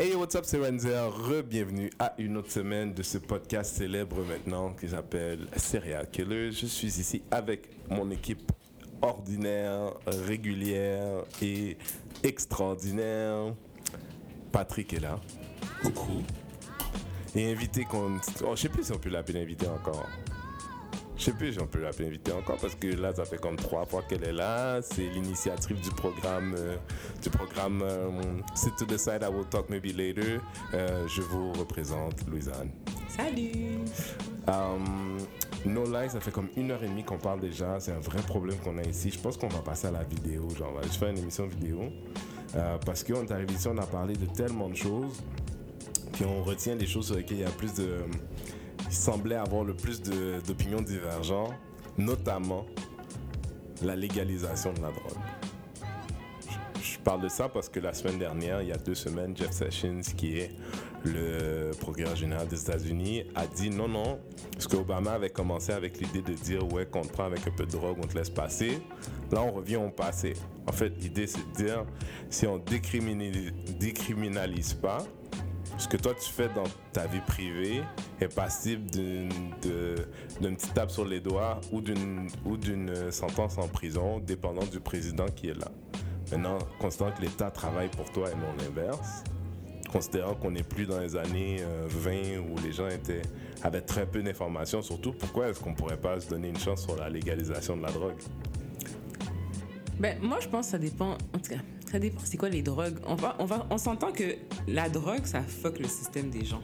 Hey, what's up, c'est Renzer. Re-bienvenue à une autre semaine de ce podcast célèbre maintenant qui s'appelle Serial Killer. Je suis ici avec mon équipe ordinaire, régulière et extraordinaire. Patrick est là. Coucou. Et invité qu'on. Oh, je sais plus si on peut l'appeler invité encore. Je sais plus on peut l'appeler invité encore parce que là, ça fait comme trois fois qu'elle est là. C'est l'initiatrice du programme, euh, du programme euh, Sit to the side, I will talk maybe later. Euh, je vous représente, Louisanne. Salut Um, no Lies, ça fait comme une heure et demie qu'on parle déjà. C'est un vrai problème qu'on a ici. Je pense qu'on va passer à la vidéo. Genre, on va juste faire une émission vidéo. Euh, parce qu'on est arrivé ici, on a parlé de tellement de choses. Puis on retient des choses sur lesquelles il y a plus de. Semblait avoir le plus d'opinions divergentes, notamment la légalisation de la drogue. Je- parle de ça parce que la semaine dernière, il y a deux semaines, Jeff Sessions, qui est le procureur général des États-Unis, a dit non, non, parce qu'Obama avait commencé avec l'idée de dire ouais, qu'on te prend avec un peu de drogue, on te laisse passer. Là, on revient au passé. En fait, l'idée, c'est de dire si on décriminalise, décriminalise pas, ce que toi tu fais dans ta vie privée est passible d'une petite tape sur les doigts ou d'une sentence en prison, dépendant du président qui est là. Maintenant, considérant que l'État travaille pour toi et non l'inverse, considérant qu'on n'est plus dans les années euh, 20 où les gens étaient, avaient très peu d'informations, surtout pourquoi est-ce qu'on pourrait pas se donner une chance sur la légalisation de la drogue? Ben, moi, je pense que ça dépend. En tout cas, C'est quoi les drogues? On, va, on, va, on s'entend que la drogue, ça fuck le système des gens.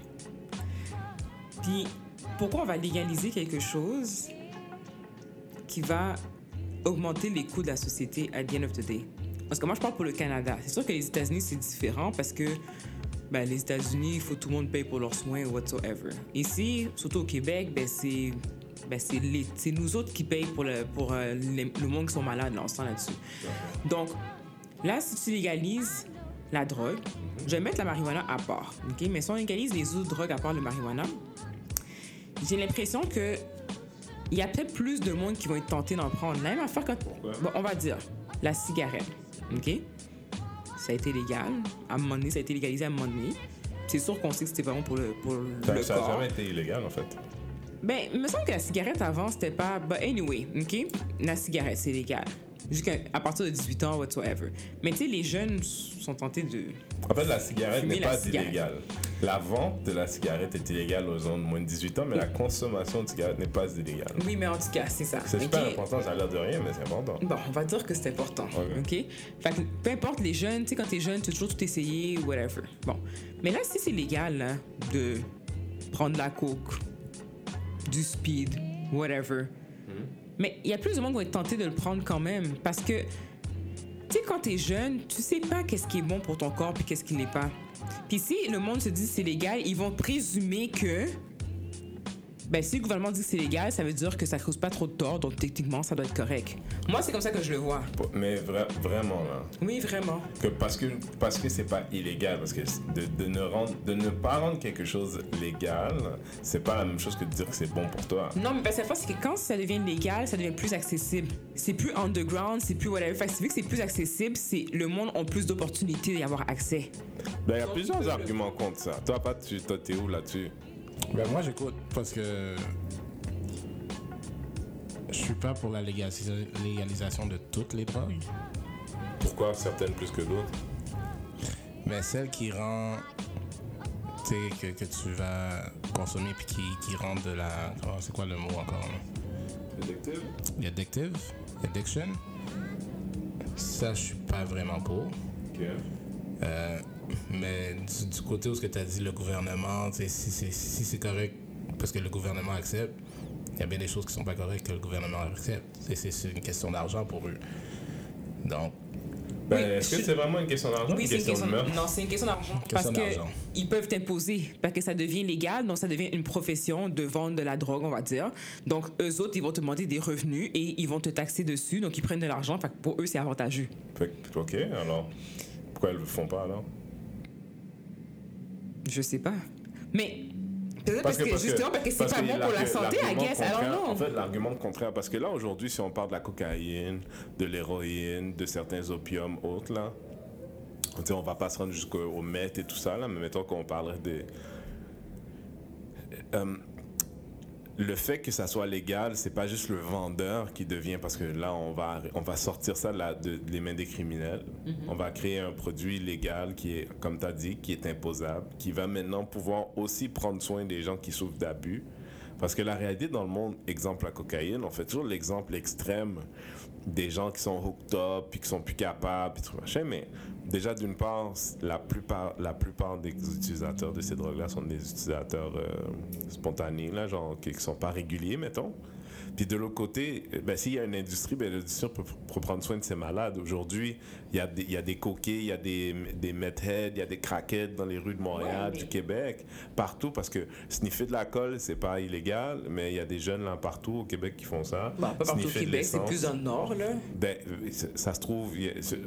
Puis, pourquoi on va légaliser quelque chose qui va augmenter les coûts de la société à the end of the day? Parce que moi, je parle pour le Canada. C'est sûr que les États-Unis, c'est différent parce que ben, les États-Unis, il faut que tout le monde paye pour leurs soins whatsoever. Ici, surtout au Québec, ben, c'est ben, c'est nous autres qui payons pour le, pour, euh, le monde qui sont malades, là, on là-dessus. Donc, là, si tu légalises la drogue, je vais mettre la marijuana à part, ok? Mais si on légalise les autres drogues à part le marijuana, j'ai l'impression que il y a peut-être plus de monde qui vont être tentés d'en prendre. La même affaire quand... Bon, on va dire, la cigarette, ok? Ça a été légal. À un moment donné, ça a été légalisé à un moment donné. C'est sûr qu'on sait que c'était vraiment pour le, pour Ça le ça corps. jamais été illégal en fait. Ben, il me semble que la cigarette avant, c'était pas. But anyway, OK? La cigarette, c'est légal. Jusqu'à à partir de 18 ans, whatsoever. Mais tu sais, les jeunes sont tentés de. En fait, la cigarette n'est pas cigarette. illégale. La vente de la cigarette est illégale aux gens de moins de 18 ans, mais la consommation de cigarette n'est pas illégale. Oui, mais en tout cas, c'est ça. C'est OK? super important, ça a l'air de rien, mais c'est important. Bon, on va dire que c'est important. Ok. OK? Fait que peu importe les jeunes, tu sais, quand t'es jeune, tu toujours tout essayé, whatever. Bon. Mais là, si c'est légal, là, de prendre la coke, du speed, whatever. Mais il y a plus de monde qui vont être tentés de le prendre quand même. Parce que, tu sais, quand t'es jeune, tu sais pas qu'est-ce qui est bon pour ton corps puis qu'est-ce qui n'est pas. Puis si le monde se dit c'est légal, ils vont présumer que ben, si le gouvernement dit que c'est légal, ça veut dire que ça cause pas trop de tort, donc techniquement, ça doit être correct. Moi, c'est comme ça que je le vois. Mais vra- vraiment, là. Oui, vraiment. Que parce que parce que c'est pas illégal, parce que de, de ne rendre, de ne pas rendre quelque chose légal, c'est pas la même chose que de dire que c'est bon pour toi. Non, mais parce que la fois, c'est que quand ça devient légal, ça devient plus accessible. C'est plus underground, c'est plus whatever. Fait que vu que c'est plus accessible, c'est le monde a plus d'opportunités d'y avoir accès. Ben, il y a plusieurs arguments contre ça. Toi, pas, tu, toi, t'es où là-dessus? Ben moi j'écoute parce que je suis pas pour la légalisa- légalisation de toutes les drogues, Pourquoi certaines plus que d'autres? mais celle qui rend que, que tu vas consommer puis qui, qui rend de la comment- c'est quoi le mot encore là? Addictive, addiction. Ça je suis pas vraiment pour. Euh, mais du, du côté où ce que tu as dit, le gouvernement, si c'est si c'est correct parce que le gouvernement accepte, il y a bien des choses qui sont pas correctes que le gouvernement accepte. C'est- une question d'argent pour eux. Donc, Ben, Oui, est-ce que je- c'est vraiment une question d'argent ou Oui, c'est une question question de meurtre? Non, c'est une question d'argent. Parce que d'argent. ils peuvent t'imposer, parce que ça devient légal, donc ça devient une profession de vendre de la drogue, on va dire. Donc, eux autres, ils vont te demander des revenus et ils vont te taxer dessus, donc ils prennent de l'argent. Pour eux, c'est avantageux. Ok, alors, pourquoi elles le font pas alors? Je sais pas. Mais peut-être Parce parce, que- que, parce justement, parce que c'est pas bon pour la santé, I guess. Alors non. En fait, l'argument contraire, parce que là, aujourd'hui, si on parle de la cocaïne, de l'héroïne, de certains opiums autres, là, on va pas se rendre jusqu'au Met et tout ça, là, mais mettons qu'on parlerait des. Euh, le fait que ça soit légal, c'est pas juste le vendeur qui devient, parce que là, on va, on va sortir ça là, de, les mains des criminels. On va créer un produit légal qui est, comme tu as dit, qui est imposable, qui va maintenant pouvoir aussi prendre soin des gens qui souffrent d'abus. Parce que la réalité dans le monde, exemple la cocaïne, on fait toujours l'exemple extrême des gens qui sont hooked up, puis qui sont plus capables, puis tout machin, mais déjà d'une part, la plupart, la plupart des utilisateurs de ces drogues-là sont des utilisateurs euh, spontanés, là, genre qui ne sont pas réguliers, mettons. Puis de l'autre côté, ben, s'il y a une industrie, ben, l'industrie peut, peut, prendre soin de ces malades. Aujourd'hui, il y, a des, il y a des coquets, il y a des, des heads, il y a des craquettes dans les rues de Montréal, du Québec, partout, parce que sniffer de la colle, c'est pas illégal, mais il y a des jeunes là partout au Québec qui font ça. Bah, pas partout au Québec, c'est plus dans le nord, là. Ben, ça se trouve,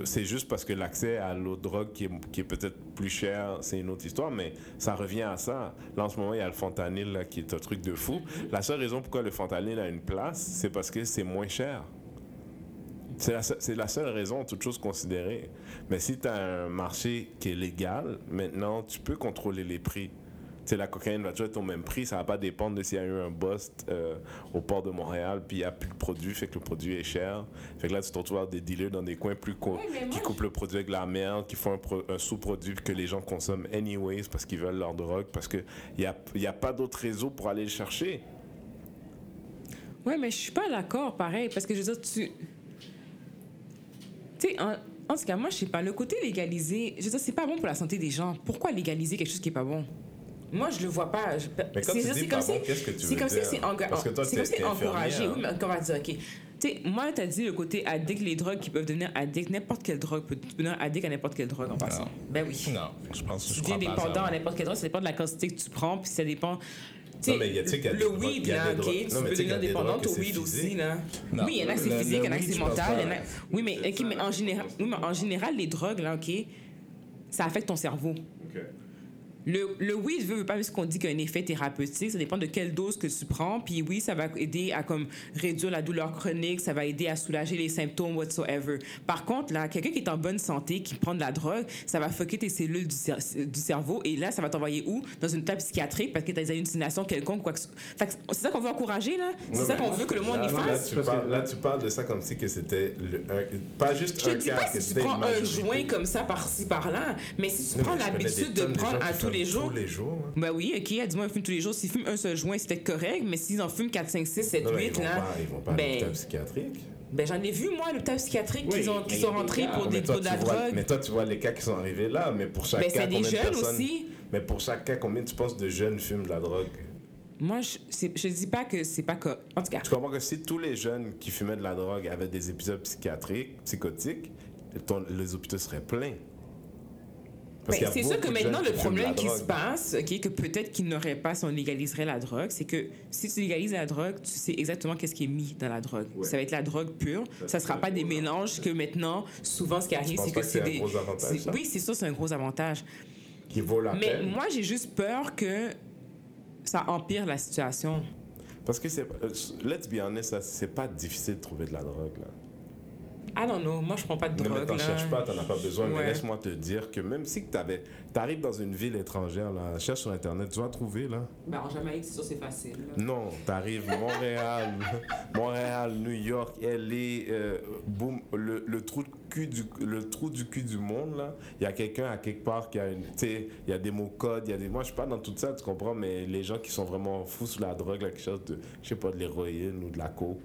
c'est juste parce que l'accès à l'autre drogue qui est, qui est peut-être plus cher, c'est une autre histoire, mais ça revient à ça. Là, en ce moment, il y a le fentanyl là, qui est un truc de fou. La seule raison pourquoi le fentanyl a une place, c'est parce que c'est moins cher. C'est la, la, seule raison, toute chose considérée. Mais si tu as un marché qui est légal, maintenant, tu peux contrôler les prix. sais, la cocaïne va toujours être au même prix, ça va pas dépendre de s'il y a eu un bust euh, au port de Montréal, puis il n'y a plus de produit, fait que le produit est cher. Fait que là, tu te retrouves des dealers dans des coins plus co qui coupent le produit avec la merde, qui font un, un sous-produit que les gens consomment anyways parce qu'ils veulent leur drogue, parce qu'il n'y a, y a pas d'autre réseau pour aller le chercher. Ouais, mais je suis pas d'accord, pareil, parce que je veux dire, tu. Tu sais, en, en, tout cas, moi, je sais pas, le côté légalisé, je veux dire, c'est pas bon pour la santé des gens. Pourquoi légaliser quelque chose qui est pas bon? Moi, je le vois pas. Je... Mais quand tu dis pas bon, qu'est-ce que tu veux comme dire? C'est comme si c'est encouragé. Oui, mais on va dire, OK. Tu sais, moi, tu as dit le côté addict, les drogues qui peuvent devenir addict, n'importe quelle drogue peut devenir addict à n'importe quelle drogue en passant. Ben oui. Non, je pense que tu je crois dépendant à n'importe quelle drogue, ça dépend de la quantité que tu prends, puis ça dépend non, mais y a, y a le weed, là, OK, tu peux devenir dépendante au weed aussi, là. Non. Oui, il y en a c'est physique, il y en a c'est mental. Oui, mais, okay, mais, en général, oui, mais en général, les drogues, là, OK, ça affecte ton cerveau. Le, le oui, je veux pas parce qu'on dit qu'il y a un effet thérapeutique, ça dépend de quelle dose que tu prends. Puis oui, ça va aider à comme réduire la douleur chronique, ça va aider à soulager les symptômes whatsoever. Par contre, là, quelqu'un qui est en bonne santé, qui prend de la drogue, ça va fucker tes cellules du, cer du cerveau et là, ça va t'envoyer où? Dans une table psychiatrique parce que tu as des hallucinations quelconques. Quoi que... C'est ça qu'on veut encourager là? C'est ça qu'on veut que le monde y fasse. Là tu, parles, là, tu parles de ça comme si que c'était pas juste je un dis cas. Pas si tu prends un joint comme ça par-ci par-là, mais si tu prends l'habitude de prendre à tous les jours. Tous les jours. hein. Ben oui, ok, dis-moi, ils fument tous les jours. S'ils fument un seul joint, c'était correct, mais s'ils en fument 4, 5, 6, 7, Non, mais 8, ils vont là. pas, ils vont pas à ben, l'hôpital psychiatrique. ben j'en ai vu, moi, à l'hôpital psychiatrique, Oui, qui, ont, qui sont des rentrés pour, des, mais, toi, de la vois, drogue. mais toi, tu vois les cas qui sont arrivés là, mais pour chaque Ben, cas, c'est des combien de jeunes personnes... aussi. Mais pour chaque cas, combien tu penses de jeunes fument de la drogue? Moi, je, je dis pas que c'est pas que. En tout cas, Tu comprends que si tous les jeunes qui fumaient de la drogue avaient des épisodes psychiatriques, psychotiques, ton- les hôpitaux seraient pleins. Ben, c'est sûr que maintenant, le problème qui se passe, ok, que peut-être qu'il n'aurait pas si on légaliserait la drogue, c'est que si tu légalises la drogue, tu sais exactement qu'est-ce qui est mis dans la drogue. Ouais. Ça va être la drogue pure. Ça, c'est sera pas des mélanges que maintenant, souvent, ce qui arrive, c'est que c'est des. gros avantage, c'est- ça? Oui, c'est sûr, c'est un gros avantage. Qui vaut la Mais peine. moi, j'ai juste peur que ça empire la situation. Parce que c'est. euh, Let's be honest, c'est pas difficile de trouver de la drogue, là. Ah non, non, moi, je prends pas de Non, mais drogue. t'en cherches pas, t'en as pas besoin. Mais laisse-moi te dire que même si tu arrives dans une ville étrangère, là, cherche sur Internet, tu vas trouver, là. Ben, en Jamaïque, c'est sûr, c'est facile. là. Non, t'arrives Montréal, Montréal, New York, LA, euh, boum, le, le trou de cul du le trou du cul du monde là. Il y a quelqu'un à quelque part qui a une, tu sais, il y a des mots codes, il y a des, moi je suis pas dans tout ça, tu comprends, mais les gens qui sont vraiment fous sous la drogue, là, quelque chose de, je sais pas, de l'héroïne ou de la coke,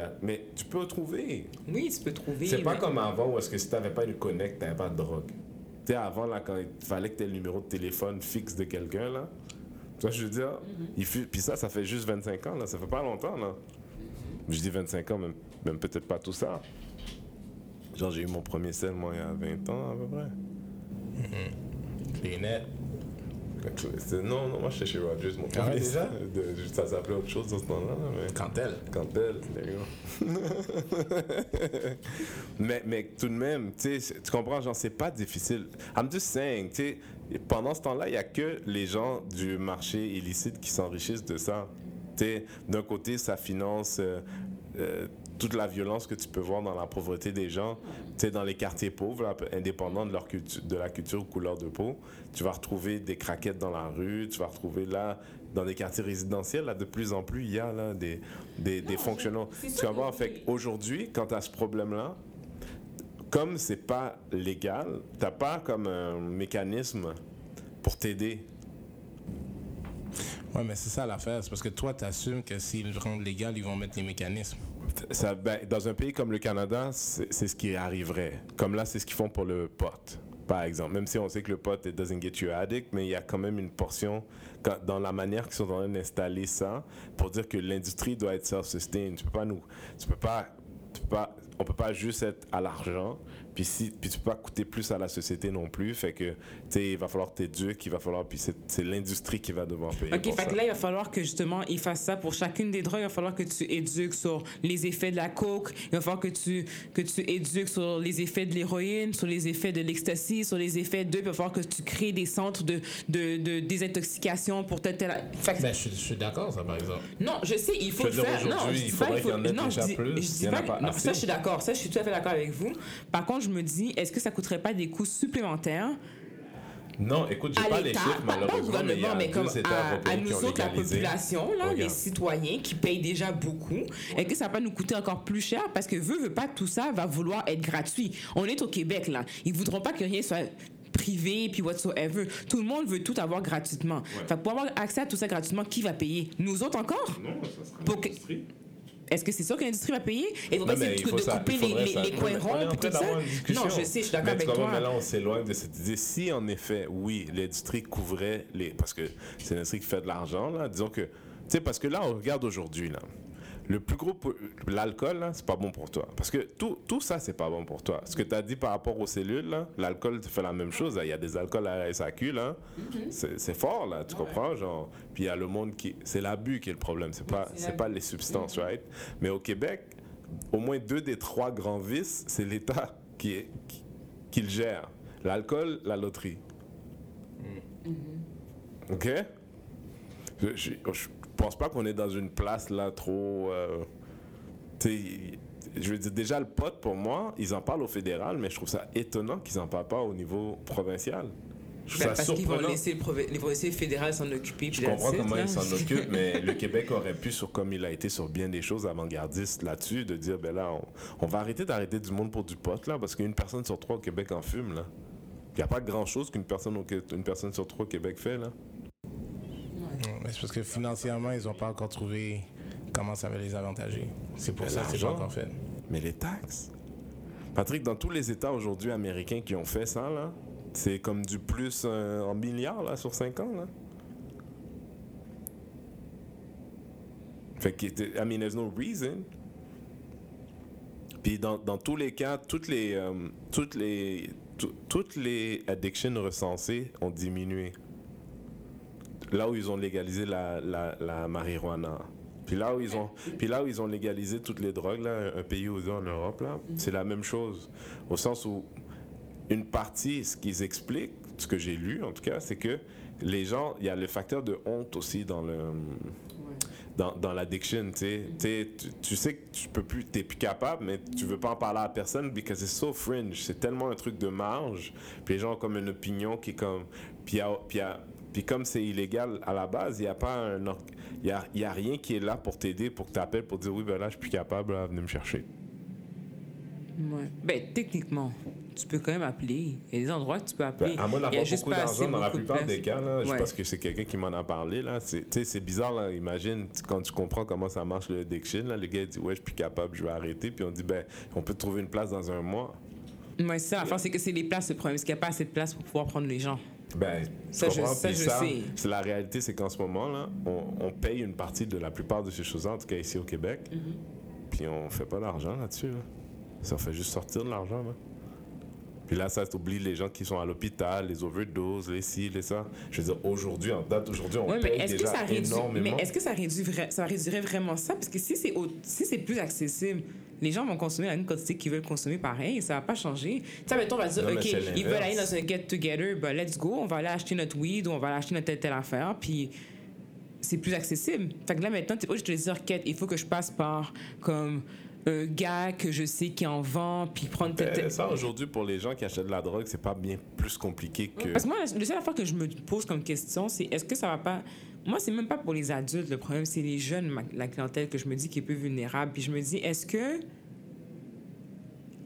a, mais tu peux trouver. Oui, tu peux trouver. C'est pas mais- comme avant où est-ce que si t'avais pas une connect, t'avais pas de drogue. Tu sais, avant, là, quand il fallait que t'aies le numéro de téléphone fixe de quelqu'un, là. Tu vois, je veux dire, il fut, puis ça, ça fait juste 25 ans, là. Ça fait pas longtemps, là. Je dis 25 ans, même, même peut-être pas tout ça. Genre, j'ai eu mon premier sel, moi, il y a 20 ans, à peu près. C'est- Non, non, moi, j'étais chez Rogers, mon Ah ouais, premier déjà? De- ça s'appelait autre chose dans ce temps-là, là, mais... Quand elle, d'ailleurs. mais, mais tout de même, tu comprends, genre, c'est pas difficile. I'm just saying, tu sais, pendant ce temps-là, il y a que les gens du marché illicite qui s'enrichissent de ça. Tu sais, d'un côté, ça finance euh, euh, toute la violence que tu peux voir dans la pauvreté des gens, tu sais, dans les quartiers pauvres, là, indépendants de, leur culture, de la culture ou couleur de peau, tu vas retrouver des craquettes dans la rue, tu vas retrouver là, dans des quartiers résidentiels, là, de plus en plus, il y a là, des, des, des fonctionnements. Tu vas voir, en fait, aujourd'hui, quand tu as ce problème-là, comme c'est pas légal, t'as pas comme un mécanisme pour t'aider. Ouais, mais c'est ça l'affaire. C'est parce que toi, tu assumes que s'ils le rendent légal, ils vont mettre les mécanismes. Ça, ben, dans un pays comme le Canada, c'est ce qui arriverait. Comme là, c'est ce qu'ils font pour le pot, par exemple. Même si on sait que le pot, it doesn't get you addict, mais il y a quand même une portion dans la manière qu'ils sont en train d'installer ça pour dire que l'industrie doit être self-sustained. Tu peux pas nous, tu peux pas, tu peux pas, on peut pas juste être à l'argent. Puis si, puis tu peux pas coûter plus à la société non plus. Fait que, tu sais, il va falloir que t'éduques, il va falloir, puis c'est c'est l'industrie qui va devoir payer Ok, pour fait ça. que là, il va falloir que justement, ils fassent ça pour chacune des drogues. Il va falloir que tu éduques sur les effets de la coke. Il va falloir que tu, que tu éduques sur les effets de l'héroïne, sur les effets de l'ecstasy, sur les effets de. Il va falloir que tu crées des centres de, de, de désintoxication pour telle, telle. Fait que- Ben, je, suis- je suis d'accord, ça, par exemple. non, je sais, il faut Je dire, faire. Non, je il dis pas, faudrait qu'il y en ait non, déjà je dis- plus. je Il dis pas non, ça, je suis d'accord. Ça, je suis tout à fait d'accord avec vous. Par contre, je me dis, est-ce que ça coûterait pas des coûts supplémentaires? Non, écoute, à pas les chiffres pas- pas au malheureusement, mais il y gouvernement, a mais comme à, à nous autres, la population, là, les citoyens qui payent déjà beaucoup, est-ce que ça va pas nous coûter encore plus cher? Parce que veut, veut pas, tout ça va vouloir être gratuit. On est au Québec, là. Ils voudront pas que rien soit privé puis whatsoever. Tout le monde veut tout avoir gratuitement. Fait que pour avoir accès à tout ça gratuitement, qui va payer? Nous autres encore? Non, ça sera Pour que- l'industrie. Est-ce que c'est sûr que l'industrie va payer? Et Non, essayer mais de, il faut de ça- couper il les, faudrait les, ça. les coins ronds train tout ça. Non, je sais, je suis d'accord avec toi. mais là, on s'éloigne de cette idée. Si, en effet, oui, l'industrie couvrait les... Parce que c'est l'industrie qui fait de l'argent, là. Disons que... Tu sais, parce que là, on regarde aujourd'hui, là. Le plus gros... L'alcool, là, c'est pas bon pour toi. Parce que tout, tout ça, c'est pas bon pour toi. Ce que tu as dit par rapport aux cellules, là, l'alcool fait la même chose. là. Il y a des alcools à la SAQ, là. Mm-hmm. C'est c'est fort, là, tu comprends? Genre... Puis il y a le monde qui... C'est l'abus qui est le problème. C'est pas, c'est pas les substances, Mm-hmm. right? Mais au Québec, au moins deux des trois grands vices, c'est l'État qui, est, qui, qui le gère. L'alcool, la loterie. OK? Je, je, je pense pas qu'on est dans une place là trop... euh, je veux dire, déjà le pote, pour moi, ils en parlent au fédéral, mais je trouve ça étonnant qu'ils en parlent pas au niveau provincial. Je trouve Ben, ça parce qu'ils vont laisser les policiers fédéraux s'en occuper. Je comprends comment là. il s'en occupe, mais le Québec aurait pu, sur, comme il a été sur bien des choses avant-gardistes là-dessus, de dire, ben là, on, on va arrêter d'arrêter du monde pour du pot, là, parce qu'une personne sur trois au Québec en fume, là. Il n'y a pas grand-chose qu'une personne, une personne sur trois au Québec fait, là. Mais c'est parce que financièrement, ils n'ont pas encore trouvé comment ça va les avantager. C'est pour Mais ça que c'est pas encore fait. Mais les taxes. Patrick, dans tous les États aujourd'hui américains qui ont fait ça, là, c'est comme du plus euh, en milliards, là, sur 5 ans, là. Fait que, I mean, there's no reason. Puis dans, dans tous les cas, toutes les, euh, toutes les, tout- toutes les addictions recensées ont diminué. Là où ils ont légalisé la, la, la marijuana. Puis là où ils ont, puis là où ils ont légalisé toutes les drogues, là, un pays ou deux en Europe, là, c'est la même chose. Au sens où une partie, ce qu'ils expliquent, ce que j'ai lu en tout cas, c'est que les gens, il y a le facteur de honte aussi dans le dans, dans l'addiction, tu sais. Tu sais, tu- sais que tu peux plus, t'es plus capable, mais tu veux pas en parler à personne because it's so fringe. C'est tellement un truc de marge. Puis les gens ont comme une opinion qui est comme, puis, il y a- puis, y a- puis comme c'est illégal à la base, il y a pas un, y a, il y a rien qui est là pour t'aider, pour que tu appelles, pour dire oui ben là je suis plus capable, là, venez me chercher. Ouais. Ben, techniquement, tu peux quand même appeler. Il y a des endroits que tu peux appeler. Ben, à a d'avoir beaucoup d'argent, dans la de plupart des cas, là, je Ouais. pense que c'est quelqu'un qui m'en a parlé. Là. C'est, tu sais, c'est bizarre, là. imagine quand tu comprends comment ça marche le addiction. Là, le gars dit Ouais, je suis plus capable, je vais arrêter. Puis on dit Ben, on peut trouver une place dans un mois. Ouais, c'est ça. Enfin, c'est que c'est les places le problème. Parce qu'il n'y a pas assez de place pour pouvoir prendre les gens. Ben, Ça, je- comprends? ça, Puis je ça, sais. c'est la réalité, c'est qu'en ce moment, là, on, on paye une partie de la plupart de ces choses-là, en tout cas ici au Québec. Mm-hmm. Puis on fait pas d'argent là-dessus. là. Ça fait juste sortir de l'argent. Là. Puis là, ça t'oublie les gens qui sont à l'hôpital, les overdoses, les ci, les ça. Je veux dire, aujourd'hui, en date d'aujourd'hui, on Oui, mais paye est-ce que déjà ça réduit, énormément. mais est-ce que ça réduirait vraiment ça? Parce que si c'est au- si c'est plus accessible, les gens vont consommer la même quantité qu'ils veulent consommer pareil, ça va pas changer. Tu sais, mettons, on va dire, Non, ok, ils veulent aller dans un get together, ben let's go, on va aller acheter notre weed ou on va aller acheter notre telle telle affaire, puis c'est plus accessible. Fait que là, maintenant, t'es pas je te dire, quête, il faut que je passe par comme un gars que je sais qui en vend, puis prendre Ben, ça, aujourd'hui, pour les gens qui achètent de la drogue, c'est pas bien plus compliqué que. Parce que moi, la- le seule affaire que je me pose comme question, c'est est-ce que ça va pas. Moi, c'est même pas pour les adultes le problème, c'est les jeunes, ma- la clientèle que je me dis qui est peu vulnérable. Puis je me dis, est-ce que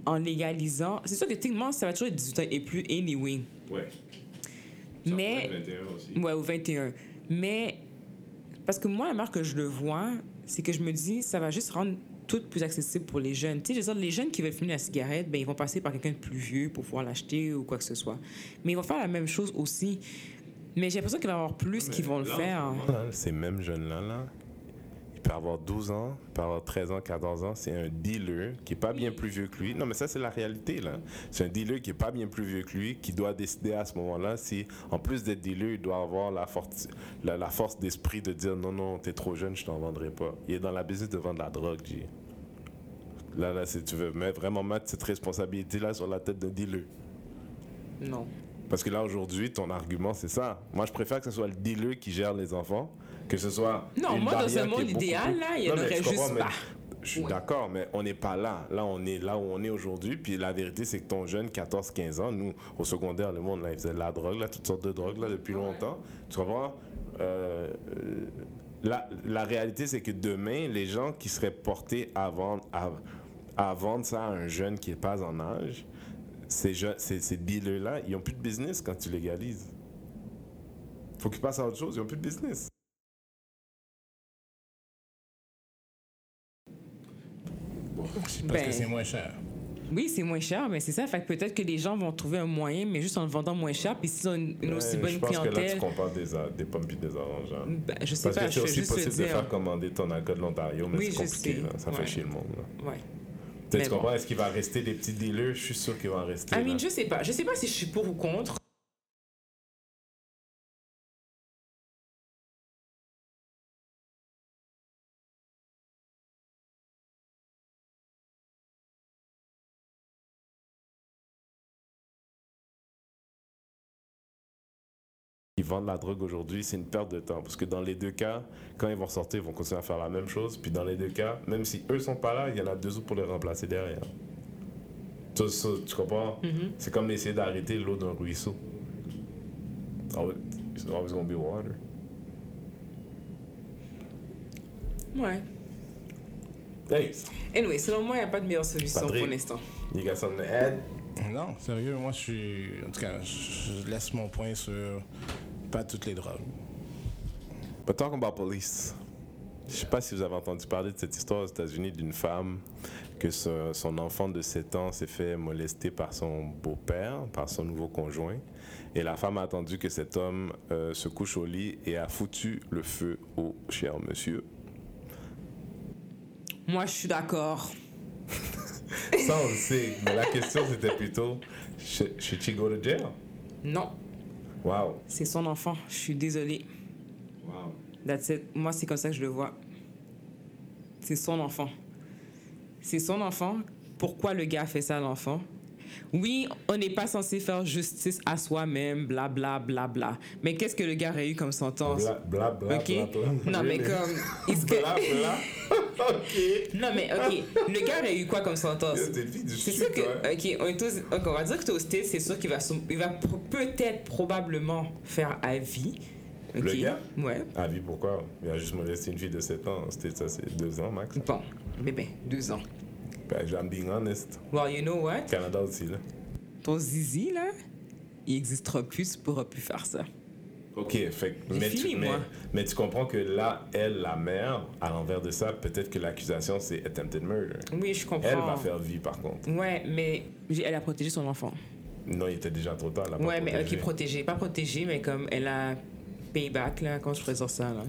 en légalisant. C'est sûr que techniquement, ça va toujours être 18 ans et plus, anyway. Ouais. Mais. Ouais, au 21. Mais, parce que moi, la marque que je le vois, c'est que je me dis, ça va juste rendre tout plus accessible pour les jeunes. Tu sais, je veux dire, les jeunes qui veulent fumer la cigarette, ben, ils vont passer par quelqu'un de plus vieux pour pouvoir l'acheter ou quoi que ce soit. Mais ils vont faire la même chose aussi. Mais j'ai l'impression qu'il va y avoir plus qui vont le faire. Là, Ces mêmes jeunes-là, là, il peut avoir 12 ans, il peut avoir 13 ans, 14 ans. C'est un dealer qui est pas bien plus vieux que lui. Non, mais ça, c'est la réalité, là. C'est un dealer qui est pas bien plus vieux que lui, qui doit décider à ce moment-là si, en plus d'être dealer, il doit avoir la, forti- la, la force d'esprit de dire non, non, t'es trop jeune, je t'en vendrai pas. Il est dans la business de vendre la drogue, G. Là, là, si tu veux mettre, vraiment mettre cette responsabilité-là sur la tête d'un dealer. Non. Parce que là, aujourd'hui, ton argument, c'est ça. Moi, je préfère que ce soit le dealer qui gère les enfants, que ce soit. Non, une moi, dans un monde idéal, plus- là, il y en aurait juste pas. Je suis Ouais. d'accord, mais on n'est pas là. Là, on est là où on est aujourd'hui. Puis la vérité, c'est que ton jeune, 14-15 ans, nous, au secondaire, le monde, là, il faisait de la drogue, là, toutes sortes de drogues, là, depuis longtemps. Tu comprends? Euh, euh, la, la réalité, c'est que demain, les gens qui seraient portés à vendre, à, à vendre ça à un jeune qui n'est pas en âge, ces, ces, ces dealers-là, ils n'ont plus de business quand tu légalises. faut qu'ils passent à autre chose, ils n'ont plus de business. Parce Ben, que c'est moins cher. Oui, c'est moins cher, mais c'est ça. Fait que peut-être que les gens vont trouver un moyen, mais juste en le vendant moins cher. Puis s'ils ont une, une aussi bonne je pense que là, clientèle. tu compares des, a- des pommes et des oranges. hein. Ben, je sais Parce pas, que c'est aussi possible de dire. faire commander ton alcool de l'Ontario, mais Oui, c'est compliqué. sais. là. Ça Ouais. fait chier le monde. là. Ouais. Tu bon. Est-ce qu'il va rester des petits dealers? Je suis sûr qu'il va en rester. I mean, je sais pas. Je sais pas si je suis pour ou contre. Ils vendent la drogue aujourd'hui, c'est une perte de temps. Parce que dans les deux cas, quand ils vont sortir, ils vont continuer à faire la même chose. Puis dans les deux cas, même si eux sont pas là, il y en a deux autres pour les remplacer derrière. Tu comprends? Mm-hmm. C'est comme essayer d'arrêter l'eau d'un ruisseau. Oh, it's always gonna be water. Ouais. Hey, Anyway, selon moi, il n'y a pas de meilleure solution Patrick. pour l'instant. you got something to add? Non, sérieux, moi je suis. En tout cas, je laisse mon point sur pas toutes les drogues. But talking about police. Je sais pas si vous avez entendu parler de cette histoire aux États-Unis d'une femme que ce- son enfant de 7 ans s'est fait molester par son beau-père, par son nouveau conjoint. Et la femme a attendu que cet homme euh, se couche au lit et a foutu le feu au cher monsieur. Moi, je suis d'accord. Ça, on le sait. Mais la question, c'était plutôt should, should she go to jail? Non, Wow. c'est son enfant. Je suis désolée. Wow. That's it. Moi, c'est comme ça que je le vois. C'est son enfant. C'est son enfant. Pourquoi le gars a fait ça à l'enfant? Oui, on n'est pas censé faire justice à soi-même, bla bla bla bla. Mais qu'est-ce que le gars aurait eu comme sentence? Bla, bla, bla, ok? bla, bla. Non, mais comme. Bla, bla. OK. Non, mais ok. Le gars aurait eu quoi comme sentence? C'est sûr que. Ok, on, est tous- ok, on va dire que t'es au States, c'est sûr qu'il va, sou- il va peut-être, probablement faire à vie. Ok? Le gars? Ouais. Ah oui, pourquoi? Il a juste molesté une fille de 7 ans. C'était ça, c'est 2 ans max? Bon, bébé, deux ans. Ben, I'm being honest. Well, you know what? Canada aussi, là. Ton zizi, là, il existera plus, tu pourras plus faire ça. Ok, fait mais, fini, tu, mais, moi. mais tu comprends que là, elle, la mère, à l'envers de ça, peut-être que l'accusation c'est attempted murder. Oui, je comprends. Elle va faire vie par contre. Ouais, mais elle a protégé son enfant. Non, il était déjà trop tard. elle a pas Ouais, mais protégé. ok, protégé. Pas protégé, mais comme elle a payback, là, quand je dire ça, là.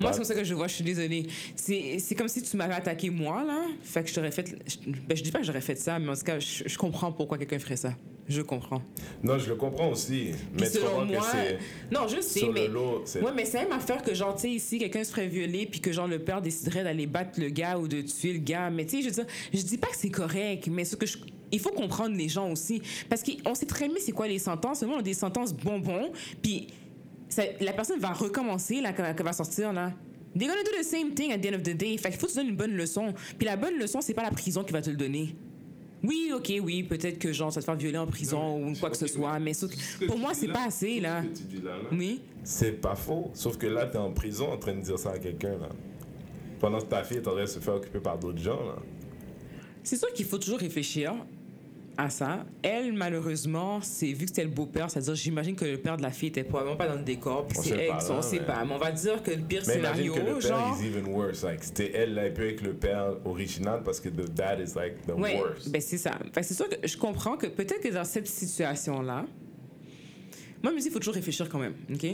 Moi, c'est comme ça que je vois, je suis désolée. C'est comme si tu m'avais attaqué moi, là. Fait que je t'aurais fait. je- Ben, je dis pas que j'aurais fait ça, mais en tout cas, je, je comprends pourquoi quelqu'un ferait ça. Je comprends. Non, je le comprends aussi. Mais tu selon moi. que c'est. Non, je sais, Sur mais. le lot. Ouais, mais c'est même affaire que, genre, tu sais, ici, quelqu'un se ferait violer, puis que, genre, le père déciderait d'aller battre le gars ou de tuer le gars. Mais, tu sais, je veux dire, je dis pas que c'est correct, mais ce que je. Il faut comprendre les gens aussi. Parce qu'on sait très bien c'est quoi les sentences. Nous, on a des sentences bonbons, puis la personne va recommencer, là, quand elle va sortir, là. They're gonna do the same thing at the end of the day. Fait qu'il faut que tu donnes une bonne leçon. Puis la bonne leçon, c'est pas la prison qui va te le donner. Oui, ok, oui, peut-être que genre, ça te faire violer en prison ou quoi que ce soit, mais sauf que- pour moi, c'est pas assez, là. Ce que tu dis là, là, Oui. C'est pas faux. Sauf que là, t'es en prison en train de dire ça à quelqu'un, là. Pendant que ta fille est en train de se faire occuper par d'autres gens, là. C'est sûr qu'il faut toujours réfléchir à ça. Elle, malheureusement, c'est vu que c'était le beau-père, c'est-à-dire, j'imagine que le père de la fille était probablement pas dans le décor, puis On c'est sait elle, pas, on là, sait pas. Mais on va dire que le pire Mais scénario, que le père genre. is even worse. Like, c'était elle, là, et puis avec le père original, parce que the dad is like the Ouais, worst. ben c'est ça. Que c'est sûr que je comprends que peut-être que dans cette situation-là, moi, je me dis, il faut toujours réfléchir quand même, OK?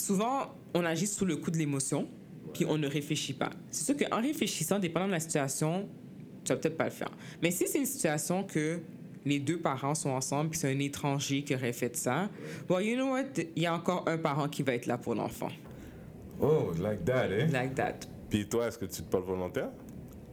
Souvent, on agit sous le coup de l'émotion, puis on ne réfléchit pas. C'est sûr qu'en réfléchissant, dépendant de la situation, tu vas peut-être pas le faire. Mais si c'est une situation que les deux parents sont ensemble, puis c'est un étranger qui aurait fait ça, bon, you know what? Il y a encore un parent qui va être là pour l'enfant. Oh, like that, eh? Like that. Puis toi, est-ce que tu te portes volontaire?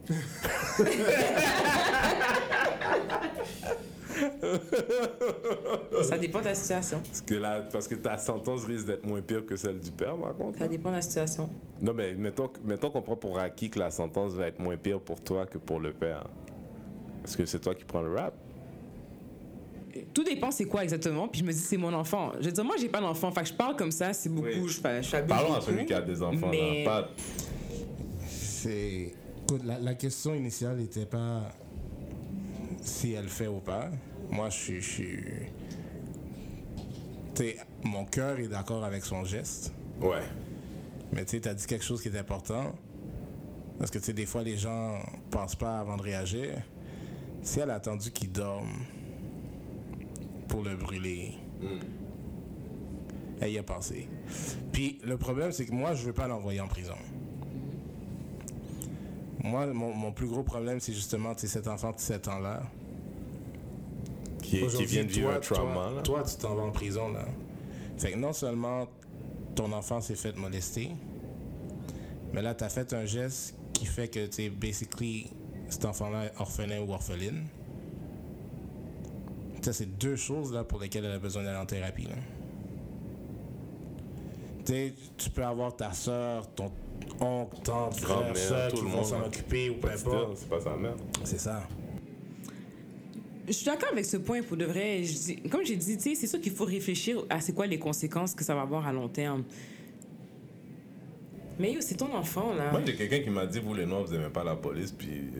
Ça dépend de la situation. Parce que, là, parce que ta sentence risque d'être moins pire que celle du père, par contre. Ça dépend de la situation. Non, mais mettons, mettons qu'on prend pour acquis que la sentence va être moins pire pour toi que pour le père. Est-ce que c'est toi qui prends le rap? Tout dépend c'est quoi exactement, puis je me dis c'est mon enfant. Je veux dire, moi j'ai pas d'enfant, fait que je parle comme ça, c'est beaucoup, Oui. je, je Parlons à celui qui a des enfants, mais- là. Pas... C'est. Écoute, la, la question initiale n'était pas si elle fait ou pas. Moi, je suis. je suis- Tu sais, mon cœur est d'accord avec son geste. Ouais. Mais tu sais, t'as dit quelque chose qui est important. Parce que tu sais, des fois, les gens pensent pas avant de réagir. Si elle a attendu qu'il dorme pour le brûler, elle y a pensé. Puis le problème, c'est que moi, je veux pas l'envoyer en prison. Moi, mon, mon plus gros problème, c'est justement sais, cet enfant de 7 ans-là. Qui, qui vient de vivre toi- un trauma, toi, là. Toi, tu t'en vas en prison, là. Fait que non seulement ton enfant s'est fait molester, mais là, tu as fait un geste qui fait que, tu basically, cet enfant-là est orphelin ou orpheline. Ça, c'est deux choses, là, pour lesquelles elle a besoin d'aller en thérapie, là. Tu peux avoir ta soeur, ton oncle, tante, frère, Grand-mère, soeur tout qui le vont monde, s'en là. occuper ou peu importe. C'est pas sa mère. C'est ça. Je suis d'accord avec ce point pour de vrai. Je dis- comme j'ai dit, c'est sûr qu'il faut réfléchir à c'est quoi les conséquences que ça va avoir à long terme. Mais yo, c'est ton enfant là. Moi, j'ai quelqu'un qui m'a dit, vous les Noirs, vous aimez pas la police, puis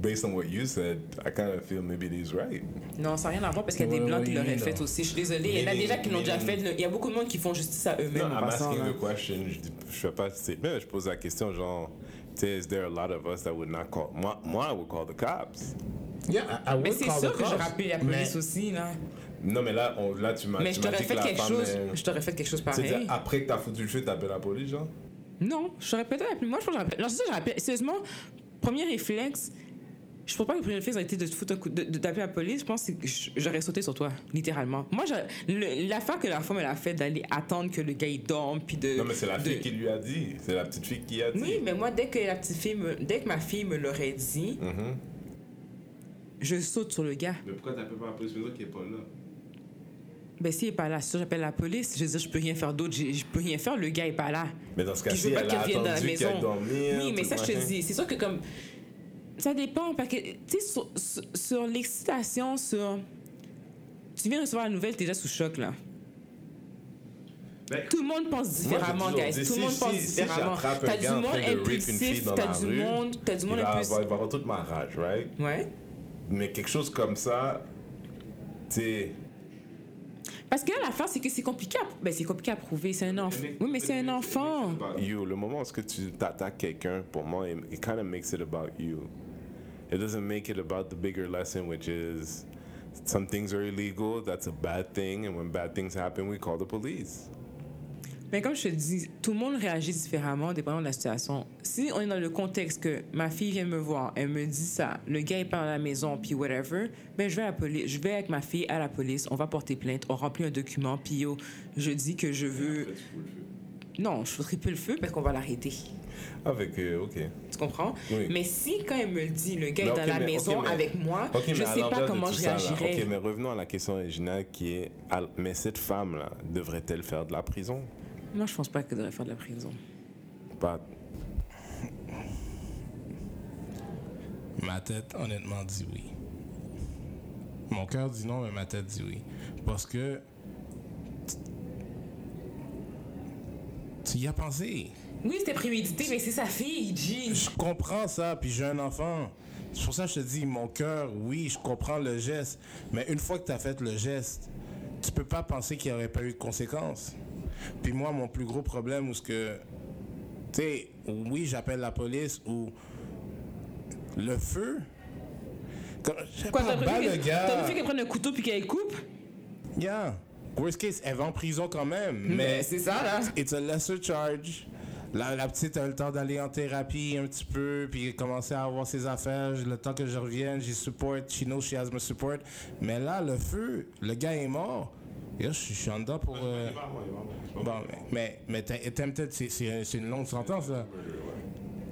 based on what you said, I kind of feel maybe he's right. Non, ça n'a rien à voir parce qu'il y a des blancs qui l'auraient fait aussi. Je suis désolée. Il y en a déjà qui l'ont déjà fait. Il y a beaucoup de monde qui font justice à eux-mêmes Non, I'm asking the question. Je, fais pas mais je pose la question, genre, tu sais, is there a lot of us that would not call. Moi, moi I would call the cops. Yeah, I, I Mais would c'est sûr que je rappelle la mais- police aussi là. Non, mais là, on, là tu m'as Mais dit fait que la quelque femme chose. est- Je t'aurais fait quelque chose pareil. Après que t'as foutu le feu, t'appelles la police, genre? Non, je t'aurais peut-être appelé. Moi, je pense que j'aurais appelé. Non, c'est ça, j'aurais appelé. Sérieusement, premier réflexe. Je pense pas que le premier réflexe aurait été de te foutre un coup, de, de t'appeler la police. Je pense que j'aurais sauté sur toi, littéralement. Moi, l'affaire que la femme elle a fait d'aller attendre que le gars il dorme, puis de. Non, mais c'est la de- fille qui lui a dit. C'est la petite fille qui a dit. Oui, mais moi, dès que la petite fille, me- dès que ma fille me l'aurait dit, Mhm. je saute sur le gars. Mais pourquoi t'appelles pas la police maison qui est pas là? Ben, s'il est pas là, si j'appelle la police, je veux dire, je peux rien faire d'autre. Je je peux rien faire, le gars est pas là. Mais dans ce cas-ci, veux pas elle qu'il a revienne dans la attendu maison. dormir. Oui, mais ça, je te dis. C'est sûr que comme. Ça dépend. Parce que, tu sais, sur, sur- sur l'excitation, sur. Tu viens de recevoir la nouvelle, t'es déjà sous choc, là. Ben, Tout le monde pense différemment, guys. dit, Tout le si- monde pense si- si différemment. un T'as du monde impulsif, t'as du monde, t'as du Il monde va impulsif. avoir, il va avoir toute ma rage, right? Ouais. Mais quelque chose comme ça, tu sais. Parce que là, l'affaire, c'est que c'est compliqué à, ben, c'est compliqué à prouver. C'est un enfant. Oui, mais c'est un enfant. You, le moment où tu t'attaques quelqu'un, pour moi, it, it kind of makes it about you. It doesn't make it about the bigger lesson, which is some things are illegal, that's a bad thing, and when bad things happen, we call the police. Mais comme je te dis, tout le monde réagit différemment dépendant de la situation. Si on est dans le contexte que ma fille vient me voir, elle me dit ça, le gars est pas à la maison, puis whatever, ben je vais police, je vais avec ma fille à la police, on va porter plainte, on remplit un document, puis yo, je dis que je veux. Non, je foutrai plus le feu parce qu'on va l'arrêter. Avec, euh, ok. Tu comprends? Oui. Mais si quand elle me le dit, le gars Mais est dans la mais- maison mais- avec moi, je à sais pas comment je ça, réagirais. Ok, mais revenons à la question originale qui est, à- mais cette femme-là, devrait-elle faire de la prison? Moi, je pense pas qu'il devrait faire de la prison. Pas. Ma tête, honnêtement, dit oui. Mon cœur dit non, mais ma tête dit oui. Parce que. Tu y as pensé. Oui, c'était prémédité, mais c'est sa fille, G. Je comprends ça, puis j'ai un enfant. C'est pour ça que je te dis, mon cœur, oui, je comprends le geste. Mais une fois que tu as fait le geste, tu peux pas penser qu'il n'y aurait pas eu de conséquences. Puis moi, mon plus gros problème, où ce que. Tu sais, oui, j'appelle la police ou. Le feu. Sais Quoi, t'as préféré t'as préféré qu'elle prenne un couteau puis qu'elle coupe? Yeah. Worst case, elle va en prison quand même. Mais Mais c'est ça, là. It's a lesser charge. La, la petite a le temps d'aller en thérapie un petit peu, puis commencer à avoir ses affaires. Le temps que je revienne, j'ai support. She knows she has my support. Mais là, le feu, le gars est mort. Yo, je suis- en dedans pour. euh, Bon, mais, mais t'as- attempted, c'est- une longue sentence, là.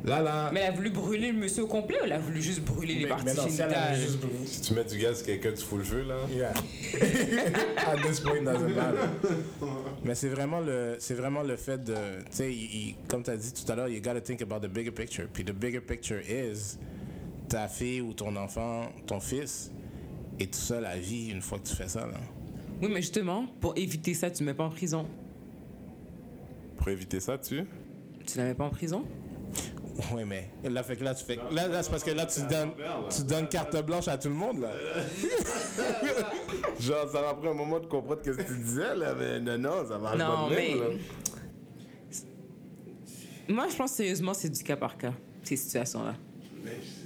Là, là. Mais elle a voulu brûler le monsieur au complet ou elle a voulu juste brûler les Mais- parties mais non, si juste tu mets du gaz quelqu'un, tu fous le feu, là. Yeah. At this point, doesn't matter. Mais c'est vraiment le, c'est vraiment le fait de, tu sais, comme tu as dit tout à l'heure, you gotta think about the bigger picture. Puis the bigger picture is ta fille ou ton enfant, ton fils, et tout ça la vie une fois que tu fais ça. Là. Oui, mais justement, pour éviter ça, tu ne mets pas en prison. Pour éviter ça, tu? Tu la mets pas en prison? Oui, mais là, fait que là, tu fais, là, là, c'est parce que là, tu donnes, tu donnes carte blanche à tout le monde là. Genre, ça m'a pris un moment de comprendre ce que tu disais, là, mais non, non, ça marche Non, pas de mais- là. Moi, je pense sérieusement, c'est du cas par cas, ces situations-là.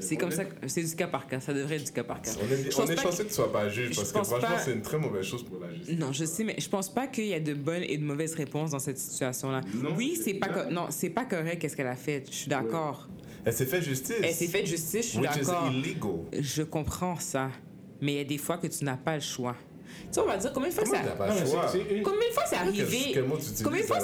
C'est comme ça, que- c'est du cas par cas. Ça devrait être du cas par cas. On est, on est chanceux que tu sois pas juge, parce que franchement, pas- c'est une très mauvaise chose pour la justice. Non, je sais, mais je pense pas qu'il y a de bonnes et de mauvaises réponses dans cette situation-là. Oui, c'est pas clair. co- non, c'est pas correct qu'est-ce qu'elle a fait. Je suis d'accord. Elle s'est fait justice. Elle s'est fait justice, je suis d'accord. Je comprends ça, mais il y a des fois que tu n'as pas le choix. Tu sais, on va dire combien de fois ça. Combien de fois c'est arrivé Combien de fois?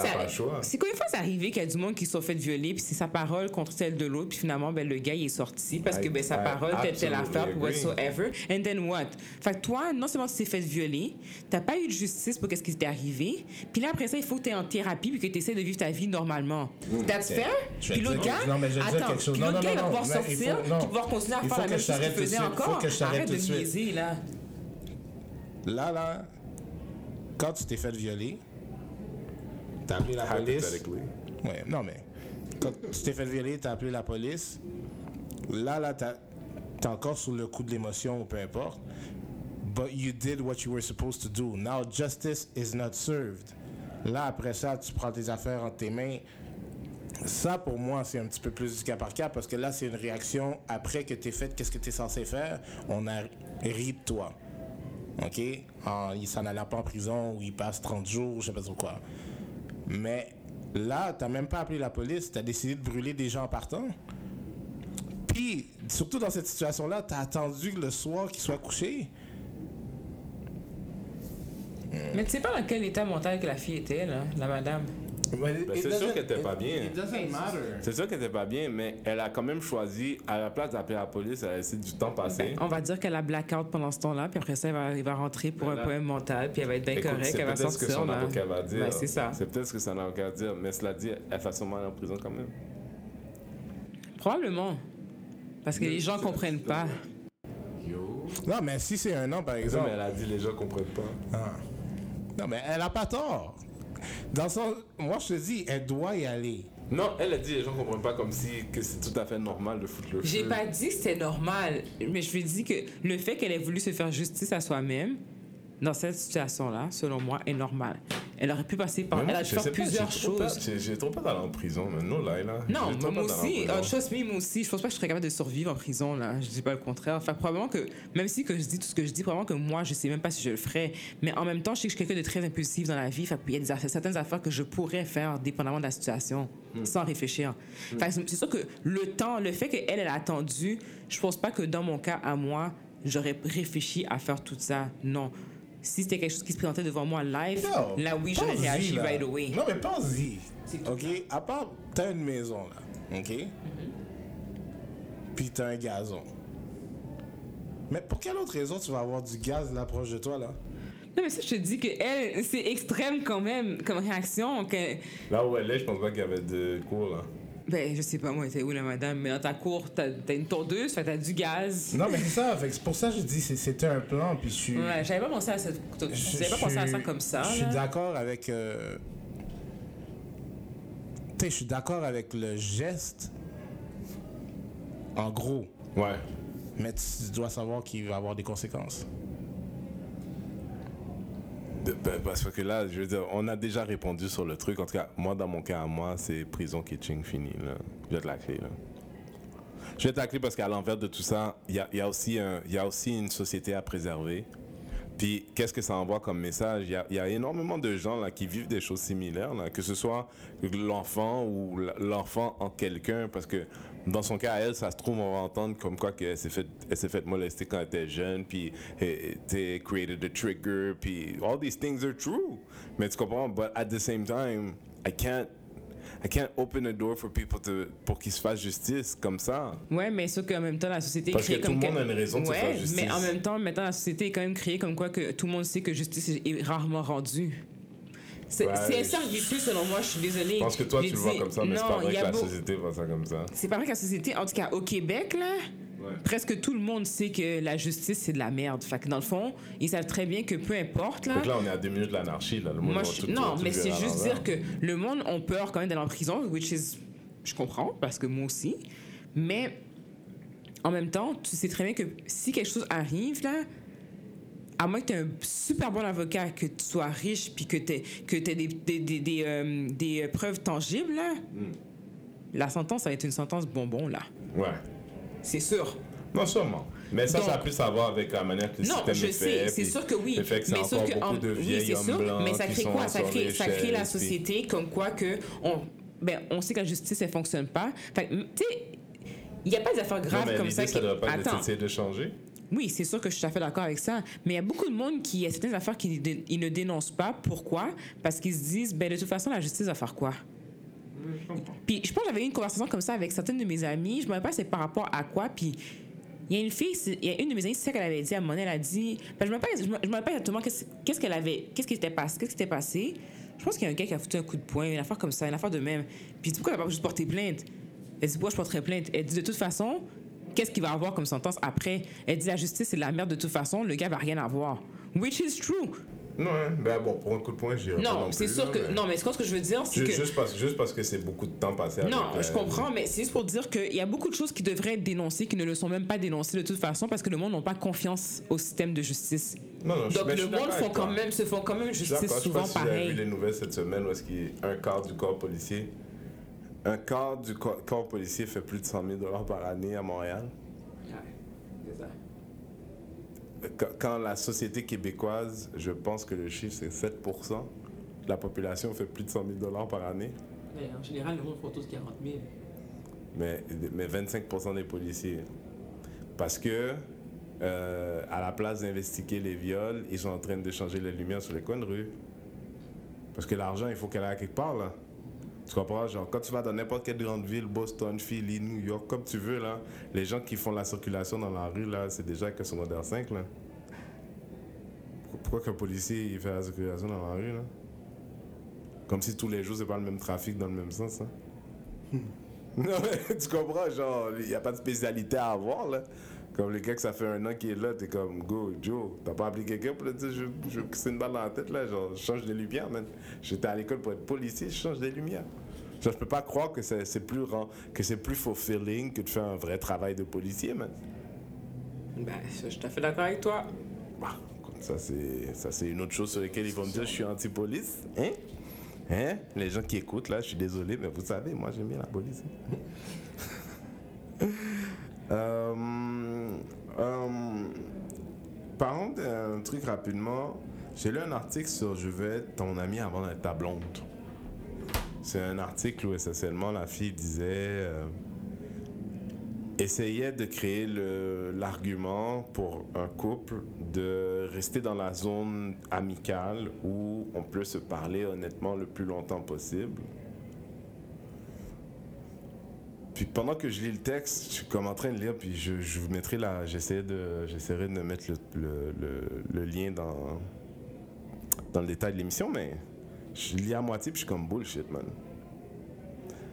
C'est combien de fois c'est arrivé qu'il y a du monde qui se sont fait violer puis c'est sa parole contre celle de l'autre puis finalement ben le gars il est sorti parce que ben sa I parole telle telle affaire whatsoever and then what? Fait que toi non seulement tu t'es fait violer, t'as pas eu de justice pour qu'est-ce qui t'est arrivé, puis là après ça il faut que tu es en thérapie puis que tu essaies de vivre ta vie normalement. That's fair? Puis l'autre gars? attends, l'autre il va pouvoir il pouvoir continuer à faire la même chose qu'il faisait encore. Arrête de niaiser là. Là, là, quand tu t'es fait violer, t'as appelé la police. Ouais, non, mais quand tu t'es fait violer, t'as appelé la police. Là, là, t'es encore sous le coup de l'émotion ou peu importe. But you did what you were supposed to do. Now, justice is not served. Là, après ça, tu prends tes affaires entre tes mains. Ça, pour moi, c'est un petit peu plus du cas par cas parce que là, c'est une réaction après que tu fait qu'est-ce que tu es censé faire? On a ri de toi. OK? Ah, il s'en allait pas en prison ou il passe 30 jours, je sais pas trop quoi. Mais là, t'as même pas appelé la police, t'as décidé de brûler des gens en partant. Puis, surtout dans cette situation-là, t'as attendu le soir qu'il soit couché. Mais tu sais pas dans quel état mental que la fille était là, la madame? Ben, c'est sûr qu'elle était pas bien. It doesn't matter. C'est sûr qu'elle était pas bien, mais elle a quand même choisi, à la place d'appeler la police, elle a laissé du temps passer. On va dire qu'elle a blackout pendant ce temps-là, puis après ça, elle va, elle va rentrer pour un poème mental, puis elle va être bien correcte, c'est elle va peut-être ce que sortir. son avocat va dire. Ben, c'est ça. C'est peut-être ce que son avocat va dire, mais cela dit, elle va sûrement aller en prison quand même. Probablement. Parce que les gens comprennent pas. Non, mais si c'est un an, par Non, exemple. mais elle a dit les gens comprennent pas. Ah. Non, mais elle a pas tort. Dans son... Moi, je te dis, elle doit y aller. Non, elle a dit les gens comprennent pas comme si que c'est tout à fait normal de foutre le feu. J'ai pas dit que c'était normal, mais je lui dis que le fait qu'elle ait voulu se faire justice à soi-même, dans cette situation-là, selon moi, est normal. Elle aurait pu passer par. Mais moi, elle a dû faire pas, plusieurs choses. J'ai trop peur d'aller en prison, mais non, là, là. Non, trop moi, aussi, chose me, moi aussi, je pense pas que je serais capable de survivre en prison, là. Je dis pas le contraire. Enfin, probablement que, même si que je dis tout ce que je dis, probablement que moi, je sais même pas si je le ferais. Mais en même temps, je sais que je suis quelqu'un de très impulsif dans la vie. Fait, il y a des affaires- certaines affaires que je pourrais faire dépendamment de la situation, sans réfléchir. Fait, c'est c'est sûr que le temps, le fait qu'elle, elle a attendu, je pense pas que dans mon cas, à moi, j'aurais réfléchi à faire tout ça. Non. Si c'était quelque chose qui se présentait devant moi live, Non, là oui, j'aurais réagi là. right away. Non, mais pense-y. OK? À part, t'as une maison, là. OK? Mm-hmm. Puis t'as un gazon. Mais pour quelle autre raison tu vas avoir du gaz là proche de toi, là? Non, mais ça, je te dis que elle, c'est extrême quand même comme réaction. Que... Là où elle est, je pense pas qu'il y avait de cours, là. Ben, je sais pas, moi, t'es où la madame? Mais dans ta cour, t'as as une tondeuse, fait t'as du gaz. Non, mais c'est ça. c'est pour ça que je dis c'était un plan, puis je suis. Ouais, j'avais pas pensé à ça. J'avais pas pensé à ça comme ça. Je suis d'accord avec. Euh... Tu sais, je suis d'accord avec le geste. En gros. Ouais. Mais tu dois savoir qu'il va avoir des conséquences. Ben, parce que là, je veux dire, on a déjà répondu sur le truc. En tout cas, moi, dans mon cas à moi, c'est prison kitchen fini. Là. Je vais te la clé. Là. Je vais te la clé parce qu'à l'envers de tout ça, il y a, a aussi y a aussi une société à préserver. Puis, qu'est-ce que ça envoie comme message? Il y, y a, énormément de gens là, qui vivent des choses similaires, là, que ce soit l'enfant ou l'enfant en quelqu'un, parce que dans son cas, elle, ça se trouve, on va entendre comme quoi qu'elle s'est fait, elle s'est fait molester quand elle était jeune, puis elle, created a trigger, puis all these things are true. Mais tu comprends? But at the same time, I can't I can't open a door for people to, pour qu'ils se fassent justice comme ça. Ouais, mais sauf qu'en même temps, la société est Parce créée que comme. tout le monde a une raison de ouais, se faire justice. mais en même temps, maintenant, la société est quand même créée comme quoi que tout le monde sait que justice est rarement rendue. C'est ouais, un service selon moi, je suis désolée. Je pense que toi, tu le vois comme ça, mais c'est pas vrai que la société voit ça comme ça. C'est pas vrai que la société, en tout cas au Québec, là, ouais. presque tout le monde sait que la justice, c'est de la merde. Fait que dans le fond, ils savent très bien que peu importe. Là, Donc là, on est à deux minutes de l'anarchie. Là. Le monde moi, je, tout, non, tout, mais c'est juste dire que le monde a peur quand même d'aller en prison, which is. Je comprends, parce que moi aussi. Mais en même temps, tu sais très bien que si quelque chose arrive, là, à moins que tu aies un super bon avocat, que tu sois riche, puis que tu aies, que aies des, des, des, des, euh, des preuves tangibles, là, mm. la sentence, ça va être une sentence bonbon, là. Ouais. C'est sûr. Non, sûrement. Mais ça, Donc, ça a plus à voir avec la manière que le non, système je est sais, c'est sûr que oui. Fait que mais c'est encore que en, de oui, sûr, blancs Mais ça crée quoi? Ça crée, ça crée la société puis... comme quoi que on, ben, on sait que la justice, elle fonctionne pas. Tu sais, il n'y a pas des affaires graves non, mais comme ça. ça qui... doit pas Attends. de changer. Oui, c'est sûr que je suis tout à fait d'accord avec ça. Mais il y a beaucoup de monde qui, il y a certaines affaires qu'ils ils ne dénoncent pas. Pourquoi? Parce qu'ils se disent, ben, de toute façon, la justice va faire quoi? Puis je pense que j'avais eu une conversation comme ça avec certaines de mes amies. Je ne me rappelle pas c'est par rapport à quoi. Puis il y a une fille, il y a une de mes amies, c'est ça qu'elle avait dit à Monet, elle a dit, ben, je me rappelle, je me, je me rappelle exactement qu'est-ce qu'elle avait, qu'est-ce qui était passé, qu'est-ce qui était passé. Je pense qu'il y a un gars qui a foutu un coup de poing, une affaire comme ça, une affaire de même. Puis pourquoi elle n'a pas juste porté plainte? Elle dit, pourquoi je porterais plainte? Elle dit, de toute façon, qu'est-ce qu'il va avoir comme sentence après? Elle dit, la justice, c'est de la merde de toute façon, le gars va rien avoir. Which is true. Non, hein? ben bon, pour un coup de poing, j'irai pas Non, c'est sûr là, que. mais- Non, mais ce que je veux dire, c'est Juste, que. juste parce, juste parce que c'est beaucoup de temps passé avec Non, la- je comprends, mais c'est juste pour dire qu'il y a beaucoup de choses qui devraient être dénoncées, qui ne le sont même pas dénoncées de toute façon, parce que le monde n'a pas confiance au système de justice. Non, non, je- Donc je le monde font quand même, se font quand même Je justice. Je sais pas souvent si vous avez vu pareil. les nouvelles cette semaine où est-ce qu'il y a un quart du corps policier. Un quart du corps, corps policier fait plus de 100 000 dollars par année à Montréal. Quand, quand la société québécoise, je pense que le chiffre c'est 7 de la population fait plus de 100 000 dollars par année, Mais en général, le monde font tous 40 000. mais, mais 25% des policiers. Parce que, euh, à la place d'investiguer les viols, ils sont en train de changer les lumières sur les coins de rue. Parce que l'argent, il faut qu'elle aille quelque part, là. Tu comprends? Genre, quand tu vas dans n'importe quelle grande ville, Boston, Philly, New York, comme tu veux, là, les gens qui font la circulation dans la rue, là, c'est déjà que secondaire 5, là. Pourquoi qu'un policier, il fait la circulation dans la rue, là? Comme si tous les jours, c'est pas le même trafic dans le même sens, hein? Non, mais tu comprends, genre, il n'y a pas de spécialité à avoir, là. Comme le gars que ça fait un an qu'il est là, t'es comme, go, Joe, t'as pas appelé quelqu'un pour lui dire, je, je c'est une balle dans la tête, là, genre, je change des lumières, man. J'étais à l'école pour être policier, je change des lumières. Genre, je peux pas croire que c'est plus, ren- que c'est plus fulfilling que de faire un vrai travail de policier, man. Ben, je suis tout à fait d'accord avec toi. Bah, écoute, ça, c'est, ça, c'est une autre chose sur laquelle ils vont me dire, je suis anti-police, hein? Hein? Les gens qui écoutent, là, je suis désolé, mais vous savez, moi, j'aime bien la police. Euh, parlons d'un truc rapidement. J'ai lu un article sur Je vais être ton ami avant d'être ta blonde. C'est un article où essentiellement la fille disait. euh, essayait de créer l'argument pour un couple de rester dans la zone amicale où on peut se parler honnêtement le plus longtemps possible. Puis pendant que je lis le texte, je suis comme en train de lire, puis je, je vous mettrai la. J'essaierai de, j'essaierai de mettre le, le, le- le lien dans, dans le détail de l'émission, mais je lis à moitié puis je suis comme bullshit, man.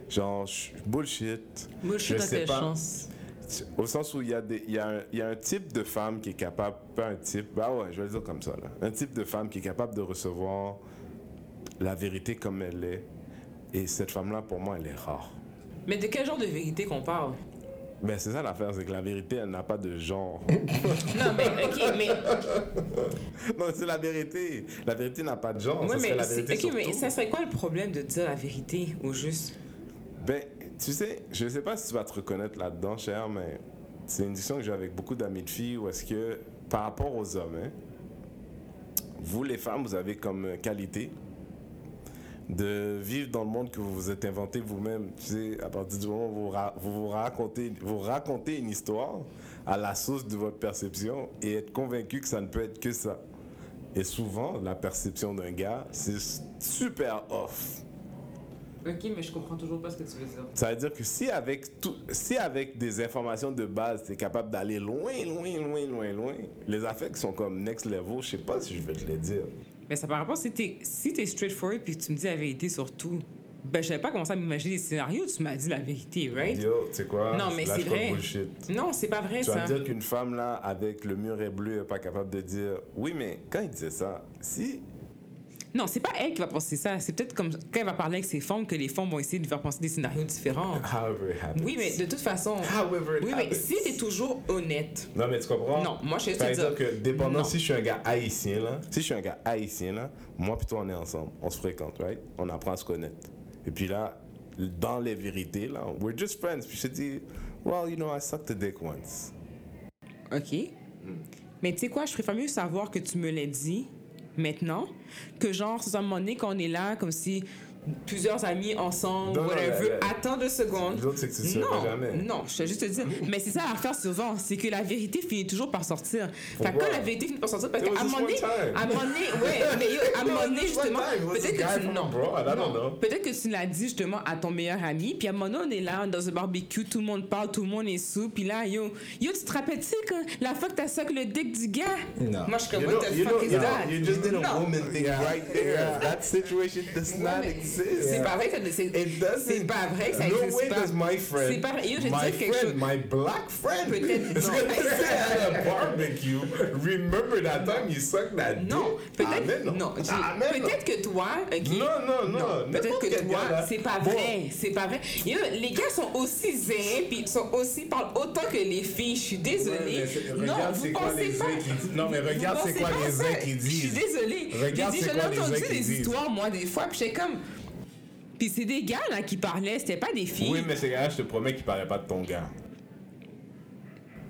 Genre, je- bullshit. Bullshit Je sais quelle pas. chance. Au sens où il y, a des- y, a un- il y a un type de femme qui est capable, pas un type, bah ouais, je vais le dire comme ça, là. Un type de femme qui est capable de recevoir la vérité comme elle est. Et cette femme-là, pour moi, elle est rare. Mais de quel genre de vérité qu'on parle? Mais c'est ça l'affaire, c'est que la vérité, elle n'a pas de genre. Non, mais ok, mais. non, c'est la vérité. La vérité n'a pas de genre. Ça serait mais, la vérité ok, mais ça serait quoi le problème de dire la vérité au juste? Ben, tu sais, je sais pas si tu vas te reconnaître là-dedans, cher, mais c'est une discussion que j'ai avec beaucoup d'amis de filles où est-ce que, par rapport aux hommes, hein, vous les femmes, vous avez comme qualité de vivre dans le monde que vous vous êtes inventé vous-même. Tu sais, à partir du moment où vous ra- vous, vous racontez, vous racontez une histoire à la source de votre perception et être convaincu que ça ne peut être que ça. Et souvent, la perception d'un gars, c'est super off. Ok, mais je comprends toujours pas ce que tu veux dire. Ça veut dire que si avec, tout, si avec des informations de base, tu es capable d'aller loin, loin, loin, loin, loin, les qui sont comme next level, je sais pas si je vais te les dire. Mais ça par rapport, si t'es si t'es straightforward puis tu me dis la vérité sur tout, ben je savais pas commencer à m'imaginer des scénarios, tu m'as dit la vérité, right? Yo, tu sais quoi? Non, mais c'est vrai. bullshit. Non, c'est pas vrai Tu vas ça. me dire qu'une femme là, avec le mur est bleu, est pas capable de dire Oui, mais quand il disait ça, si. Non, c'est pas elle qui va penser ça. C'est peut-être comme quand elle va parler avec ses femmes que les femmes vont essayer de lui faire penser des scénarios différents. However it happens. Oui, mais de toute façon. However it Oui, mais si t'es toujours honnête. Non, mais tu comprends? Non, moi, je veut dire- dire que, dépendant Non. si je suis un gars haïtien, là, si je suis un gars haïtien, là, moi puis toi, on est ensemble. On se fréquente, right? On apprend à se connaître. Et puis là, dans les vérités, là, we're just friends. Puis je te dis, well, you know, I sucked a dick once. OK. Mais tu sais quoi, je préfère mieux savoir que tu me l'as dit maintenant que genre, moment donné qu'on est là comme si plusieurs amis ensemble, Non, non, whatever. la- la- Attends deux secondes. L'autre, c'est que tu ne non, jamais. non, je vais juste te dire. Mais c'est ça l'affaire souvent, c'est que la vérité finit toujours par sortir. Fait que quand la vérité finit par sortir, parce qu'à un moment donné, à un moment donné, ouais, mais yo, à un moment donné, justement, peut-être que tu, non, non. peut-être que tu l'as dit justement à ton meilleur ami, puis à un moment donné, on est là dans un barbecue, tout le monde parle, tout le monde est sous, puis là, yo, yo, tu te rappelles, tu sais, quand la fois que t'as sucé le dick du gars? Non. Moi, je suis comme, You what the fuck is that? you just did a Non. woman thing right there. That situation does not exist. C'est pas vrai que ça c'est It doesn't. c'est pas vrai que ça no existe way pas. does my friend, C'est pas vrai. Yo, je my dire quelque friend, chose. my black friend, Peut-être- non. at a barbecue, remember that time you sucked that? Non, peut-être non. peut-être que toi. Non, non, non. Peut-être que toi, c'est pas vrai, c'est pas vrai. Yo, les gars sont aussi zénés puis sont aussi parlent autant que les filles. Je suis désolée. mais c'est- non, regarde vous c'est quoi pensez les pas. uns qui disent. Non, mais Vous regarde c'est quoi les ça. uns qui Je suis disent. désolée. Regarde J'ai dit, c'est quoi les entendu des histoires moi des fois puis j'étais comme. Puis c'est des gars là qui parlaient, c'était pas des filles. Oui, mais ces gars-là, je te promets qu'ils parlaient pas de ton gars.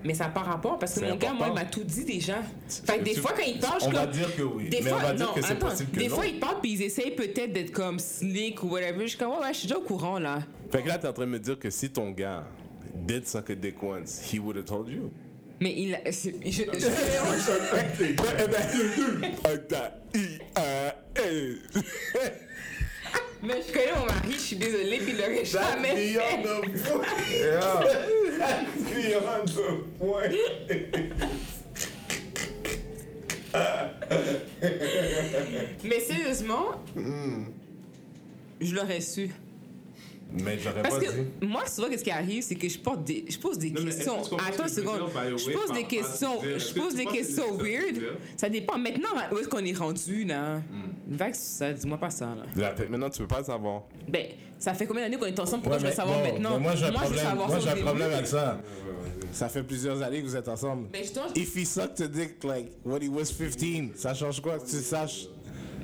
Mais ça n'a pas rapport parce que mon gars, moi, il m'a tout dit déjà. Fait que des Tu- fois, quand il parle, je on suis va comme- dire que oui, Des mais fois, on va dire non, que c'est attends, possible que Des non. fois, ils parlent puis ils essayent peut-être d'être comme slick ou whatever. Je suis comme, ouais, ouais, je suis déjà au courant là. Fait que là, t'es en train de me dire que si ton gars did suck a dick once, he would have told you. Mais il a. Je, je- je- mais je connais mon mari, je suis désolée, puis il l'aurait jamais fait. beyond the point. Mais sérieusement, je l'aurais su. Mais j'aurais Parce pas que dit. moi, souvent, ce qui arrive, c'est que je, porte des, je pose des Non, questions. Attends une veux seconde. Je pose des questions. Je pose des questions weird? veux? Ça dépend. Maintenant, où est-ce qu'on est rendu, là? Vague, ça, dis-moi pas ça, là. Maintenant, tu peux pas savoir. Ben, ça fait combien d'années qu'on est ensemble? Pourquoi Ouais, je mais savoir bon, maintenant? moi, j'ai un je veux problème, savoir moi, ça j'ai au un début. problème avec ça. Ça fait plusieurs années que vous êtes ensemble. Ben, If he sucked a dick like when he was 15, ça change quoi? Que tu saches?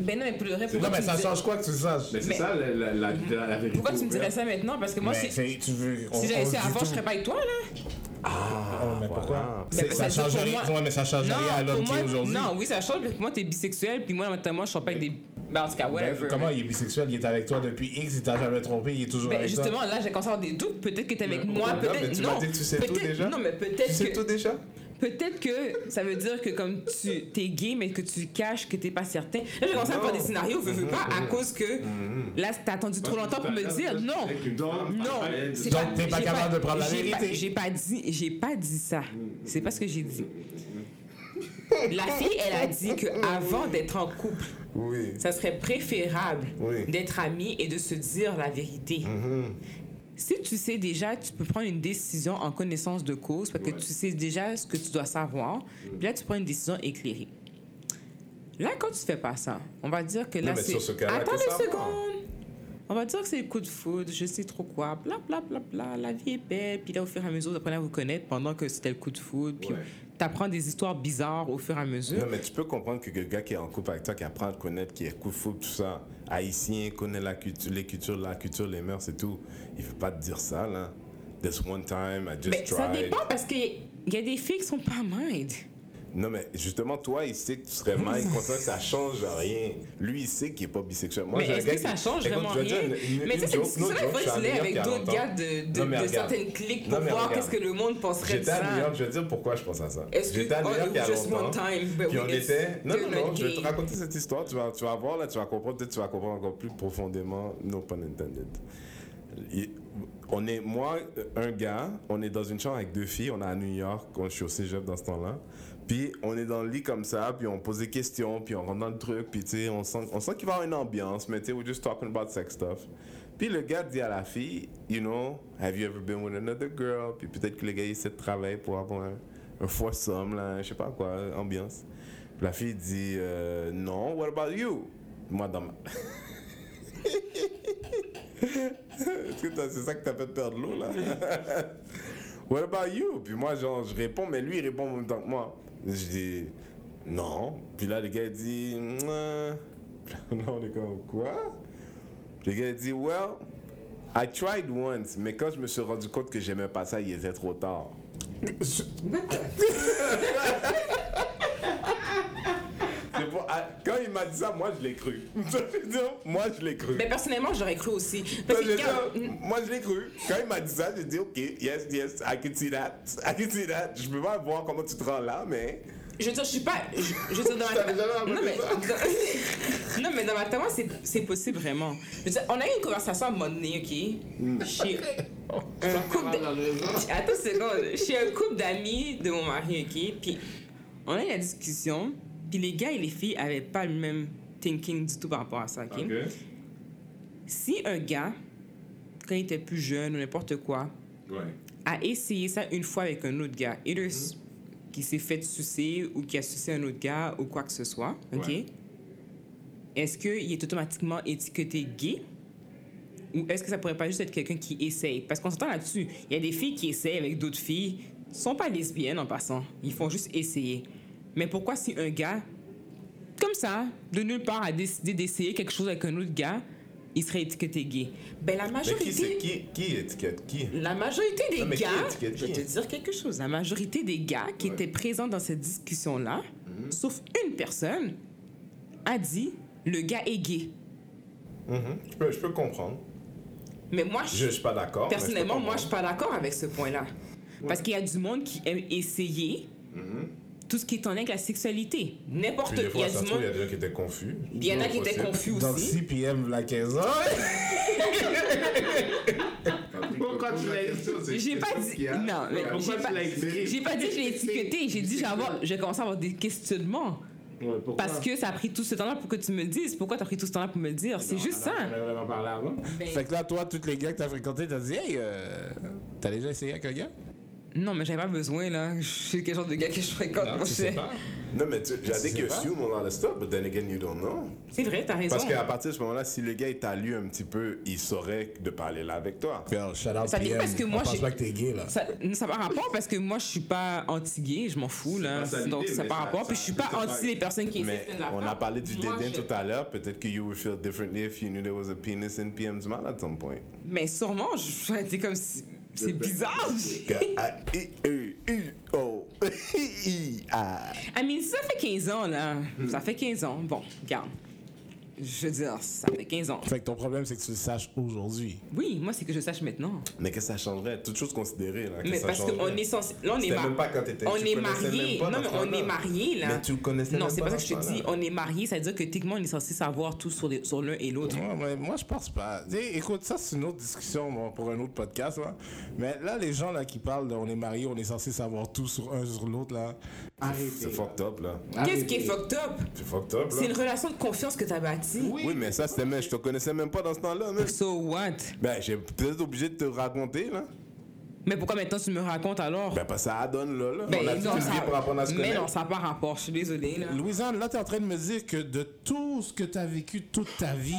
Ben non, mais pour le vrai, pourquoi Non, mais tu ça me dis- change quoi que tu le saches? Mais c'est Mais- ça la, la, la, la, la vérité. Pourquoi tu me dirais ouverte. ça maintenant? Parce que moi, Mais si, c'est- tu veux. on- si j'avais on su se dit avant, tout. je serais pas avec toi, là. Oh, mais pourquoi? Mais C'est- parce Ça que change pour rien. moi- Ouais, mais ça change rien à pour l'homme qui moi- aujourd'hui. Non, oui, ça change, mais pour moi, t'es bisexuel, puis moi, moi, je sors pas avec des. Ben, en tout cas, Ben, whatever. Comment il est bisexuel? Il est avec toi depuis X, il t'a jamais trompé, il est toujours Ben, avec toi. justement, là, j'ai commencé à avoir des doutes. Peut-être que t'es avec moi, non, peut-être. mais tu non, m'as dit que tu sais tout peut-être- déjà. Non, mais Tu peut-être sais que. tout déjà? Peut-être que ça veut dire que comme tu t'es gay, mais que tu caches que t'es pas certain. Là, j'ai commencé à faire des scénarios, veux, veux pas, à cause que là, t'as attendu trop longtemps pour me dire. Non, non, Donc, t'es pas capable de prendre la j'ai vérité. pas- J'ai pas dit, j'ai pas dit ça. C'est pas ce que j'ai dit. La fille, elle a dit qu'avant d'être en couple, Oui. ça serait préférable Oui. d'être amis et de se dire la vérité. Si tu sais déjà, tu peux prendre une décision en connaissance de cause parce que tu sais déjà ce que tu dois savoir. Puis là, tu prends une décision éclairée. Là, quand tu fais pas ça, on va dire que là, c'est... ce Attends une seconde. On va dire que c'est le coup de foudre, je sais trop quoi, bla bla bla bla, la vie est belle. Puis là, au fur et à mesure, vous apprenez à vous connaître pendant que c'était le coup de foudre. Puis Ouais. t'apprends des histoires bizarres au fur et à mesure. Non, mais tu peux comprendre que quelqu'un qui est en couple avec toi, qui apprend à te connaître, qui est coup de foot, tout ça, haïtien, connaît la culture, les cultures, la culture, les mœurs et tout, il veut pas te dire ça, là. This one time, I just Mais ça dépend parce qu'il y a des filles qui sont pas mind. Non, mais justement, toi, il sait que tu serais mal content que ça change rien. Lui, il sait qu'il est pas bisexuel. Moi, Mais est-ce que ça change vraiment rien? une- une- Mais une ça, c'est ça, New lire York avec d'autres longtemps. gars de, certaines cliques pour voir qu'est-ce que le monde penserait de J'étais à New ça. York, je vais te dire pourquoi je pense à ça. Que- J'étais à New oh, York il y a longtemps. puis on était. Non, non, non, je vais te raconter cette histoire. Tu vas, tu vas voir, là, tu vas comprendre. Peut-être tu vas comprendre encore plus profondément. No pun intended. Il- On est, moi, un gars, on est dans une chambre avec deux filles. On est à New York, quand je suis au cégep dans ce temps-là. Puis on est dans le lit comme ça, puis on pose des questions, puis on rentre dans le truc, puis tu sais, on sent, qu'il va y avoir une ambiance, mais tu sais, we're just talking about sex stuff. Puis le gars dit à la fille, you know, have you ever been with another girl? Puis peut-être que le gars essaie de travailler pour avoir un, un foursome, là, je sais pas quoi, ambiance. Puis la fille dit, euh, non, what about you? Moi, dans ma... Est-ce que t'as- c'est ça que t'as fait perdre l'eau, là? What about you? Puis moi, genre, je réponds, mais lui, il répond en même temps que moi. Je dis, non. Puis là, le gars, dit, non, on est comme, quoi? Le gars, dit, well, I tried once, mais quand je me suis rendu compte que j'aimais pas ça, il était trop tard. Ah, Quand il m'a dit ça, moi, je l'ai cru. moi, je l'ai cru. Mais personnellement, j'aurais cru aussi. Parce que, dit, moi, je l'ai cru. Quand il m'a dit ça, j'ai dit, OK, yes, yes, I can see that. I can see that. Je peux pas voir comment tu te rends là, mais. je veux dire, je suis pas. Je, je veux dire, dans ma raconté non, mais, dans- non, mais dans ma tête, moi, c'est, c'est possible vraiment. Je veux dire, on a eu une conversation à un moment donné, OK? Chez un couple de- Attends une seconde. Chez un couple d'amis de mon mari, OK? Puis on a eu la discussion, puis les gars et les filles avaient pas le même thinking du tout par rapport à ça, OK? Si un gars, quand il était plus jeune ou n'importe quoi, Ouais. a essayé ça une fois avec un autre gars, either s- qui s'est fait sucer ou qui a sucé un autre gars ou quoi que ce soit, ok? Ouais. Est-ce qu'il est automatiquement étiqueté gay? Ou est-ce que ça pourrait pas juste être quelqu'un qui essaye? Parce qu'on s'entend là-dessus. Il y a des filles qui essayent avec d'autres filles, sont pas lesbiennes en passant. Ils font juste essayer. Mais pourquoi si un gars, comme ça, de nulle part, a décidé d'essayer quelque chose avec un autre gars, il serait étiqueté gay? Ben la Mais qui, c'est majorité... qui, qui étiquette qui? La majorité des Non, qui gars, étiquette je vais qui? te dire quelque chose, la majorité des gars qui Ouais. étaient présents dans cette discussion-là, sauf une personne, a dit le gars est gay. Mhm. je, peux, je peux comprendre. Mais moi, Je, je, suis pas d'accord. je personnellement, moi, je suis pas d'accord avec ce point-là. Parce qu'il y a du monde qui aime essayer tout ce qui est en lien avec la sexualité. N'importe des Il y a ça se du trouve, il y monde. a des gens qui étaient confus. Il y en a qui étaient confus Donc aussi. 6 PM, la 15 ans. Pourquoi tu l'as écouté J'ai pas dit. Non, mais Pourquoi j'ai tu pas, l'as écrit? j'ai pas dit que je l'ai étiqueté. J'ai dit, j'ai avoir- j'ai commencé à avoir des questionnements. Ouais? Parce que ça a pris tout ce temps-là pour que tu me le dises. Pourquoi t'as pris tout ce temps-là pour me le dire? C'est juste ça. On vraiment parlé avant. Fait que là, toi, tous les gars que t'as fréquentés, t'as dit, hey, euh, t'as déjà essayé avec un gars? Non, mais j'avais pas besoin, là. Je sais quel genre de gars que je fréquente. moi, tu je sais pas. Non, mais tu, sais que pas. assume on a le stuff, but then again, you don't know. C'est vrai, t'as raison. Parce qu'à partir de ce moment-là, si le gars t'a lu un petit peu, il saurait de parler là avec toi. Yo, shout out Ça PM. parce que moi, On pense pas que t'es gay, là. Ça n'a pas rapport parce que moi, je suis pas anti-gay, je m'en fous, là. ça Donc, ça ça- rapport. ça- Puis, je suis pas anti les personnes qui Mais on a parlé du dédain je- tout à l'heure. Peut-être que you would feel differently if you knew there was a penis in PM's mouth at some point. Mais sûrement, je été comme si. C'est bizarre. I mean, ça fait 15 ans, là. Ça fait 15 ans. Bon, regarde. Je veux dire, ça fait 15 ans. Fait que ton problème, c'est que tu le saches aujourd'hui. Oui, moi, c'est que je sache maintenant. Mais qu'est-ce que ça changerait? Toutes choses considérées. Là, Mais ça parce qu'on est censé. Là, on est, C'était mar- même pas quand t'étais- on tu est pas Non, mais on est mariés, là. Mais tu le connaissais Non, c'est pas ça que je te dis. On est mariés, ça veut dire que techniquement, on est censé savoir tout sur, les- sur l'un et l'autre. Moi, moi, moi, je pense pas. Écoute, ça, c'est une autre discussion bon, pour un autre podcast. Là. Mais là, les gens là, qui parlent de on est mariés, on est censé savoir tout sur un sur l'autre. là. Arrêtez. C'est fucked up, là. Qu'est-ce qui est fucked up? C'est fucked up, C'est une relation de confiance que t'as bâtie. Oui, mais ça, c'était même. Je te connaissais même pas dans ce temps-là, même. So what? Ben, j'ai peut-être obligé de te raconter, là. Mais pourquoi maintenant tu me racontes alors? Ben, parce que ça donne, là. là. Ben, On a non, une ça- pour apprendre à se Mais connaître. non, ça n'a pas rapport. Je suis désolée. Là. Louisanne, là, tu es en train de me dire que de tout ce que tu as vécu toute ta vie,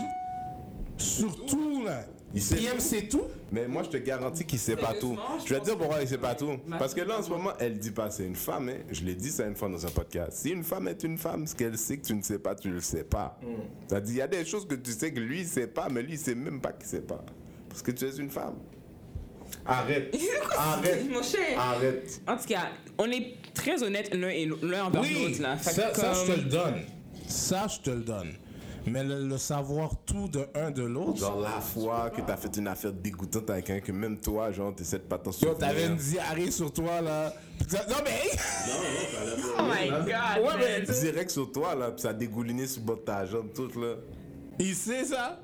surtout là, Il sait PM, tout. c'est tout. Mais moi, je te garantis qu'il sait pas tout. Je Je vais te dire pourquoi il sait pas tout. Parce que là, en ce moment, elle dit pas c'est une femme. Hein. Je l'ai dit ça une fois dans un podcast. Si une femme est une femme, ce qu'elle sait que tu ne sais pas, tu le sais pas. C'est-à-dire, il y a des choses que tu sais que lui, il sait pas, mais lui, il sait même pas qu'il sait pas. Parce que tu es une femme. Arrête. Arrête. Mon cher. Arrête. En tout cas, on est très honnêtes l'un et l'un envers Oui, l'autre. là. Fait ça, je te le donne. Ça, je te le donne. Mais le, le savoir tout de un de l'autre, Genre la fois que t'as fait une affaire dégoûtante avec un que même toi, genre, t'essaies de pas t'en Yo, souvenir. t'avais une diarrhée sur toi, là. Non, mais... Oh my god. Ouais, mais-. Direct sur toi, là, puis ça a dégouliné sur le bas de ta jambe, toute, là. Il sait ça?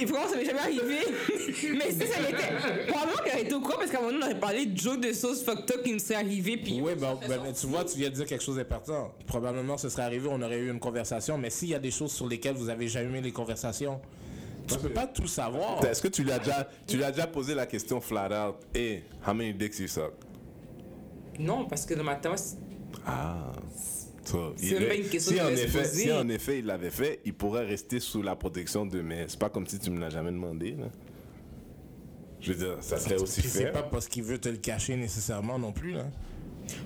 Et pourquoi ça m'est jamais arrivé? mais si ça l'était. Probablement qu'elle était au courant parce qu'à un moment donné, on avait parlé de joke de sauce fucked up qui nous s'est arrivé. Puis. Oui, ben, ben, mais tu vois, tu viens de dire quelque chose d'important. Probablement, ce serait arrivé, on aurait eu une conversation, mais s'il y a des choses sur lesquelles vous avez jamais eu les conversations, tu peux pas tout savoir. Est-ce que tu lui as déjà, tu lui as déjà posé la question flat out? Hey, how many dicks you suck? Non, parce que dans ma tête, c'est- Ah. C'est une question si, que en effet, si en effet il l'avait fait, il pourrait rester sous la protection de mais c'est pas comme si tu me l'as jamais demandé. Là. Je veux dire, ça serait aussi Puis c'est fait. pas parce qu'il veut te le cacher nécessairement non plus, là.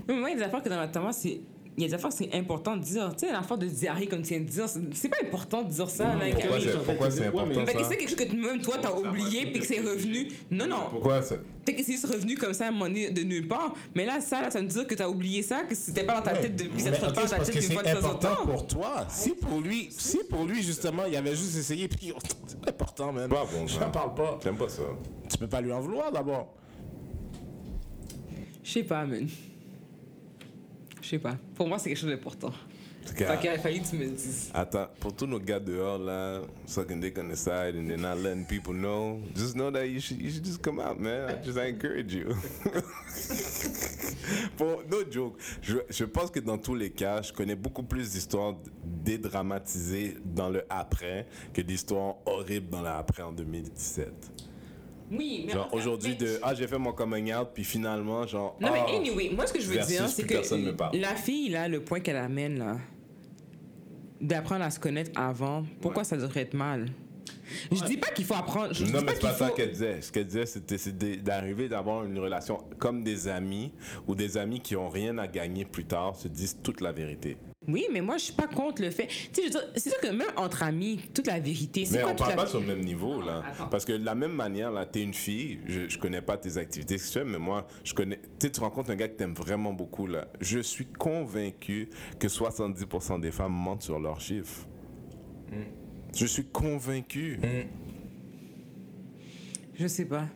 Oui, mais moi, il y a des affaires que dans ma tête, c'est. Il y a des affaires c'est important de dire. Tu sais, l'affaire de diarrhée, comme tu viens de dire, c'est pas important de dire ça. là, Pourquoi que- c'est pourquoi c'est important ça? c'est quelque chose que même toi, t'as oublié, puis que c'est revenu. Non, non. Pourquoi ça? Peut-être que c'est juste revenu comme ça à un moment donné de nulle part. Mais là, ça, là, ça veut dire que t'as oublié ça, que c'était pas dans ta tête depuis cette fois dans ta parce tête que une c'est fois de temps en important temps. pour toi. Si pour lui, si pour lui justement, il avait juste essayé, puis c'est important, man. Pas bon. J'en parle pas. J'aime pas ça. Tu peux pas lui en vouloir d'abord. Je sais pas, man. Je sais pas. Pour moi, c'est quelque chose d'important. Que- qu'il a fallu que tu me le dises. Attends, pour tous nos gars dehors là, sucking dick on the side and they're not letting people know, just know that you should, you should just come out, man. I just encourage you. pour no joke, je, je pense que dans tous les cas, je connais beaucoup plus d'histoires dédramatisées dans le après que d'histoires horribles dans le après en 2017. Oui, mais. Genre aujourd'hui de ah j'ai fait mon coming out puis finalement genre Non, ah, mais anyway, moi, ce que je veux dire, c'est plus personne me que parle. la fille, là, le point qu'elle amène, là, d'apprendre à se connaître avant, pourquoi ça devrait être mal? Je dis pas qu'il faut apprendre. Je Non, dis mais pas c'est qu'il pas ça qu'elle disait. Ce qu'elle disait, c'était d'arriver d'avoir une relation comme des amis ou des amis qui ont rien à gagner plus tard se disent toute la vérité. Oui, mais moi, je suis pas contre le fait. Tu sais, je veux dire, c'est sûr que même entre amis, toute la vérité, c'est Mais quoi on parle la... pas sur le même niveau, là. Attends. Parce que de la même manière, là, t'es une fille, je, je connais pas tes activités sexuelles, mais moi, je connais. Tu sais, tu rencontres un gars que t'aimes vraiment beaucoup, là. Je suis convaincu que 70% des femmes mentent sur leurs chiffres. Je suis convaincu. Je sais pas.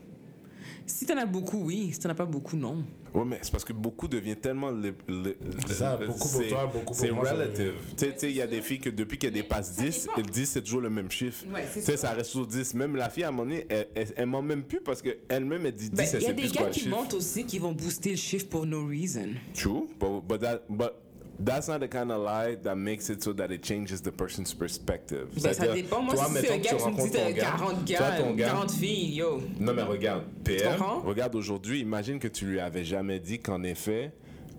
Si t'en as beaucoup, oui. Si t'en as pas beaucoup, non. Ouais, mais c'est parce que beaucoup devient tellement. Le, le- C'est ça, le- beaucoup pour c'est- toi, beaucoup pour C'est moi, ça relative. Tu sais, il y a des filles que depuis qu'elles dépassent ça 10, dépend. elles disent c'est toujours le même chiffre. Ouais, c'est tu sais, ça. ça reste sur 10. Même la fille, à un moment donné, elle, elle, elle ment même plus parce qu'elle-même, elle dit 10, Ben, elle il y a des plus gars qui mentent aussi qui vont booster le chiffre pour no reason. True, but, but, that, but that's not the kind of lie that makes it so that it changes the person's perspective. Ben, ça dépend. Moi, toi, si c'est un gars qui me dit rencontres ton t'as gars, 40 toi, gars, ton gars, 40 filles, yo. Non, mais regarde, PM, regarde aujourd'hui, imagine que tu lui avais jamais dit qu'en effet,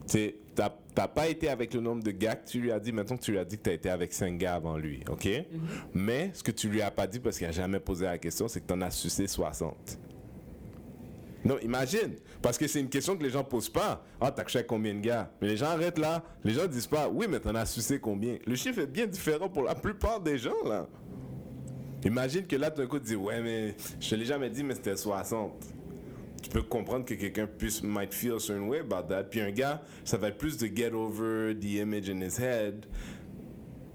tu n'as t'as pas été avec le nombre de gars que tu lui as dit. Mettons que tu lui as dit que tu as été avec 5 gars avant lui, OK? Mm-hmm. Mais ce que tu lui as pas dit parce qu'il a jamais posé la question, c'est que tu en as sucé 60. Non, imagine. Parce que c'est une question que les gens posent pas. Ah, t'as couché combien de gars? Mais les gens arrêtent là. Les gens disent pas, oui, mais t'en as sucé combien? Le chiffre est bien différent pour la plupart des gens, là. Imagine que là, tout d'un coup, tu dis, ouais, mais je te l'ai jamais dit, mais c'était 60. Tu peux comprendre que quelqu'un puisse, might feel a certain way about that. Puis un gars, ça va être plus de get over the image in his head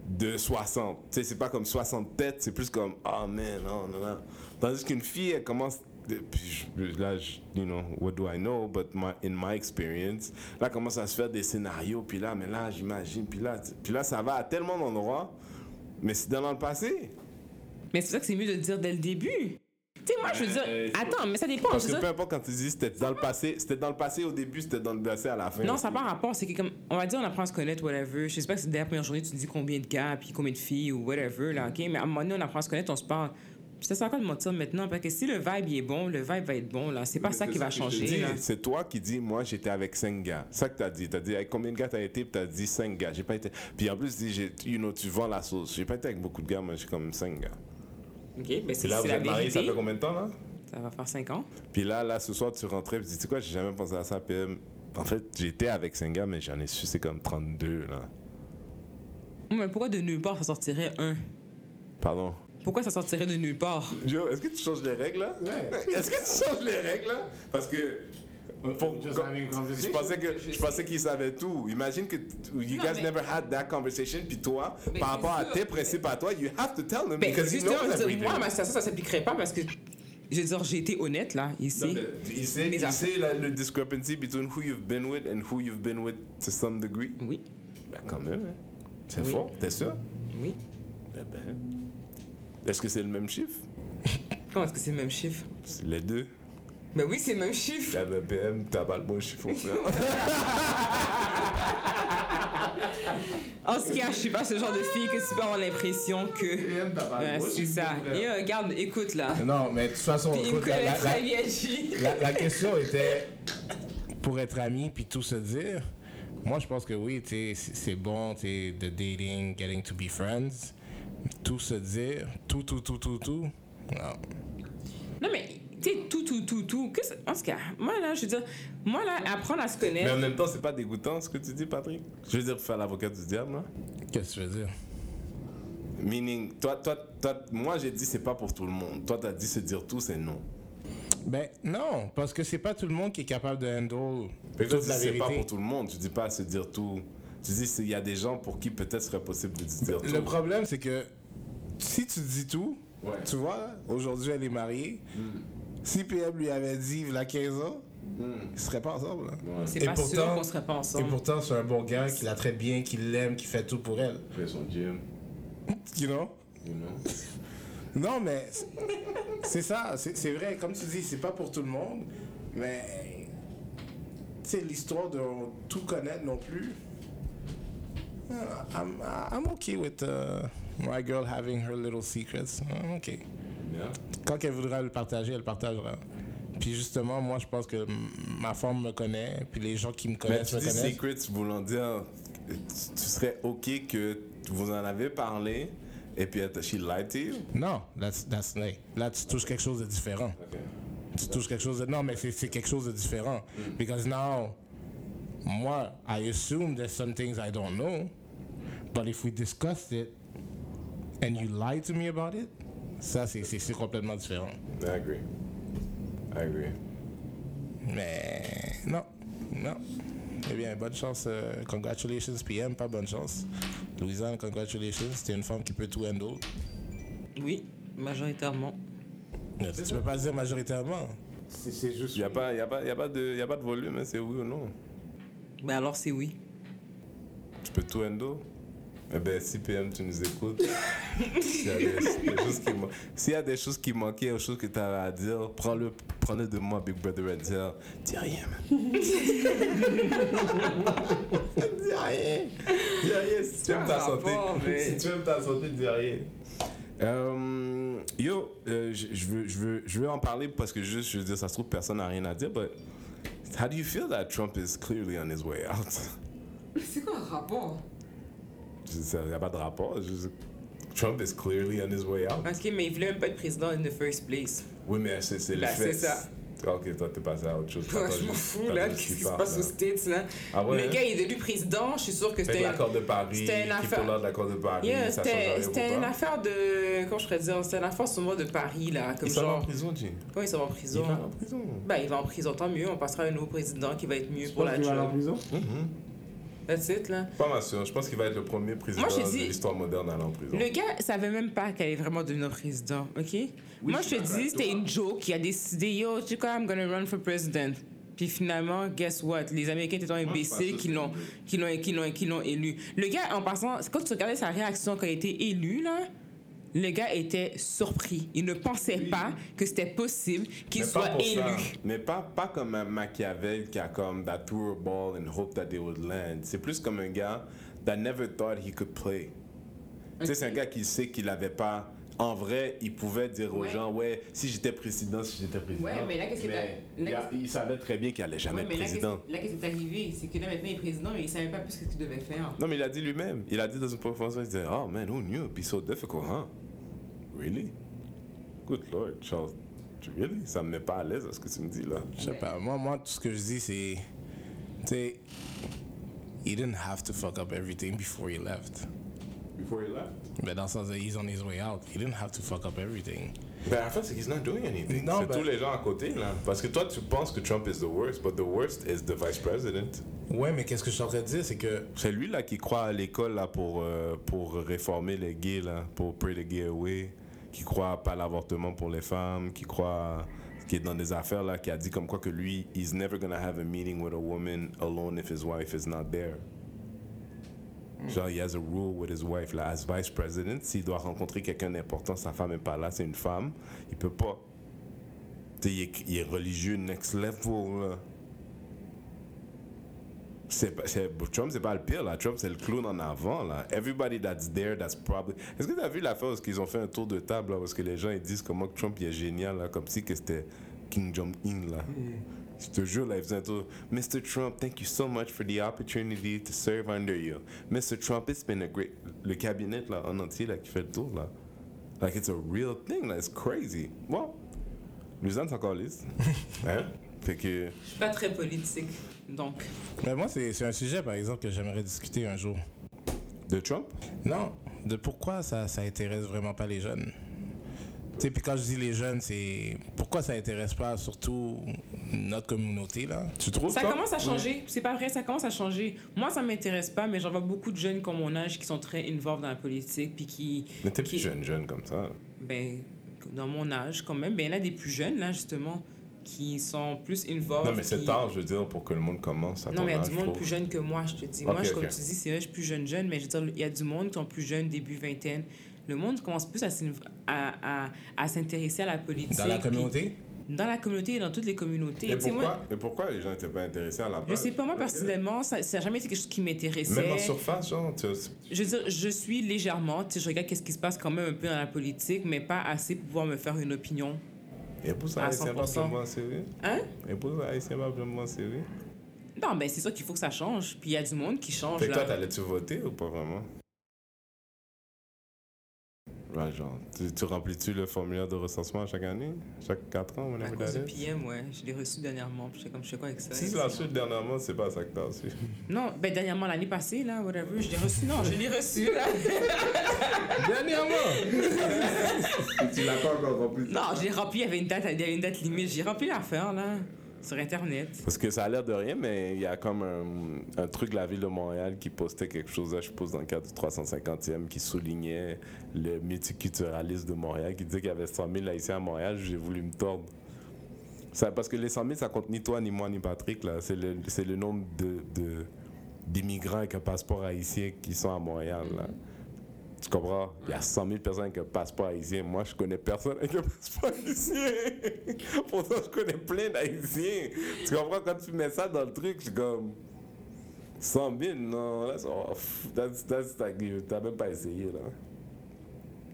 de 60. Tu sais, c'est pas comme 60 têtes, c'est plus comme, oh man, non, non, non. Tandis qu'une fille, elle commence. Là, je- you know, what do I know? But my, in my experience, là, commence à se faire des scénarios, puis là, mais là, j'imagine, puis là, puis là, ça va à tellement d'endroits, mais c'est dans le passé. Mais c'est ça que c'est mieux de dire dès le début. Tu sais, moi, je veux dire. Euh, Attends, mais ça dépend. Parce que peu importe quand tu dis c'était dans le passé, c'était dans le passé au début, c'était dans le passé à la fin. Non, ça n'a pas rapport. C'est que, comme, on va dire, on apprend à se connaître, whatever. Je sais pas que c'est dès la première journée, tu te dis combien de gars, puis combien de filles, ou whatever, là, OK? Mais à un moment donné, on apprend à se connaître, on se parle. Puis ça quoi de mentir maintenant? Parce que si le vibe il est bon, le vibe va être bon, là. C'est pas ça qui va changer. C'est toi qui dis, moi j'étais avec 5 gars. C'est ça que t'as dit. T'as dit, avec combien de gars t'as été? Puis t'as dit 5 gars. J'ai pas été. Puis en plus, j'ai- you know, tu vends la sauce. J'ai pas été avec beaucoup de gars, moi j'ai comme 5 gars. OK? Ben, Puis c'est là, c'est vous la êtes mariés, ça fait combien de temps là? Ça va faire 5 ans. Puis là, là, ce soir, tu rentrais, puis tu dis, tu sais quoi, j'ai jamais pensé à ça. Euh, en fait, j'étais avec 5 gars, mais j'en ai su, c'est comme 32 là. Mais pourquoi de nulle part ça sortirait un? Pardon? Pourquoi ça sortirait de nulle part? Joe, est-ce que tu changes les règles là? Est-ce que tu changes les règles là? Parce que. pour- je conversation. pensais que je pensais qu'ils savaient tout. Imagine que you Non, guys mais- never had that conversation puis toi Mais par rapport à tes principes à toi, you have to tell them Ben, because veux dire, everything. moi, ma situation, ça s'appliquerait pas parce que, je veux dire, j'ai été honnête, là, ici. Non, mais Il sait, il sait la- le discrepancy between who you've been with and who you've been with to some degree. Oui, Ben quand même, hein. c'est Oui. fort, t'es sûr? oui. Eh ben. Est-ce que c'est le même chiffre? Comment est-ce que c'est le même chiffre? C'est les deux. Ben oui, c'est le même chiffre. La BPM, t'as pas le bon chiffre. En ce cas, je suis pas ce genre de fille que tu peux avoir l'impression que. Ouais, c'est ça. Et euh, regarde, écoute là. Non, mais de toute façon, Il me écoute, la, la- très la- la- la question était pour être amis puis tout se dire. Moi, je pense que oui, c'est c'est bon, de dating, getting to be friends. Tout se dire, tout, tout, tout, tout, tout. Non. Non, mais, tu sais, tout, tout, tout, tout. Que en tout cas, moi là, je veux dire, moi là, apprendre à se Mais en connaître. même temps, c'est pas dégoûtant ce que tu dis, Patrick. Je veux dire, pour faire l'avocat du diable, là. Qu'est-ce que tu veux dire? Meaning, toi, toi, toi, moi j'ai dit c'est pas pour tout le monde. Toi, t'as dit se dire tout, c'est non. Ben non, parce que c'est pas tout le monde qui est capable de handle toi, toute tu la dis c'est pas vérité. pour tout le monde. Tu dis pas se dire tout. Tu dis il y a des gens pour qui peut-être serait possible de dire tout. Le problème, c'est que si tu dis tout, Ouais. tu vois, aujourd'hui elle est mariée. Si PM lui avait dit il a 15 ans, ils seraient pas ensemble. là. C'est Et pas sûr pourtant- qu'on serait pas Et ensemble. pourtant, c'est un bon gars qui la traite bien, qui l'aime, qui fait tout pour elle. Fait son gym, You know? you know. Non, mais c'est- c'est ça, c'est c'est vrai, comme tu dis, c'est pas pour tout le monde, mais sais, l'histoire de tout connaître non plus. Uh, I'm, I'm okay with uh, my girl having her little secrets. I'm okay. Yeah. Quand elle voudra le partager, elle le partagera. Puis justement, moi, je pense que ma femme me connaît, puis les gens qui me Mais connaissent tu me dis connaissent. secrets voulant dire tu tu serais ok que vous en avez parlé et puis elle- she lied to you? Non, that's, that's, like, là, tu touches quelque chose de différent. Tu touches quelque chose de... Non, mais c'est quelque chose de différent. Because now, moi, I assume there's some things I don't know. But if we discussed it and you lied to me about it, ça, c'est- c'est c'est complètement différent. I agree. I agree. Mais non, non. Eh bien, bonne chance. euh, congratulations, PM, pas bonne chance. Louisanne, congratulations. T'es une femme qui peut tout handle. Oui, majoritairement. Tu, tu peux pas dire majoritairement. C'est c'est juste... Il n'y a, pas- y a, pas- y a, pas de- y a pas de volume, hein, c'est oui ou non. Ben alors, c'est oui. Tu peux tout endo. Eh ben, si PM, tu nous écoutes, s'il y, a des- des choses qui man- s'il y a des choses qui manquaient, des choses que tu avais à dire, prends-le prends-le de moi, Big Brother Red dire, dis rien, man. dis rien. Dis rien. Si tu aimes ta santé, si tu aimes ta santé, dis rien. Euh, yo, euh, je je veux, je, veux, je veux en parler parce que juste, je veux dire, ça se trouve, personne n'a rien à dire, but how do you feel that Trump is clearly on his way out? C'est quoi le rapport? Il n'y a pas de rapport. juste- Trump is clearly on his way out. Ok, mais il voulait même pas être président in the first place. Oui, mais c'est c'est le Bah, fait. c'est ça. Ok, toi, t'es passé à autre chose. T'attends je m'en fous, là, qu'est-ce qui se passe aux States, là. Ah ouais, le hein? gars, il est devenu président, je suis sûr que c'était... l'accord de Paris, c'était une affaire- de l'accord de Paris, Yeah, c'était une toi. affaire de... Comment je pourrais dire? C'était une affaire sûrement de Paris, là, comme Il s'en va en genre... prison, Jim. Oui, il s'en va en Il prison. va en prison. Ben, il va en prison, tant mieux. On passera à un nouveau président qui va être mieux pour la Tu vas aller en job. prison? That's it, là. Pas ma sûr. Je pense qu'il va être le premier président Moi, de l'histoire moderne à aller en prison. Le gars savait même pas qu'elle allait vraiment devenir président, ok? Moi, je te dis, c'était une joke qui a décidé, yo, tu sais quoi, I'm gonna run for president. Puis finalement, guess what? Les Américains étaient imbéciles qui l'ont, qui l'ont, qui l'ont, qui l'ont élu. Le gars, en passant, quand tu regardais sa réaction quand il était élu, là, le gars était surpris. Il ne pensait pas que c'était possible qu'il soit élu. ça. Mais pas, pas comme un Machiavel qui a comme that threw a ball and hope that they would land. C'est plus comme un gars that never thought he could play. Tu sais, c'est un gars qui sait qu'il avait pas. En vrai, il pouvait dire aux gens, ouais, si j'étais président, si j'étais président. Ouais, mais là, qu'est-ce que Mais t'as- là, il savait très bien qu'il allait jamais Ouais, être mais président. là, qu'est-ce qui est arrivé? C'est que là, maintenant, il est président, mais il savait pas plus ce qu'il devait faire. Non, mais il a dit lui-même. Il a dit dans une conférence, il disait, oh man, who knew? It'd be so difficult, huh? Really? Good Lord, Charles. Really? Ça me met pas à l'aise à ce que tu me dis là. Je sais pas. Moi, moi, tout ce que je dis, c'est. Tu sais. He didn't have to fuck up everything before he left. Before he left? Mais dans le sens, he's on his way out. He didn't have to fuck up everything. Ben, en fait, c'est qu'il not doing anything. Non, c'est ben- tous les gens à côté, là. Parce que toi, tu penses que Trump is the worst, but the worst is the vice president. Ouais, mais qu'est-ce que je suis en train de dire, c'est que. C'est lui, là, qui croit à l'école, là, pour, euh, pour réformer les gays, là, pour pray the gay away, qui croit pas à l'avortement pour les femmes, qui croit... qui est dans des affaires, là, qui a dit comme quoi que lui, he's never gonna have a meeting with a woman alone if his wife is not there. Genre, he has a rule with his wife, là, as vice president, s'il doit rencontrer quelqu'un d'important, sa femme est pas là, c'est une femme, il peut pas. Tu sais, il est, il est religieux next level, là. Trump, c'est pas le pire, là. Trump, c'est le clown en avant, là. Everybody that's there, that's probably... Est-ce que tu as vu l'affaire où ils ont fait un tour de table, là, parce que les gens, ils disent comment Trump, il est génial, là, comme si que c'était King Jong-un, là? Je te jure, là, ils faisaient un tour. Mr. Trump, thank you so much for the opportunity to serve under you. Mr. Trump, it's been a great... Le cabinet, là, en entier, là, qui fait le tour, là. Like, it's a real thing, là. It's crazy. Well, Luzanne, c'est encore lisse. hein? Fait que... Je suis pas très politique, donc. Mais moi, c'est c'est un sujet, par exemple, que j'aimerais discuter un jour. De Trump? Non, de pourquoi ça, ça intéresse vraiment pas les jeunes. Tu sais, puis quand je dis les jeunes, c'est pourquoi ça intéresse pas surtout notre communauté, là? Tu trouves Ça commence à changer. C'est pas vrai, ça commence à changer. Moi, ça m'intéresse pas, mais j'en vois beaucoup de jeunes comme mon âge qui sont très involved dans la politique, puis qui. Mais t'es plus qui- jeune, jeune comme ça. Ben, dans mon âge, quand même. Ben, il y en a des plus jeunes, là, justement, qui sont plus involved. Non, mais c'est tard, je veux dire, pour que le monde commence à Non, mais il y a du je monde trouve. plus jeune que moi, je te dis. Moi, je, comme ok. tu dis, c'est vrai, je suis plus jeune, jeune, mais je veux dire, il y a du monde qui sont plus jeunes, début vingtaine. Le monde commence plus à, s'in- à, à, à s'intéresser à la politique. Dans la puis- communauté, Dans la communauté et dans toutes les communautés. Et sais, moi, pourquoi, et pourquoi les gens n'étaient pas intéressés à la je base? sais pas, moi, personnellement, ça n'a jamais été quelque chose qui m'intéressait. Même en surface, genre, tu Je veux dire, je suis légèrement, tu sais, je regarde qu'est-ce qui se passe quand même un peu dans la politique, mais pas assez pour pouvoir me faire une opinion. Épouse À haïtien pas 100%. vraiment sérieux? Hein? Épouse haïtien pas vraiment sérieux? Non, ben c'est ça qu'il faut que ça change. Puis il y a du monde qui change. Fait que toi, t'allais-tu voter ou pas vraiment? Ouais, genre, tu, tu remplis-tu le formulaire de recensement chaque année? Chaque 4 ans, À cause du? PM, ouais. Je l'ai reçu dernièrement. Puis j'étais comme, je sais quoi avec ça? Si c'est la suite dernièrement, c'est pas ça que t'as reçu. Non, ben dernièrement, l'année passée, là, whatever, je l'ai reçu. Non, je l'ai reçu, là. dernièrement? tu l'as pas encore rempli? Non, je l'ai rempli, il y avait une date, il y avait une date limite. J'ai rempli l'affaire, là, sur Internet. Parce que ça a l'air de rien, mais il y a comme un, un truc de la ville de Montréal qui postait quelque chose, là, je suppose, dans le cadre du 350e, qui soulignait le multiculturalisme de Montréal, qui disait qu'il y avait 100 000 haïtiens à Montréal. J'ai voulu me tordre. Ça, parce que les 100 000, ça compte ni toi, ni moi, ni Patrick. là. C'est le, c'est le nombre de, de- d'immigrants avec un passeport haïtien qui sont à Montréal. Là. Tu comprends? Il y a 100 000 personnes avec un passeport haïtien. Moi, je connais personne avec un passeport haïtien. Pourtant, je connais plein d'haïtiens. Tu comprends? Quand tu mets ça dans le truc, je suis comme. 100 000, non, you- t'as même pas essayé, là.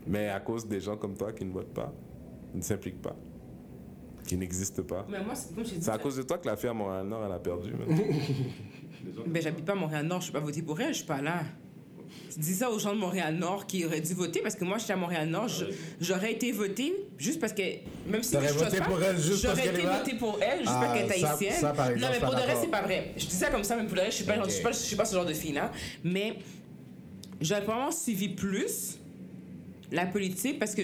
Mais à cause des gens comme toi qui ne votent pas, qui ne s'impliquent pas, qui n'existent pas. Mais moi, c'est comme je t'ai dit. C'est à ça- cause de toi que la fille à Montréal-Nord, elle a perdu. Ben, j'habite pas à Montréal-Nord, je suis pas voté pour elle, je suis pas là. Dis ça aux gens de Montréal-Nord qui auraient dû voter parce que moi, j'étais à Montréal-Nord, je- j'aurais été voté juste parce que. Même si T'aurais je voté pas, pour elle juste parce J'aurais qu'elle été est là? voté pour elle juste Ah, parce qu'elle est ça- haïtienne. ça, par non, exemple, mais je pour suis le pas reste, c'est pas vrai. Je dis ça comme ça, mais pour le reste, je suis pas, je suis pas, je suis pas ce genre de fille-là. Mais j'aurais vraiment suivi plus la politique parce que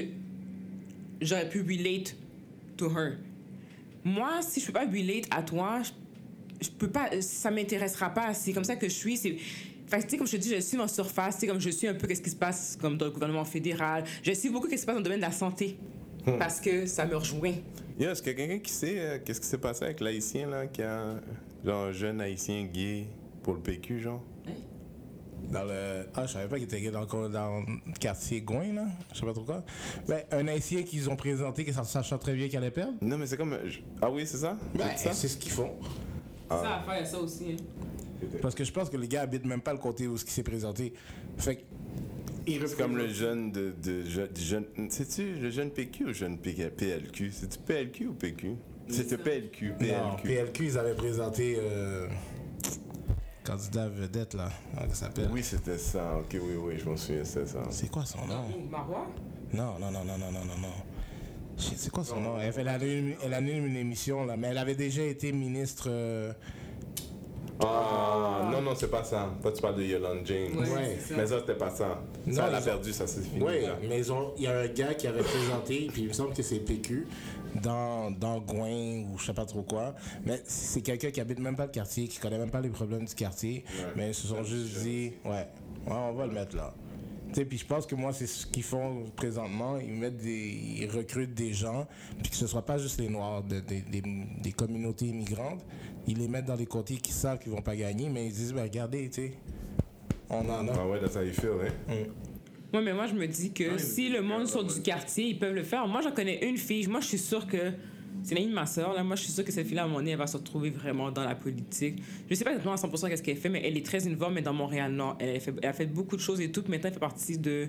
j'aurais pu relate to her. Moi, si je peux pas relate à toi, je- je peux pas, ça m'intéressera pas. C'est comme ça que je suis. C'est, fait que, tu sais, comme je te dis, je suis en surface. Comme je suis un peu qu'est-ce qui se passe comme dans le gouvernement fédéral. Je suis beaucoup qu'est-ce qui se passe dans le domaine de la santé parce que ça me rejoint. Yeah, est-ce qu'il y a quelqu'un qui sait euh, qu'est-ce qui s'est passé avec l'haïtien, là, qui a genre un jeune haïtien gay pour le PQ, genre? Dans le. Ah, je savais pas qu'il était gay dans, le- dans le quartier Gouin, là. Je sais pas trop quoi. Ben, un haïtien qu'ils ont présenté, qui sachant très bien qu'il allait perdre? Non, mais c'est comme. Ah oui, c'est ça? Ben, C'est ça? c'est ce qu'ils font. Ça à faire, il y a ça aussi. hein. Parce que je pense que les gars habitent même pas le côté où ce qui s'est présenté. Fait que. C'est comme le jeune de, de, jeune. Sais-tu le jeune PQ ou le jeune PQ PLQ? C'est-tu PLQ ou PQ? C'était PLQ, Non, PLQ. PLQ, ils avaient présenté. Euh, candidat vedette, là. Comment ça s'appelle? Oui, c'était ça. Ok, oui, oui, je m'en souviens, c'était ça. C'est quoi son nom? Marois? Non, non, non, non, non, non, non, non. C'est quoi son nom? Elle, elle anime, elle une émission, là, mais elle avait déjà été ministre. euh, Ah, non, non, c'est pas ça. Toi, tu parles de Yolande James. Ouais. c'est ça. Mais ça, c'était pas ça. Non, ça, elle a perdu, ça, c'est fini. Oui, mais il y a un gars qui avait présenté, puis il me semble que c'est PQ, dans, dans Gouin ou je sais pas trop quoi. Mais c'est quelqu'un qui habite même pas le quartier, qui connaît même pas les problèmes du quartier. Mais ils se sont juste dit, ouais, ouais, on va le mettre là. Tu sais, puis je pense que moi, c'est ce qu'ils font présentement. Ils mettent des, ils recrutent des gens, puis que ce soit pas juste les Noirs de- de- des, des communautés immigrantes. Ils les mettent dans des côtés qui savent qu'ils vont pas gagner, mais ils disent, ben, regardez, tu sais, on en a. Ah ouais, that's how you feel, hein? Oui, mais moi, je me dis que si le monde sort du quartier, ils peuvent le faire. Moi, j'en connais une fille. Moi, je suis sûre que. C'est l'amie de ma soeur, là. Moi, je suis sûre que cette fille-là, à un moment donné, elle va se retrouver vraiment dans la politique. Je sais pas exactement à 100% qu'est-ce qu'elle fait, mais elle est très involvée, mais dans Montréal-Nord. Elle, a fait- elle a fait beaucoup de choses et tout. Puis Maintenant, elle fait partie de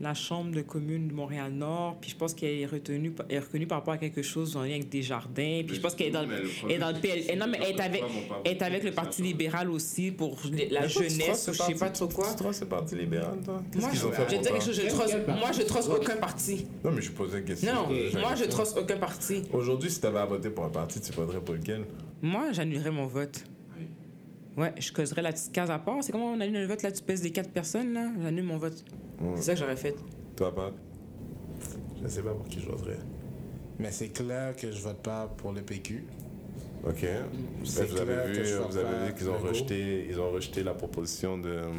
la Chambre de commune de Montréal-Nord. Puis je pense qu'elle est retenue, elle est reconnue par rapport à quelque chose en lien avec des jardins. Puis je pense qu'elle est dans, le elle est dans le PL. Non, mais elle est avec, elle est avec le Parti libéral aussi pour la jeunesse ou je sais pas trop quoi. Tu trosses ce parti libéral, toi? Moi, je, toi? quelque chose, je trosse, moi, je trosse aucun parti. Non, mais je posais une question. Non, moi, je trosse aucun parti. Aujourd'hui, si t'avais à voter pour un parti, tu voterais pour lequel? Moi, j'annulerais mon vote. Ouais, je causerais la petite case à part. C'est comment on annule le vote là? Tu pèses les quatre personnes là? J'annule mon vote. C'est ça que j'aurais fait. Toi, pas? Je sais pas pour qui je voterais. Mais c'est clair que je vote pas pour le PQ. Ok. C'est vous avez clair vu, vous avez vu qu'ils ont rejeté, ils ont rejeté la proposition de euh,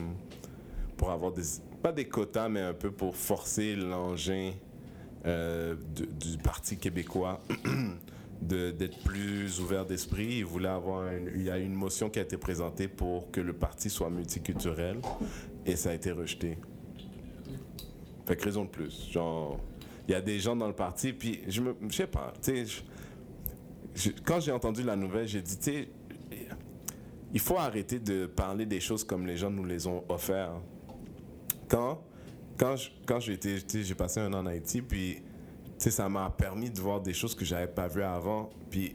pour avoir des pas des quotas, mais un peu pour forcer l'engin euh, du Parti québécois d'être plus ouvert d'esprit. Ils voulaient avoir il y a une motion qui a été présentée pour que le parti soit multiculturel et ça a été rejeté. Fait que raison de plus. Genre, il y a des gens dans le parti, puis je me, je sais pas, tu sais, quand j'ai entendu la nouvelle, j'ai dit, tu sais, il faut arrêter de parler des choses comme les gens nous les ont offertes. Quand, quand, quand j'ai passé un an en Haïti, puis, sais, ça m'a permis de voir des choses que j'avais pas vues avant. Puis,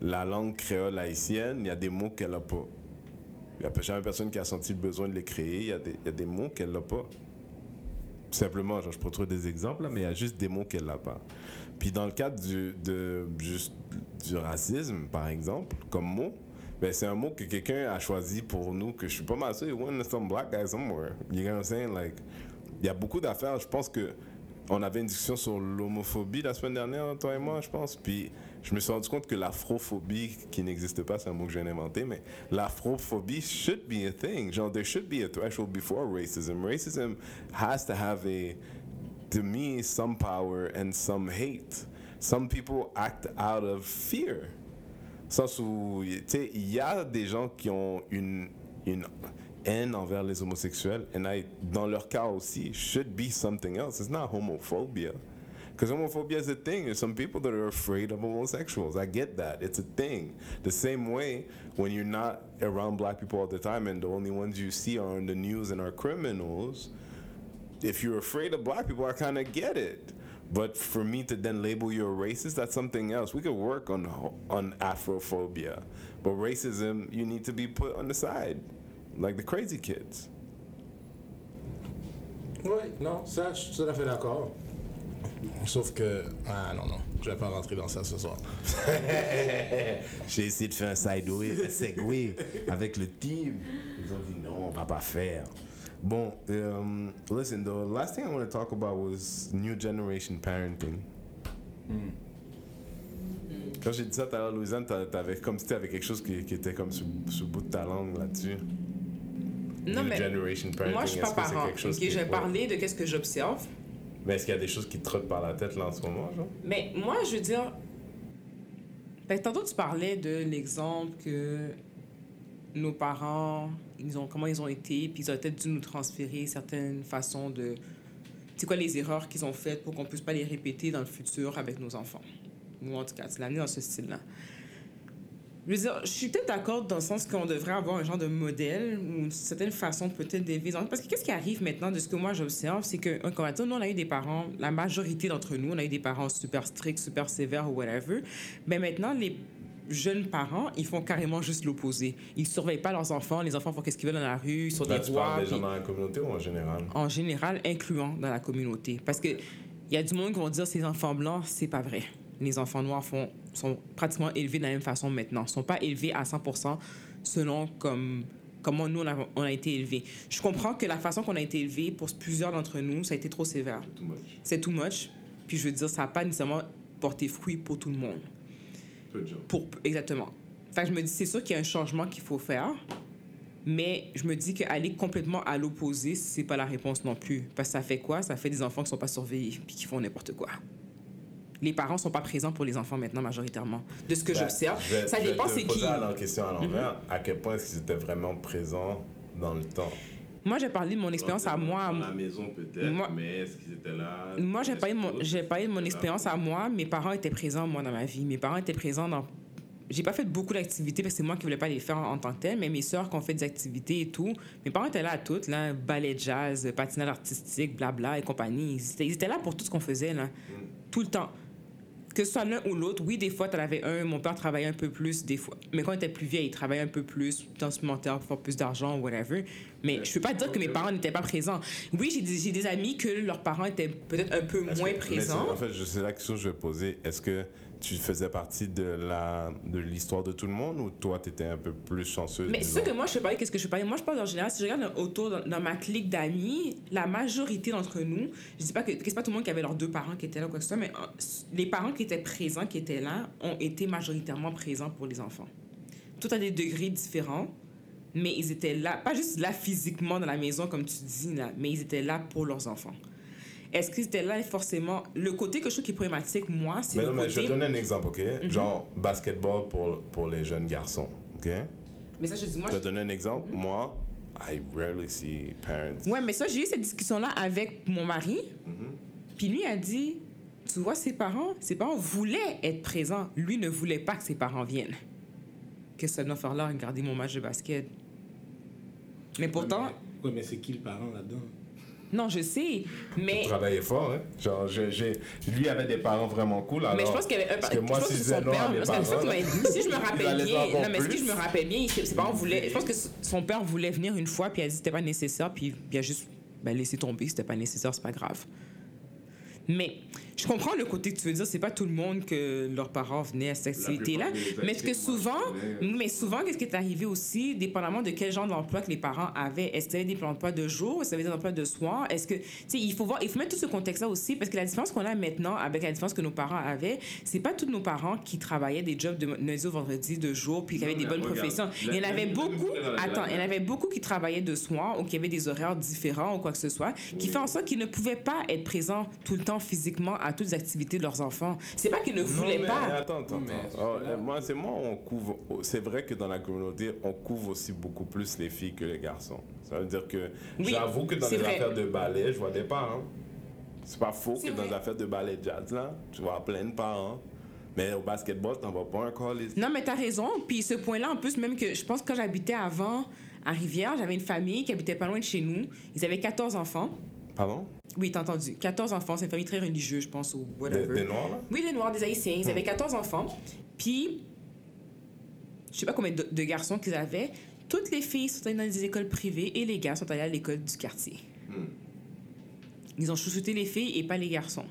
la langue créole haïtienne, il y a des mots qu'elle a pas. Il n'y a jamais personne qui a senti le besoin de les créer. Il y, a des- y a des mots qu'elle n'a pas. Simplement, genre, je peux trouver des exemples, là, mais il y a juste des mots qu'elle n'a pas. Puis dans le cadre du, de, juste, du racisme, par exemple, comme mot, ben, c'est un mot que quelqu'un a choisi pour nous, que je suis pas mal sûr, some black guy somewhere. You know what I'm saying? Like, il y a beaucoup d'affaires. Je pense que on avait une discussion sur l'homophobie la semaine dernière, toi et moi, je pense. Puis je me suis rendu compte que l'afrophobie, qui n'existe pas, c'est un mot que j'ai inventé, mais l'afrophobie should be a thing. Genre, there should be a threshold before racism. Racism has to have a, to me, some power and some hate. Some people act out of fear. Sens où, il y a des gens qui ont une haine envers les homosexuels, and I, dans leur cas aussi, should be something else. It's not homophobia. Because homophobia is a thing. There's some people that are afraid of homosexuals. I get that. It's a thing. The same way when you're not around black people all the time and the only ones you see are on the news and are criminals, if you're afraid of black people, I kind of get it. But for me to then label you a racist, that's something else. We could work on on Afrophobia, but racism, you need to be put on the side, like the crazy kids. Oui, non, ça, je suis tout à fait d'accord. Sauf que. Ah non, non, je vais pas rentrer dans ça ce soir. J'ai essayé de faire un sideway, un segway avec le team. Ils ont dit non, on va pas faire. Bon, um, listen, the last thing I want to talk about was new generation parenting. Quand j'ai dit ça tout à l'heure, Louisiane, t'a- t'avais comme si t'avais quelque chose qui, qui était comme sur, sur le bout de ta langue là-dessus. Non, mais generation parenting, moi, je suis pas que parent. quelque chose Ok, qui- je vais parler de qu'est-ce que j'observe. Mais est-ce qu'il y a des choses qui te trottent par la tête là en ce moment, genre? Mais moi, je veux dire. Ben, tantôt, tu parlais de l'exemple que nos parents, ils ont, comment ils ont été, puis ils auraient peut-être dû nous transférer certaines façons de. C'est quoi les erreurs qu'ils ont faites pour qu'on puisse pas les répéter dans le futur avec nos enfants. Ou en tout cas, c'est l'amener dans ce style-là. Je veux dire, je suis peut-être d'accord dans le sens qu'on devrait avoir un genre de modèle ou une certaine façon peut-être d'élever. Parce que qu'est-ce qui arrive maintenant de ce que moi j'observe, c'est comme on nous, on a eu des parents, la majorité d'entre nous, on a eu des parents super stricts, super sévères ou whatever. Mais maintenant, les jeunes parents, ils font carrément juste l'opposé. Ils surveillent pas leurs enfants, les enfants font qu'est-ce qu'ils veulent dans la rue, sur Là, des tu rois. parles des gens dans la communauté ou en général? en général, incluant dans la communauté. Parce que il y a du monde qui vont dire ces enfants blancs, c'est pas vrai. Les enfants noirs font, sont pratiquement élevés de la même façon maintenant. Ils sont pas élevés à 100% selon comme, comment nous, on a, on a été élevés. Je comprends que la façon qu'on a été élevés, pour plusieurs d'entre nous, ça a été trop sévère. Too much. C'est too much. Puis je veux dire, ça n'a pas nécessairement porté fruit pour tout le monde. Peu de gens. Pour, exactement. Fait que je me dis, c'est sûr qu'il y a un changement qu'il faut faire. Mais je me dis qu'aller complètement à l'opposé, c'est pas la réponse non plus. Parce que ça fait quoi? Ça fait des enfants qui sont pas surveillés puis qui font n'importe quoi. Les parents sont pas présents pour les enfants maintenant, majoritairement. De ce que Ben, j'observe. Ça dépend c'est qui. Mhm. la question à l'envers. À quel point est-ce qu'ils étaient vraiment présents dans le temps? Moi, j'ai parlé de mon expérience à moi. à Dans la maison peut-être, Moi- mais est-ce qu'ils étaient là? Moi, j'ai parlé de mon, que- j'ai parlé de mon expérience à moi. Mes parents étaient présents, moi, dans ma vie. Mes parents étaient présents dans... J'ai pas fait beaucoup d'activités parce que c'est moi qui voulais pas les faire en, en tant que tel, mais mes sœurs qui ont fait des activités et tout, mes parents étaient là à toutes, là, ballet jazz, patinage artistique, blabla et compagnie. Ils étaient, ils étaient là pour tout ce qu'on faisait, là, tout le temps. Que ce soit l'un ou l'autre, oui, des fois, tu en avais un, mon père travaillait un peu plus, des fois. Mais quand il était plus vieil, il travaillait un peu plus, temps supplémentaire pour faire plus d'argent, whatever. Mais je peux pas dire que mes parents n'étaient pas présents. Oui, j'ai des, des amis que leurs parents étaient peut-être un peu moins présents. c'est- En fait, sais la question que je vais poser. Est-ce que tu faisais partie de la de l'histoire de tout le monde ou toi, tu étais un peu plus chanceuse? Mais c'est sûr que moi, je peux parler, qu'est-ce que je parler? Moi, je parle en général. Si je regarde autour, dans, dans ma clique d'amis, la majorité d'entre nous, je dis pas que, que c'est pas tout le monde qui avait leurs deux parents qui étaient là ou quoi que ce soit, mais euh, les parents qui étaient présents, qui étaient là, ont été majoritairement présents pour les enfants. Tout à des degrés différents, mais ils étaient là, pas juste là physiquement dans la maison, comme tu dis, là, mais ils étaient là pour leurs enfants. Est-ce qu'ils étaient là forcément? Le côté que je trouve qui est problématique, moi, c'est Mais le non, mais je vais côté... te donner un exemple, OK? Mhm. Genre, basketball pour, pour les jeunes garçons, OK? Mais ça, je dis, moi, Je vais te donner un exemple. Moi, I rarely see parents. Ouais, mais ça, j'ai eu cette discussion-là avec mon mari. Puis lui a dit, tu vois, ses parents, ses parents voulaient être présents. Lui ne voulait pas que ses parents viennent. Qu'est-ce que ça doit faire là, regarder mon match de basket? Mais pourtant, Ouais, mais c'est qui le parent là-dedans? Non, je sais, mais... Il travaillait fort, hein? Genre, je- j'ai- lui avait des parents vraiment cool. Alors, Mais je pense qu'il y avait un Parce que moi, je si je disais non à mes parents, tu si je me rappelle bien, non, mais si je me rappelle bien, ses ses parents voulaient, je pense que son père voulait venir une fois, puis il a dit que c'était pas nécessaire, puis il a juste ben, laissé tomber, c'était pas nécessaire, c'est pas grave. Mais je comprends le côté que tu veux dire, c'est pas tout le monde que leurs parents venaient à cette activité-là. Mais ce que souvent, connais, mais souvent, qu'est-ce qui est arrivé aussi, dépendamment de quel genre d'emploi que les parents avaient? Est-ce que c'était des emplois de jour, est-ce que c'était des emplois de soir? Est-ce que, tu sais, il faut voir, il faut mettre tout ce contexte-là aussi, parce que la différence qu'on a maintenant avec la différence que nos parents avaient, c'est pas tous nos parents qui travaillaient des jobs de lundi au vendredi, de jour, puis qui avaient des bonnes professions. Il y en avait beaucoup, attends, il y en avait beaucoup qui travaillaient de soir ou qui avaient des horaires différents ou quoi que ce soit, qui fait en sorte qu'ils ne pouvaient pas être présents tout le temps physiquement à toutes les activités de leurs enfants. C'est pas qu'ils ne Non, voulaient mais pas. Attends, attends. Mais- attends. Oh, euh, moi, c'est moi, on couvre. C'est vrai que dans la communauté, on couvre aussi beaucoup plus les filles que les garçons. Ça veut dire que Oui, j'avoue que dans les vrai. affaires de ballet, je vois des parents. C'est pas faux que dans les affaires de ballet jazz, là, tu vois plein de parents. Mais au basketball, t'en vois pas encore les. Non, mais t'as raison. Puis ce point-là, en plus, même que je pense que quand j'habitais avant à Rivière, j'avais une famille qui habitait pas loin de chez nous. Ils avaient 14 enfants. Pardon? Oui, t'as entendu. 14 enfants. C'est une famille très religieuse, je pense, ou des, whatever. des noirs, là? Oui, les Noirs, des Haïtiens. Ils avaient 14 enfants. Puis, je sais pas combien de, de garçons qu'ils avaient. Toutes les filles sont allées dans des écoles privées et les gars sont allés à l'école du quartier. Ils ont chouchouté les filles et pas les garçons.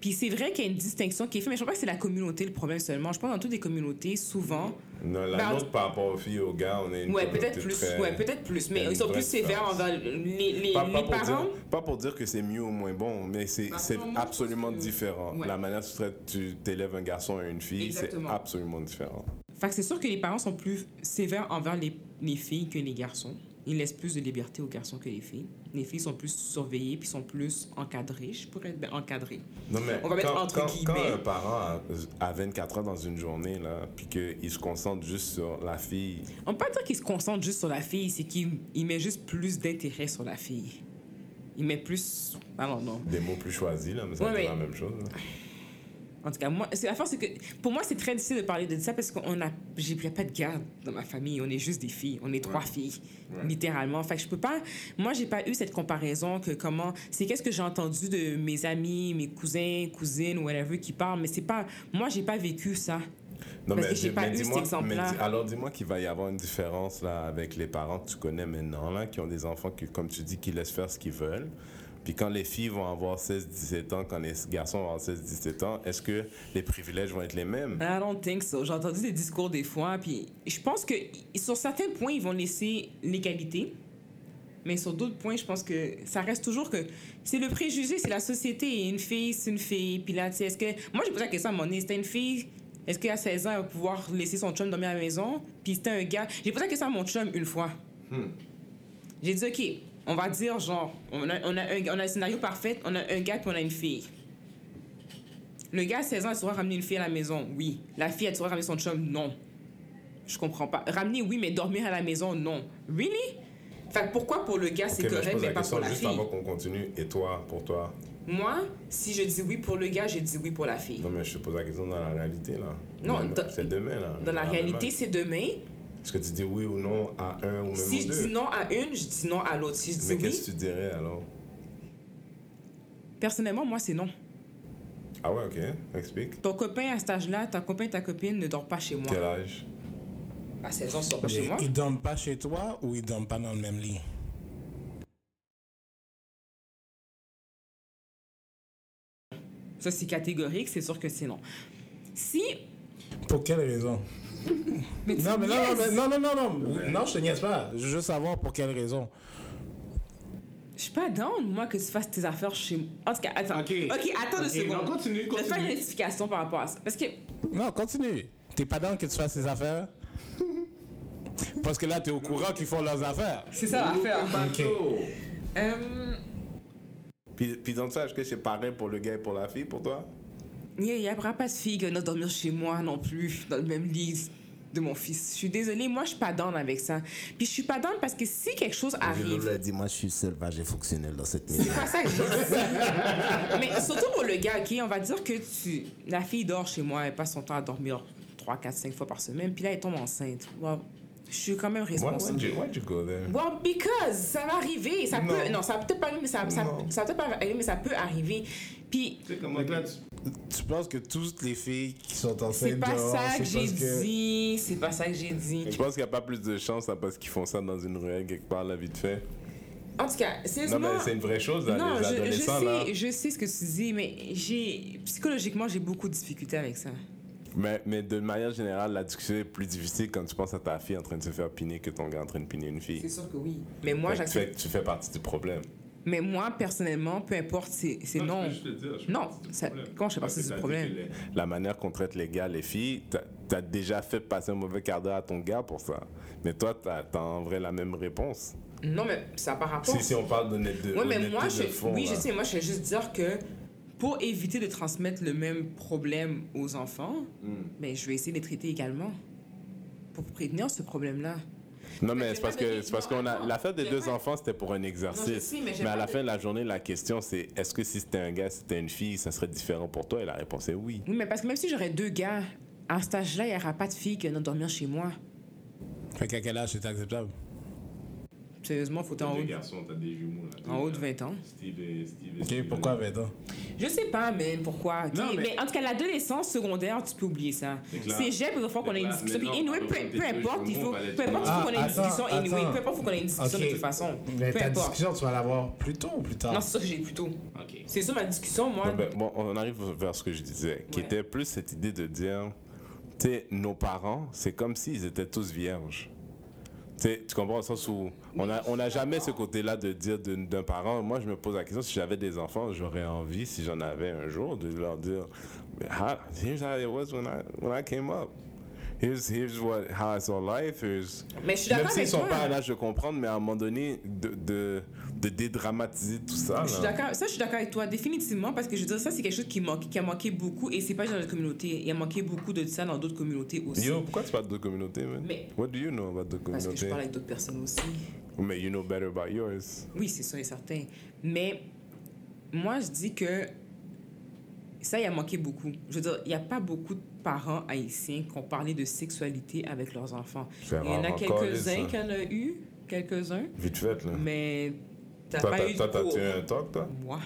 Puis c'est vrai qu'il y a une distinction qui est faite, mais je pense pas que c'est la communauté le problème seulement. Je pense que dans toutes les communautés, souvent. Non, la Ben, nôtre par rapport aux filles et aux gars, on est une Ouais, peut-être plus. très- Ouais, peut-être plus. Mais ils sont plus sévères envers les, les, Pas, pas les pour parents. dire, pas pour dire que c'est mieux ou moins bon, mais c'est Bah, absolument que- différent. Ouais. La manière dont tu t'élèves un garçon et une fille, c'est absolument différent. Fait que c'est sûr que les parents sont plus sévères envers les, les filles que les garçons. Ils laissent plus de liberté aux garçons que les filles. Les filles sont plus surveillées puis sont plus encadrées. Je pourrais être ben, encadrée. Non, mais On va mettre quand, entre quand- quand guillemets. un parent a, a 24 ans dans une journée, là, puis qu'il se concentre juste sur la fille, On peut pas dire qu'il se concentre juste sur la fille, c'est qu'il il met juste plus d'intérêt sur la fille. Il met plus. Ah non, non. des mots plus choisis, là, mais c'est Ouais, mais- la même chose. là. En tout cas, moi, c'est- la force, c'est que pour moi, c'est très difficile de parler de ça parce qu'on a, j'ai pas de garde dans ma famille. On est juste des filles. On est trois filles, littéralement. Fait que je peux pas. Moi, j'ai pas eu cette comparaison que comment. C'est qu'est-ce que j'ai entendu de mes amis, mes cousins, cousines, whatever, qui parlent, mais c'est pas. Moi, j'ai pas vécu ça. Non, Parce que j'ai pas eu cet exemple-là. mais dis- alors dis-moi qu'il va y avoir une différence là, avec les parents que tu connais maintenant, là, qui ont des enfants, qui, comme tu dis, qui laissent faire ce qu'ils veulent. Puis quand les filles vont avoir 16-17 ans, quand les garçons vont avoir 16-17 ans, est-ce que les privilèges vont être les mêmes? I don't think so. J'ai entendu des discours des fois, puis je pense que sur certains points, ils vont laisser l'égalité. Mais sur d'autres points, je pense que ça reste toujours que c'est le préjugé, c'est la société. Une fille, c'est une fille. Puis là, tu sais, est-ce que. Moi, j'ai posé la question à mon nez, c'était une fille. Est-ce qu'à 16 ans, elle va pouvoir laisser son chum dormir à la maison? Puis c'était un gars. J'ai posé la question à mon chum une fois. J'ai dit, OK, on va dire, genre, on a, on, a un, on a un scénario parfait, on a un gars puis on a une fille. Le gars à 16 ans, il saura ramener une fille à la maison, oui. La fille, elle saura ramener son chum, non. Je comprends pas. Ramener, oui, mais dormir à la maison, non. Really? Fait que pourquoi pour le gars, c'est Ok, mais je correct, mais, la pas pour la juste fille? avant qu'on continue. Et toi, pour toi? Moi, si je dis oui pour le gars, je dis oui pour la fille. Non, mais je te pose la question dans la réalité, là. Non, dans- c'est demain, là. Dans la Même réalité, c'est demain. Est-ce que tu dis oui ou non à un ou même Si aux je deux? dis non à une, je dis non à l'autre. Si je dis mais oui, qu'est-ce que tu dirais alors? personnellement, moi, c'est non. Ah ouais, ok. Explique. Ton copain à cet âge-là, ta copain, ta copine ne dort pas chez moi. Quel âge? À 16 ans, tu dors pas chez moi. Ils dorment pas chez toi ou ils dorment pas dans le même lit? Ça, c'est catégorique, c'est sûr que c'est non. Si. Pour quelle raison? Mais Non, mais non, non, mais non, non, non, non, non, je te niaise pas. Je veux juste savoir pour quelle raison. Je suis pas down, moi, que tu fasses tes affaires chez moi. En tout cas, attends. Ok. Attends deux Ok, non, secondes. continue, Je vais faire une continue. rectification par rapport à ça. Parce que. Non, continue. T'es pas dans que tu fasses tes affaires? Parce que là, t'es au courant qu'ils font leurs affaires. C'est ça l'affaire. Ok. Euh. Puis, puis dans ça, est-ce que c'est pareil pour le gars et pour la fille, pour toi? Il n'y aura pas de fille qui va dormir chez moi non plus, dans le même lit de mon fils. Je suis désolée, moi, je suis pas down avec ça. Puis je suis pas down parce que si quelque chose arrive. Je dit, moi, je suis sauvage et fonctionnel dans cette maison. C'est pas ça que j'ai. Mais surtout pour le gars, OK, on va dire que tu... la fille dort chez moi, elle passe son temps à dormir 3, 4, 5 fois par semaine, puis là, elle tombe enceinte. Well, je suis quand même Why, responsable. why'd, you, why'd you go there? Well, because ça va arriver. Ça Non. peut... Non, ça peut-être pas arriver, mais ça, ça, peut-être pas arriver, mais ça peut arriver. Puis Tu sais comment là, Tu penses que toutes les filles qui sont c'est enceintes pas dehors, ça que c'est j'ai que... dit. C'est pas ça que j'ai dit. Je pense qu'il n'y a pas plus de chance là, parce qu'ils font ça dans une ruelle quelque part, là, vite fait. En tout cas, Non, sérieusement... mais c'est une vraie chose, là, Non, les je, je adolescents, là. sais, je sais ce que tu dis, mais j'ai psychologiquement j'ai beaucoup de difficultés avec ça. Mais, mais de manière générale, la discussion est plus difficile quand tu penses à ta fille en train de se faire piner que ton gars en train de piner une fille. C'est sûr que oui. Mais moi, tu, j'accepte. fais, tu fais partie du problème. Mais moi, personnellement, peu importe, c'est c'est non. Je te dire, je Non, ça- comment je fais partie du problème? les- La manière qu'on traite les gars, les filles, t'as as déjà fait passer un mauvais quart d'heure à ton gars pour ça. Mais toi, t'as as en vrai la même réponse. Non, mais ça par rapport. Si, si on parle d'honnêteté Oui, mais honnêteté moi, de je, fond, oui, je sais, moi, je vais juste dire que pour éviter de transmettre le même problème aux enfants, Hmm. mais je vais essayer de les traiter également pour prévenir ce problème-là. Non, mais c'est parce que c'est parce qu'on a des deux enfants, c'était pour un exercice. mais à la fin de la journée, la question c'est est-ce que si c'était un gars, si c'était une fille, ça serait différent pour toi? Et la réponse est oui. Oui, mais parce que même si j'aurais deux gars, à cet âge-là, il n'y aura pas de fille qui va dormir chez moi. Fait qu'à quel âge c'est acceptable? Sérieusement, faut être en haut, des garçons, t'as des jumeaux là. en haut de 20 ans. Steve et Steve et Ok, pourquoi 20 ans? Je sais pas, mais pourquoi? Non, mais... mais- en tout cas, l'adolescence secondaire, tu peux oublier ça. C'est falloir qu'on ait une discussion. Puis, anyway, peu, importe, il faut, on va aller peu importe, il faut Ah, qu'on ait une attends, discussion. Anyway, peu importe, il faut qu'on ait une discussion de toute façon. Mais peu ta importe. discussion, tu vas l'avoir plus tôt ou plus tard? Non, c'est ça que j'ai plus tôt. Ok. C'est ça ma discussion, moi. Non, ben, bon, on arrive vers ce que je disais, qui était plus cette idée de dire, tu sais, nos parents, c'est comme s'ils étaient tous vierges. Tu comprends au sens où on n'a on a jamais ce côté-là de dire d'un parent. Moi, je me pose la question, si j'avais des enfants, j'aurais envie, si j'en avais un jour, de leur dire, here's how it was when I, when I came up. Here's, here's what, how I saw life. Here's... Mais je suis Même d'accord s'ils avec sont toi. pas à l'âge de comprendre, mais à un moment donné, de, de, de dédramatiser tout ça. Je suis d'accord, ça je suis d'accord avec toi, définitivement, parce que je veux dire, ça c'est quelque chose qui, manque, qui a manqué beaucoup, et c'est pas juste dans notre communauté, il a manqué beaucoup de ça dans d'autres communautés aussi. Yo, pourquoi tu parles de communauté, man? Mais- What do you know about the parce que je communauté? parle avec d'autres personnes aussi. Mais you know better about yours. Oui, c'est sûr et certain. Mais moi, je dis que ça, il a manqué beaucoup. Je veux dire, il n'y a pas beaucoup de parents haïtiens qui ont parlé de sexualité avec leurs enfants. Il y en a quelques-uns qui en a eu, quelques-uns, Vite fait, là. mais t'as pas eu de toi, t'as tué un talk, toi? Moi,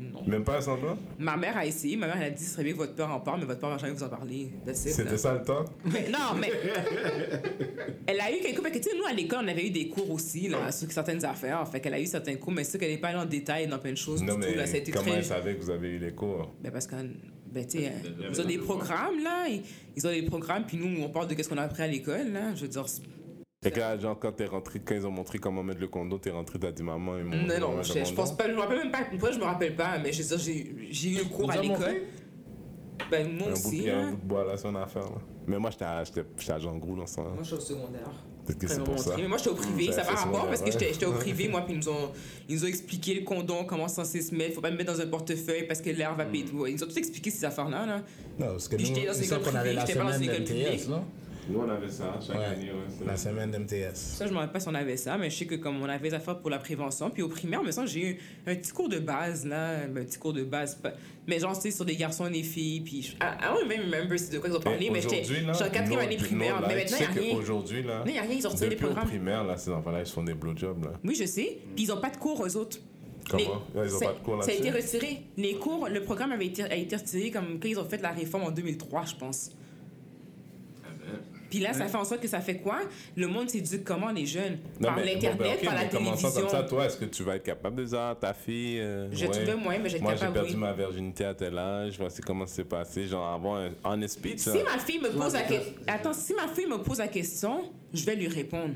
non. Même pas un semblant? Ma mère a essayé, ma mère elle a dit, serait bien que votre père en parle, mais votre père va jamais vous en parler. C'était ça le talk? Mais non, mais. elle a eu quelques. Parce que, tu sais, nous, à l'école, on avait eu des cours aussi, là, sur certaines affaires. Fait qu'elle a eu certains cours, mais c'est qu'elle n'est pas allée en détail dans plein de choses Non, du mais tout. Là, ça a été comment très. elle savait que vous avez eu les cours? Ben, parce que. Ben, tu sais, y ils ont des programmes, là. Ils, ont des programmes, puis nous, on parle de qu'est-ce qu'on a appris à l'école, là. Je veux dire. c'est- Fait que là, genre, quand t'es rentré, quand ils ont montré comment mettre le condo, t'es rentré, t'as dit maman et mon. Non, non, je, je pense pas. Je me rappelle même pas. Pourquoi je me rappelle pas, mais je veux dire, j'ai- j'ai eu un cours à l'école. Ben, moi Un aussi, un là. bout de bois là, son affaire. Là. Mais moi, j'étais à, j'étais, j'étais à Jean Grou dans ce temps-là. Moi, je suis au secondaire. Peut-être que Après, c'est ils pour m'ont ça. montré. Mais moi, j'étais au privé. Ça va rapport parce que j'étais au privé, moi, puis ils nous ont, ils nous ont expliqué le condom, comment c'est censé se mettre. Faut pas le mettre dans un portefeuille parce que l'air va Mm. péter. Ils nous ont tout expliqué ces affaires-là. Là. Non, parce que nous, j'étais dans une école privée, j'étais pas dans semaine une école d'MTS, publique. Nous, on avait ça chaque Ouais, année. Ouais, la semaine d'MTS. Ça, je me rappelle pas si on avait ça, mais je sais que comme on avait des affaires pour la prévention, puis au primaire, mais ça, j'ai eu un petit cours de base, là. Ben, Un petit cours de base. Mais genre, c'était sur des garçons et des filles, puis. je- I, don't even remember c'est de quoi ils ont parlé, mais j'étais aujourd'hui, là, en quatrième année primaire. là, Mais maintenant, il n'y a rien. qu'aujourd'hui, là, Non, il n'y a rien, ils ont retiré les depuis au programmes. primaire, là, ces enfants-là, ils se font des blowjobs, là. Oui, je sais. Puis ils ont pas de cours, eux autres. Comment? Les- ils ont pas de cours Ça a été retiré. Les cours, le programme avait été, a été retiré comme quand ils ont fait la réforme en 2003, je pense. Ah Puis là, ça fait en sorte que ça fait quoi? Le monde s'éduque comment, les jeunes? Non, par mais- bon, l'Internet, ben, ok, par la mais télévision. comme ça, toi, est-ce que tu vas être capable de dire à ta fille euh, Je ouais, trouve le moyen, mais j'ai Moi, j'ai capable, perdu oui. ma virginité à tel âge, voici comment ça s'est passé, genre avoir un honest speech. Si ma fille me pose la question... Attends, si ma fille me pose la question, je vais lui répondre.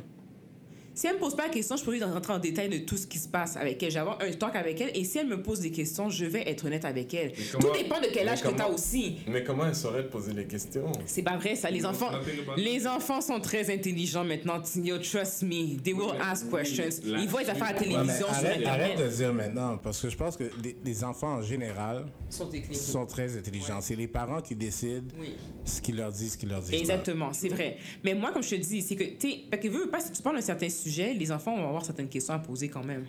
Si elle me pose pas la question, je peux lui rentrer en détail de tout ce qui se passe avec elle. Avoir un talk avec elle. Et si elle me pose des questions, je vais être honnête avec elle. comment- Tout dépend de quel âge que tu as aussi. Mais comment elle saurait te poser les questions? C'est pas vrai, ça. Les enfants, les enfants sont très intelligents maintenant. Yo, trust me. They will ask questions. Ils voient les affaires à la Ouais, télévision, sur arrête, arrête Internet. de dire maintenant, parce que je pense que les, les enfants en général sont très intelligents. C'est les parents qui décident Oui. ce qu'ils leur disent, ce qu'ils leur disent. Exactement, c'est vrai. Mais moi, comme je te dis, c'est que, tu sais, parce que veux, veux pas, si tu parles d'un certain sujet, les enfants vont avoir certaines questions à poser quand même.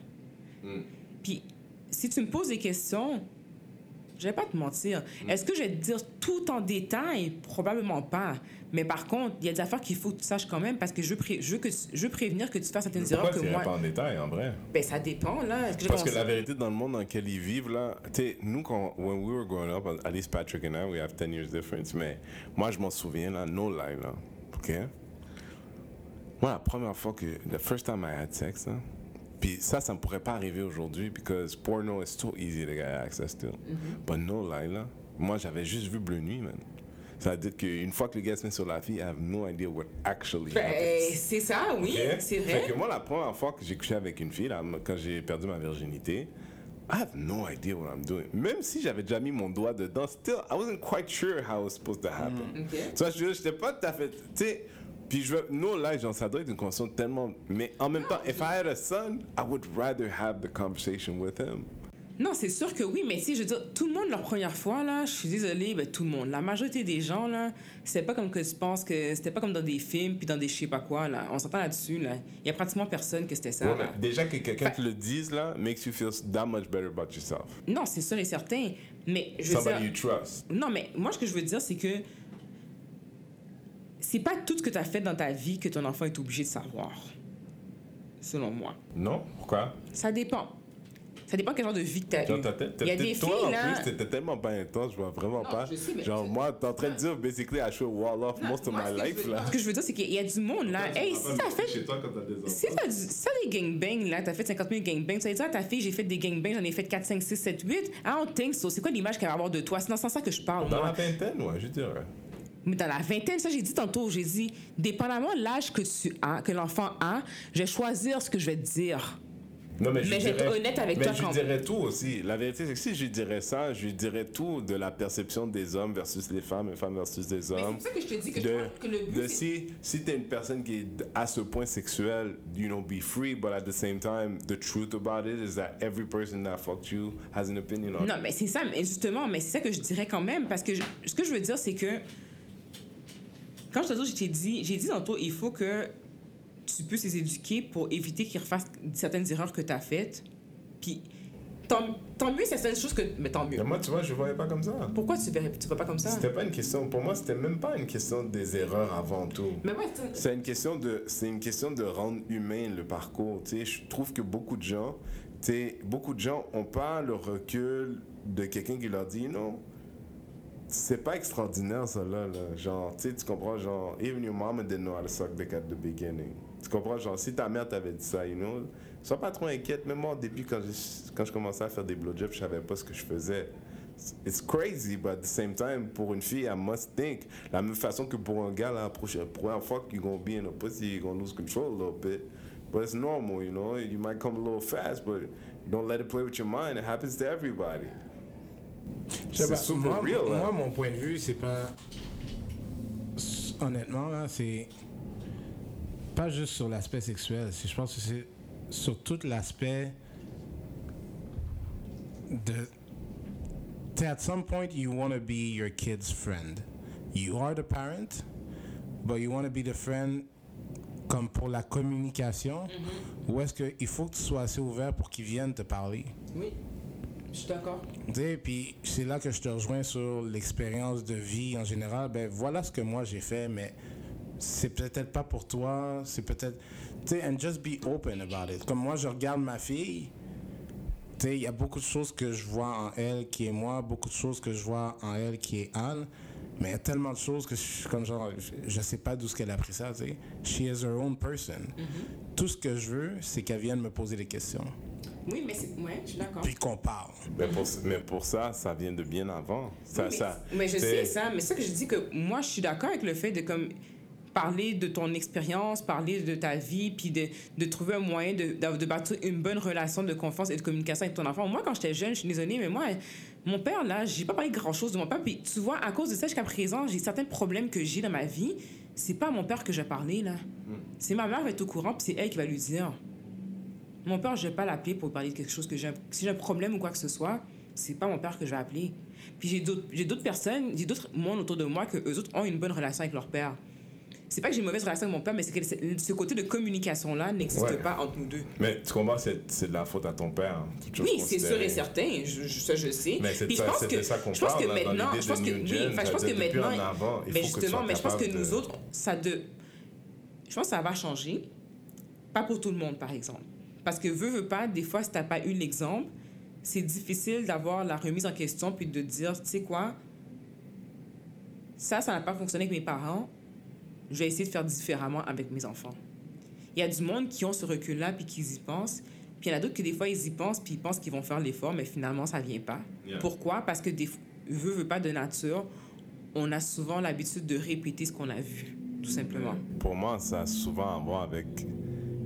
Puis, si tu me poses des questions, je vais pas te mentir. Est-ce que je vais te dire tout en détail? Probablement pas. Mais par contre, il y a des affaires qu'il faut que tu saches quand même parce que je veux, pré- je veux, que tu- je veux prévenir que tu fasses certaines erreurs que moi. pas en détail, en vrai? Ben, ça dépend, là. Que Parce que la vérité, dans le monde dans lequel ils vivent, là, tu sais, nous, quand, when we were growing up, at least Patrick and I, we have 10 years difference, mais moi, je m'en souviens, là, no lie, là, OK? Moi, la première fois que, the first time I had sex, là, puis ça, ça ne pourrait pas arriver aujourd'hui, because porno is too easy to get access to. But no lie, là, moi, j'avais juste vu Bleu Nuit, man. Ça veut dire qu'une fois que le gars se met sur la fille, I have no idea what actually happens. c'est ça, oui, c'est Fait vrai. que moi, la première fois que j'ai couché avec une fille, là, quand j'ai perdu ma virginité, I have no idea what I'm doing. Même si j'avais déjà mis mon doigt dedans, still, I wasn't quite sure how it was supposed to happen. Mm, ok. Tu vois, je j'étais pas tout à fait. Tu sais, puis je veux. No lie, genre, ça doit être une conversation tellement. Mais en même temps, if I had a son, I would rather have the conversation with him. Non, c'est sûr que oui, mais si je veux dire, tout le monde, leur première fois, là, je suis désolée, ben, tout le monde, la majorité des gens, là, c'est pas comme que tu penses que c'était pas comme dans des films puis dans des je sais pas quoi, là. On s'entend là-dessus, là. Il y a pratiquement personne que c'était ça, Ouais, là. déjà que quelqu'un te le dise, là, makes you feel that much better about yourself. Non, c'est sûr et certain. Mais je veux Somebody dire. you trust. Non, mais moi, ce que je veux dire, c'est que c'est pas tout ce que tu as fait dans ta vie que ton enfant est obligé de savoir. Selon moi. Non? Pourquoi? Ça dépend. Ça dépend quel genre de vie que t'as Genre, eu. t'as- t'as- Il y a des toi, filles, en là. plus, t'étais tellement pas intense, je vois vraiment Non, pas. je sais, mais Genre, je- moi, t'es en train de dire, basically, I should wall off most of Moi, my life, veux- là. Ce que je veux dire, c'est qu'il y a du monde, là. Hey, si t'as fait Chez toi quand t'as des enfants. Si t'as du- des gangbangs, là, t'as fait 50 000 gangbangs, tu vas dire à ta fille, j'ai fait des gangbangs, j'en ai fait 4, 5, 6, 7, 8. I don't think so. C'est quoi l'image qu'elle va avoir de toi? C'est dans ce sens-là que je parle, Dans moi. la vingtaine, ouais, je dirais. Mais dans la vingtaine, ça, j'ai dit tantôt, j'ai dit, dépendamment de l'âge que tu as, que l'enfant a, je vais choisir ce que je vais te dire. Non, mais, Mais je vais être honnête avec mais toi je quand dirais tout aussi. La vérité, c'est que si je dirais ça, je dirais tout de la perception des hommes versus les femmes, les femmes versus les hommes. ça que je te dis que je de, pense que le but, de c'est- si, si t'es une personne qui est à ce point sexuel, you know, be free, but at the same time, the truth about it is that every person that fucked you has an opinion on Non, it. mais c'est ça, mais justement, mais c'est ça que je dirais quand même, parce que je- ce que je veux dire, c'est que quand je t'ai dit, j'ai dit, j'ai dit tantôt, il faut que tu puisses les éduquer pour éviter qu'ils refassent certaines erreurs que tu as faites. Puis, tant, tant mieux, c'est certaines choses que. Mais tant mieux. Mais moi, tu vois, je voyais pas comme ça. Pourquoi tu ne tu vois pas comme ça? C'était pas une question, pour moi, c'était même pas une question des erreurs avant tout. Mais ouais, c'est- C'est une question de, c'est une question de rendre humain le parcours. Tu sais, je trouve que beaucoup de gens, tu sais, beaucoup de gens ont pas le recul de quelqu'un qui leur dit non. C'est pas extraordinaire ça là, là. genre tu comprends genre even your mama didn't know how to suck dick at the beginning tu comprends genre si ta mère t'avait dit ça you know sois pas trop inquiète même moi au début quand je, quand je commençais à faire des blowjobs je savais pas ce que je faisais It's crazy, but at the same time, pour une fille, I must think. La même façon que pour un gars, la prochaine, première fois you're gonna be in a pussy, you're gonna lose control a little bit. But it's normal, you know. You might come a little fast, but don't let it play with your mind. It happens to everybody. C'est moi, real, là. moi, mon point de vue, c'est pas. Honnêtement, là, c'est. Pas juste sur l'aspect sexuel. Je pense que c'est sur tout l'aspect de. t'sais, At some point, you want to be your kid's friend. You are the parent, but you want to be the friend comme pour la communication, ou est-ce qu'il faut que tu sois assez ouvert pour qu'ils viennent te parler? Oui, je suis d'accord. Puis c'est là que je te rejoins sur l'expérience de vie en général. Ben voilà ce que moi j'ai fait, mais c'est peut-être pas pour toi, c'est peut-être. Tu sais, and just be open about it. Comme moi, je regarde ma fille, tu sais, il y a beaucoup de choses que je vois en elle qui est moi, beaucoup de choses que je vois en elle qui est Anne. Mais il y a tellement de choses que je suis comme genre, je, sais pas d'où ce qu'elle a pris ça, tu sais. She is her own person. Tout ce que je veux, c'est qu'elle vienne me poser des questions. Oui, mais c'est. Ouais, je suis d'accord. Puis qu'on parle. Mais pour, mais pour ça, ça vient de bien avant. Ça, mais, ça, mais je sais ça, mais c'est ça que je dis que moi, je suis d'accord avec le fait de comme parler de ton expérience, parler de ta vie, puis de, de trouver un moyen de, de, de bâtir une bonne relation de confiance et de communication avec ton enfant. Moi, quand j'étais jeune, je suis désolée, mais moi, mon père, là, j'ai pas parlé grand-chose de mon père. Puis tu vois, à cause de ça, jusqu'à présent, j'ai certains problèmes que j'ai dans ma vie. C'est pas à mon père que je vais parler, là. C'est ma mère qui va être au courant, puis c'est elle qui va lui dire. Mon père, je vais pas l'appeler pour parler de quelque chose que j'ai. Si j'ai un problème ou quoi que ce soit, c'est pas mon père que je vais appeler. Puis j'ai d'autres, j'ai d'autres personnes, j'ai d'autres mondes autour de moi que eux autres ont une bonne relation avec leur père. C'est pas que j'ai une mauvaise relation avec mon père, mais c'est que ce côté de communication-là n'existe Ouais. pas entre nous deux. Mais tu comprends, c'est c'est de la faute à ton père. hein, Oui, c'est sûr et certain, je, je- ça je sais. Mais c'est ça- que ça qu'on parle, que là, dans maintenant, l'idée je pense de que New Gen, je pense que maintenant, en avant, il mais faut que justement, sois mais je pense que nous autres, ça de, je pense que ça va changer, pas pour tout le monde par exemple, parce que veut veut pas, des fois si t'as pas eu l'exemple, c'est difficile d'avoir la remise en question puis de dire, tu sais quoi, ça, ça n'a pas fonctionné avec mes parents, je vais essayer de faire différemment avec mes enfants. Il y a du monde qui ont ce recul-là puis qui y pensent. Puis il y en a d'autres que des fois, ils y pensent puis ils pensent qu'ils vont faire l'effort, mais finalement, ça vient pas. Yeah. Pourquoi? Parce que des veut, veut pas de nature, on a souvent l'habitude de répéter ce qu'on a vu, tout simplement. Pour moi, ça a souvent à voir avec.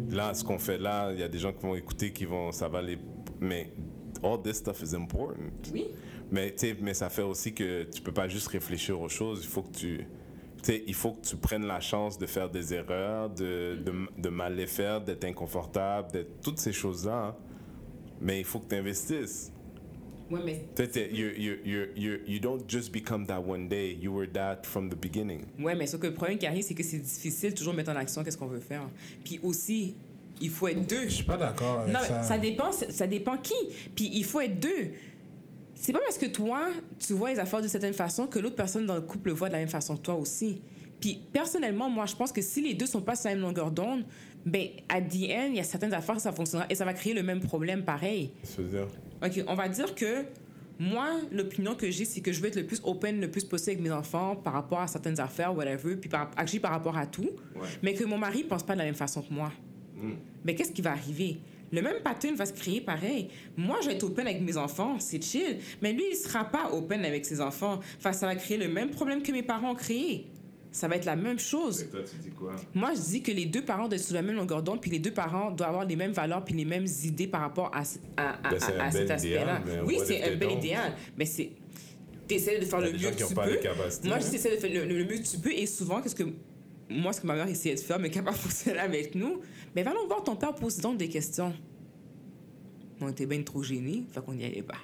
Là, ce qu'on fait là, il y a des gens qui vont écouter, qui vont. Ça va les. Mais all this stuff is important. Oui. Mais, mais ça fait aussi que tu peux pas juste réfléchir aux choses. Il faut que tu. il faut que tu prennes la chance de faire des erreurs, de, de, de mal les faire, d'être inconfortable, d'être toutes ces choses-là. hein. Mais il faut que tu investisses. Ouais, mais, Tu sais, t'es- you, you, you, you, you don't just become that one day. You were that from the beginning. ouais, mais sauf que le problème qui arrive, c'est que c'est difficile toujours mettre en action qu'est-ce qu'on veut faire. Puis aussi, il faut être deux. Je suis pas d'accord avec Non, mais ça. ça dépend, ça dépend qui. Puis il faut être deux. C'est pas parce que toi, tu vois les affaires d'une certaine façon que l'autre personne dans le couple le voit de la même façon que toi aussi. Puis personnellement, moi, je pense que si les deux sont pas sur la même longueur d'onde, ben, à the end, il y a certaines affaires, ça fonctionnera et ça va créer le même problème pareil. Je veux dire, OK, on va dire que moi, l'opinion que j'ai, c'est que je veux être le plus open, le plus possible avec mes enfants par rapport à certaines affaires, whatever, puis par, actually par rapport à tout, mais que mon mari pense pas de la même façon que moi. Mais qu'est-ce qui va arriver? Le même pattern va se créer pareil. Moi, je vais être open avec mes enfants, c'est chill. Mais lui, il sera pas open avec ses enfants. Enfin, ça va créer le même problème que mes parents ont créé. Ça va être la même chose. et toi, tu dis quoi? Moi, je dis que les deux parents doivent être sur la même longueur d'onde, puis les deux parents doivent avoir les mêmes valeurs, puis les mêmes idées par rapport à, à, à, Ben, à- à cet aspect-là. Oui, c'est un bel idéal, mais c'est. T'essaies de faire le mieux que tu peux. Moi, hein. je t'essaie de faire le, le mieux que tu peux, et souvent, qu'est-ce que. Moi, ce que ma mère essayait de faire, mais qui n'a pas fonctionné avec nous, mais va donc voir ton père poser donc des questions. On était bien trop gênés, fait qu'on n'y allait pas.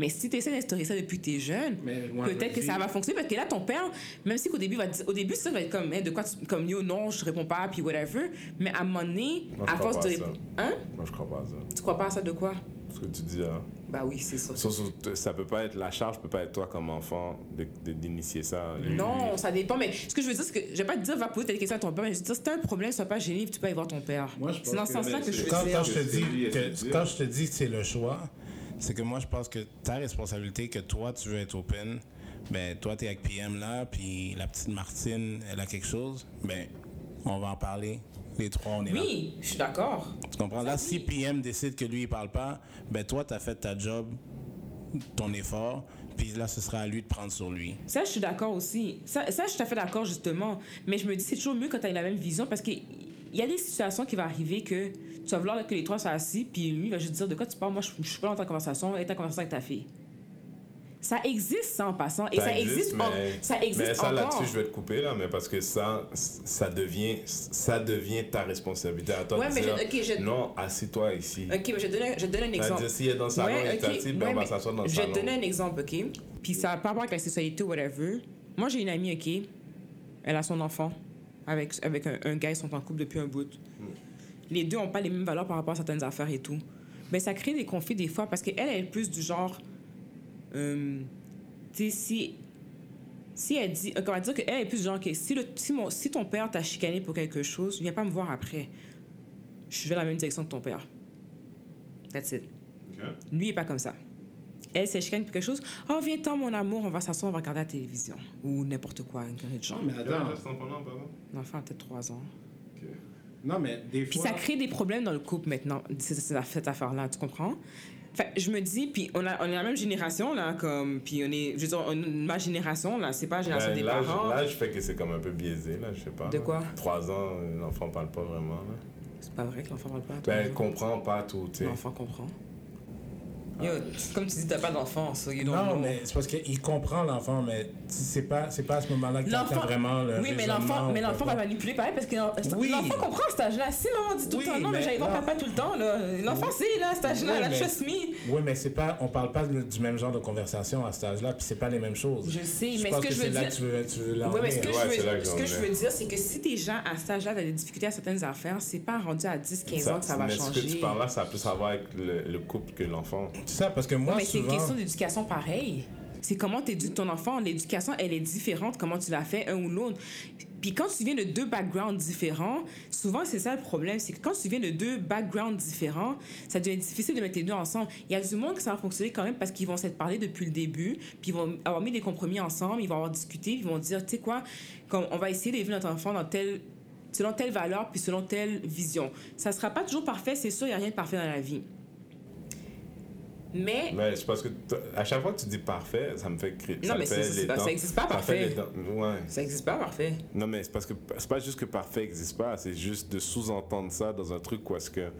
Mais si tu essaies d'instaurer ça depuis que t'es jeune, Mais moi, peut-être que ça va fonctionner parce que là, ton père, même si qu'au début, va au début, ça va être comme, Hein, de quoi tu- comme yo, non, je te réponds pas, puis whatever. Mais à un moment donné, à force pas de. à ça. Hein? Moi, je crois pas à ça. Tu crois pas à ça de quoi? Ce que tu dis là. Bah oui, c'est ça. Ça, ça- ça peut pas être la charge, peut pas être toi comme enfant de- de- d'initier ça. Non, ça dépend. Mais ce que je veux dire, c'est que je vais pas te dire, va poser telle question à ton père, mais je veux dire, si t'as un problème, sois pas gêné, tu peux aller voir ton père. Moi, je pense c'est dans ce que- sens-là que je veux Quand, dire. quand je te dis que c'est le choix, c'est que moi je pense que ta responsabilité que toi tu veux être open, ben toi t'es avec PM là, puis la petite Martine elle a quelque chose, ben on va en parler. Les trois on est là. Oui, je suis d'accord. Tu comprends? Là, si PM décide que lui il parle pas, ben toi t'as fait ta job, ton effort, puis là ce sera à lui de prendre sur lui. Ça, je suis d'accord aussi. Ça, ça, je suis tout à fait d'accord, justement. Mais je me dis, c'est toujours mieux quand tu as la même vision parce qu'il y a des situations qui vont arriver que tu vas vouloir que les trois soient assis, puis lui il va juste dire de quoi tu parles? Moi, je, je suis pas dans ta conversation, et ta conversation avec ta fille. Ça existe, ça, en passant. Et ça, existe, en- mais, ça existe mais ça là-dessus, je vais te couper là, mais parce que ça, ça devient, ça devient ta responsabilité à toi Ouais, de mais dire, je- ok, je- non, assis-toi ici. Ok, mais je donner, je donner un exemple. S'il est dans le salon, est assis, ben, on va mais s'asseoir dans le je vais te donner un exemple, OK? Puis ça a pas rapport avec la sexualité ou whatever. Moi, j'ai une amie, OK? Elle a son enfant avec, avec un, un gars, ils sont en couple depuis un bout. Les deux n'ont pas les mêmes valeurs par rapport à certaines affaires et tout. Mais ça crée des conflits des fois parce qu'elle, elle est plus du genre... euh, tu sais, si... Si elle dit... euh, On va dire qu'elle est plus du genre que si, le, si, mon, si ton père t'a chicané pour quelque chose, viens pas me voir après. Je vais dans la même direction que ton père. That's it. Lui, il est pas comme ça. Elle, c'est chicane pour quelque chose. Oh, viens-t'en, mon amour, on va s'asseoir, on va regarder la télévision. Ou n'importe quoi, de genre. mais attends. L'enfant a peut-être 3 ans. Non, mais des Puis fois. ça crée des problèmes dans le couple maintenant, c'est- c'est- c'est- cette affaire-là, tu comprends? Fait, je me dis, puis on, a, on est la même génération, là, comme, puis on est, je veux dire, on- ma génération, là, c'est pas la génération des Ben, parents. l'âge fait que c'est comme un peu biaisé, là, je sais pas. De quoi? Trois ans, l'enfant parle pas vraiment. Là. C'est pas vrai que l'enfant parle pas. Ben, elle comprend pas tout, tu sais. L'enfant comprend. Yo, comme tu dis, t'as pas d'enfant, so you don't Non, know. mais c'est parce qu'il comprend l'enfant, mais c'est pas, c'est pas à ce moment-là que L'enfant, vraiment le oui, mais l'enfant, mais l'enfant va manipuler pareil parce que Oui. l'enfant comprend à cet âge-là. Si maman dit tout Oui, le temps non, mais, mais j'allais voir papa tout le temps là. L'enfant c'est là à cet âge-là, Oui, la mais- trust me. Oui, mais c'est pas, on parle pas de- du même genre de conversation à cet âge-là, puis c'est pas les mêmes choses. Je sais, mais pense ce que je veux c'est là dire- que tu veux, tu veux Oui, mais ce que. Ouais, je, veux, que ce que je dire, c'est que si des gens à cet âge-là ont des difficultés à certaines affaires, c'est pas rendu à 10, 15 ans que ça va mais changer. ce que tu parles là, ça a plus à voir avec le, le couple que l'enfant. C'est ça, parce que moi, mais c'est une question d'éducation pareil. C'est comment tu éduques ton enfant. L'éducation, elle est différente, comment tu l'as fait, un ou l'autre. Puis quand tu viens de deux backgrounds différents, souvent c'est ça le problème, c'est que quand tu viens de deux backgrounds différents, ça devient difficile de mettre les deux ensemble. Il y a du monde que ça va fonctionner quand même parce qu'ils vont s'être parlé depuis le début, puis ils vont avoir mis des compromis ensemble, ils vont avoir discuté, ils vont dire, tu sais quoi, comme on va essayer d'élever notre enfant dans tel selon telle valeur puis selon telle vision. Ça sera pas toujours parfait, c'est sûr, il n'y a rien de parfait dans la vie. Mais Mais c'est parce que à chaque fois que tu dis parfait, ça me fait crier. Non, mais c'est- c'est pas- ça existe pas, parfait. Ouais. ça n'existe pas parfait. Non, mais c'est parce que c'est pas juste que parfait n'existe pas, c'est juste de sous-entendre ça dans un truc où est-ce que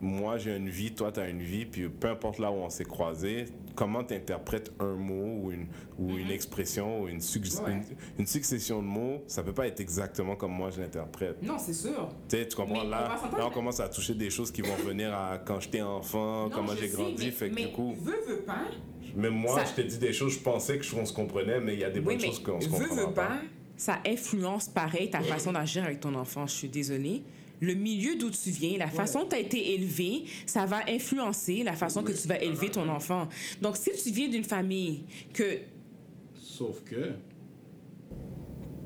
moi j'ai une vie, toi tu as une vie, puis peu importe là où on s'est croisés, comment tu interprètes un mot ou une, ou une expression ou une, sugg- Ouais. une, une succession de mots, ça peut pas être exactement comme moi je l'interprète. Non, c'est sûr. Tu sais, tu comprends, Mais on là, là on mais- commence à toucher des choses qui vont venir à quand j'étais enfant, Non, comment j'ai grandi, mais- fait que mais du coup, Veux, veux pas. même moi ça- je t'ai dit des choses, je pensais que je- on se comprenait, mais il y a des bonnes mais choses qu'on se veux, comprend veux pas. Ça influence pareil ta façon d'agir avec ton enfant. Je suis désolée. Le milieu d'où tu viens, la façon dont tu as été élevé, ça va influencer la façon que tu vas élever ton enfant. Donc, si tu viens d'une famille que Sauf que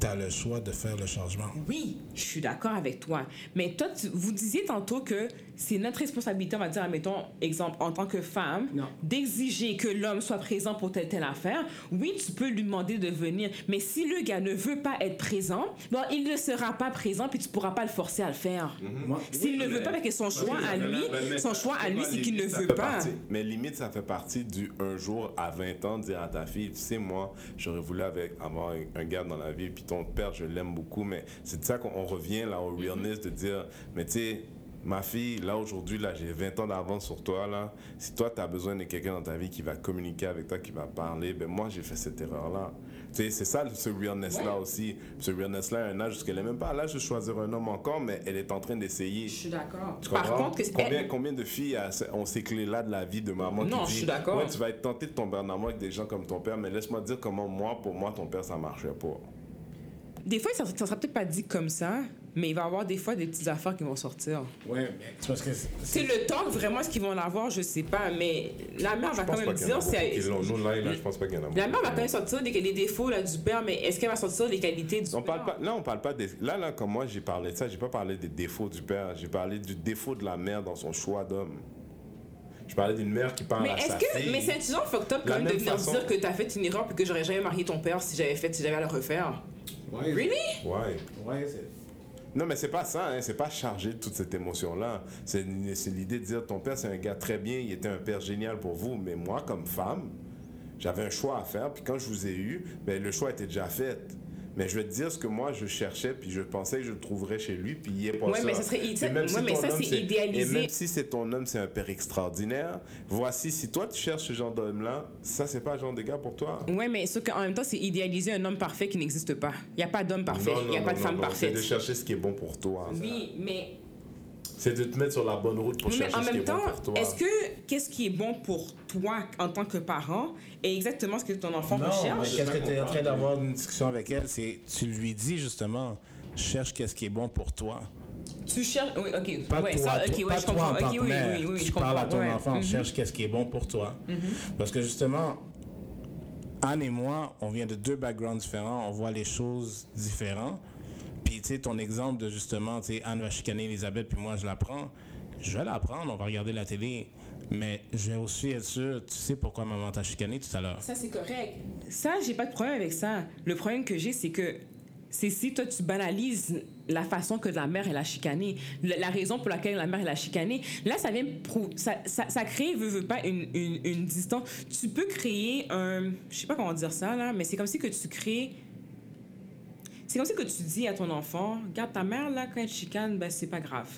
tu as le choix de faire le changement. Oui, je suis d'accord avec toi. Mais toi, tu- vous disiez tantôt que c'est notre responsabilité, on va dire, admettons, exemple, en tant que femme, Non. d'exiger que l'homme soit présent pour telle telle affaire. Oui, tu peux lui demander de venir, mais si le gars ne veut pas être présent, bon, il ne sera pas présent, puis tu pourras pas le forcer à le faire. Moi- S'il ne veut pas, parce que son choix à lui, son choix à lui, c'est qu'il ne veut pas. partie- mais limite, ça fait partie du un jour à 20 ans, dire à ta fille, tu sais, moi, j'aurais voulu avec, avoir un, un gars dans la vie, puis ton père, je l'aime beaucoup, mais c'est de ça qu'on on revient là au realness de dire, mais tu sais, ma fille, là aujourd'hui, là, j'ai 20 ans d'avance sur toi, là. Si toi, tu as besoin de quelqu'un dans ta vie qui va communiquer avec toi, qui va parler, ben moi, j'ai fait cette erreur-là. Tu sais, c'est ça, ce realness-là aussi. Ce realness-là, un âge, parce qu'elle n'est même pas à l'âge de choisir un homme encore, mais elle est en train d'essayer. Je suis d'accord. Par contre, que combien, combien de filles a- ont ces clés-là de la vie de maman Non, qui je dit, suis d'accord. Ouais, tu vas être tenté de tomber en amour avec des gens comme ton père, mais laisse-moi te dire comment moi, pour moi, ton père, ça marchait pas. Des fois, ça ne sera peut-être pas dit comme ça, mais il va y avoir des fois des petites affaires qui vont sortir. Ouais, mais c'est parce que. c'est- C'est le temps, vraiment, ce qu'ils vont l'avoir, je sais pas, mais la mère va Je quand pense même dire. c'est- l'ont. Nous, là, là, je pense pas qu'il y en a. La mère va quand même sortir des, les défauts là, du père, mais est-ce qu'elle va sortir les qualités du On père? parle pas, là, on parle pas des. Là, là, comme moi, j'ai parlé de ça, j'ai pas parlé des défauts du père, j'ai parlé du défaut de la mère dans son choix d'homme. Je parlais d'une mère qui parle Mais à sa que. fille. Mais c'est intelligent, fucked up, quand même, de venir façon- dire que t'as fait une erreur puis que j'aurais jamais marié ton père si j'avais fait, si j'avais à le refaire. Ouais, Really? Ouais. Ouais, c'est. Non, mais c'est pas ça, hein, c'est pas chargé de toute cette émotion-là. C'est l'idée de dire ton père, c'est un gars très bien, il était un père génial pour vous, mais moi, comme femme, j'avais un choix à faire, puis quand je vous ai eu, ben, le choix était déjà fait. Mais je vais te dire ce que moi je cherchais, puis je pensais que je le trouverais chez lui, puis il est pas Ouais, ça. mais ça serait- Et même ouais, mais ça, homme, c'est idéalisé. Et même si c'est ton homme, c'est un père extraordinaire, voici, si toi tu cherches ce genre d'homme-là, ça c'est pas un genre de gars pour toi. Ouais, mais sauf qu'en même temps, c'est idéaliser un homme parfait qui n'existe pas. Il n'y a pas d'homme parfait, il n'y a non, pas de non, femme non, parfaite. C'est de chercher ce qui est bon pour toi. Oui, mais C'est de te mettre sur la bonne route pour Mais chercher en ce qui même est temps, bon pour toi. est-ce que qu'est-ce qui est bon pour toi en tant que parent est exactement ce que ton enfant Non, recherche? qu'est-ce que tu es en train d'avoir une discussion avec elle? C'est tu lui dis justement, cherche qu'est-ce qui est bon pour toi. Tu cherches. Oui, ok. Pas ouais, toi, ça, toi- ok, ouais, pas je toi comprends. en tant Ok, que oui, mère. oui, oui, tu je parles à ton ouais. enfant, Mhm. cherche qu'est-ce qui est bon pour toi. Parce que justement, Anne et moi, on vient de deux backgrounds différents, on voit les choses différents. Puis, tu sais, ton exemple de justement, tu sais, Anne va chicaner Elisabeth, puis moi, je la prends. Je vais la prendre, on va regarder la télé. Mais je vais aussi être sûr, tu sais pourquoi maman t'a chicané tout à l'heure. Ça, c'est correct. Ça, j'ai pas de problème avec ça. Le problème que j'ai, c'est que c'est si toi, tu banalises la façon que la mère, elle a chicané, la, la raison pour laquelle la mère, elle a chicané. Là, ça vient prou- ça, ça, ça crée, veut, veut pas, une, une, une distance. Tu peux créer un... Je sais pas comment dire ça, là, mais c'est comme si que tu crées... C'est comme si que tu dis à ton enfant, regarde ta mère, là, quand elle chicane, ben, c'est pas grave.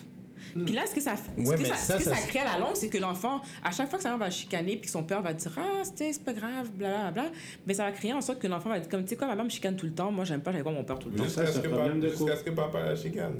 Puis là, ce que ça, ce Ouais, que ça, ça, ce que ça- ça crée à la longue, c'est que l'enfant, à chaque fois que sa mère va chicaner, puis que son père va dire Ah, c'était- c'est pas grave, blablabla, mais ça va créer en sorte que l'enfant va être comme Tu sais quoi, ma mère me chicane tout le temps, moi j'aime pas, j'aime pas mon père tout le temps. Jusqu'à ça, que ce que papa la chicane.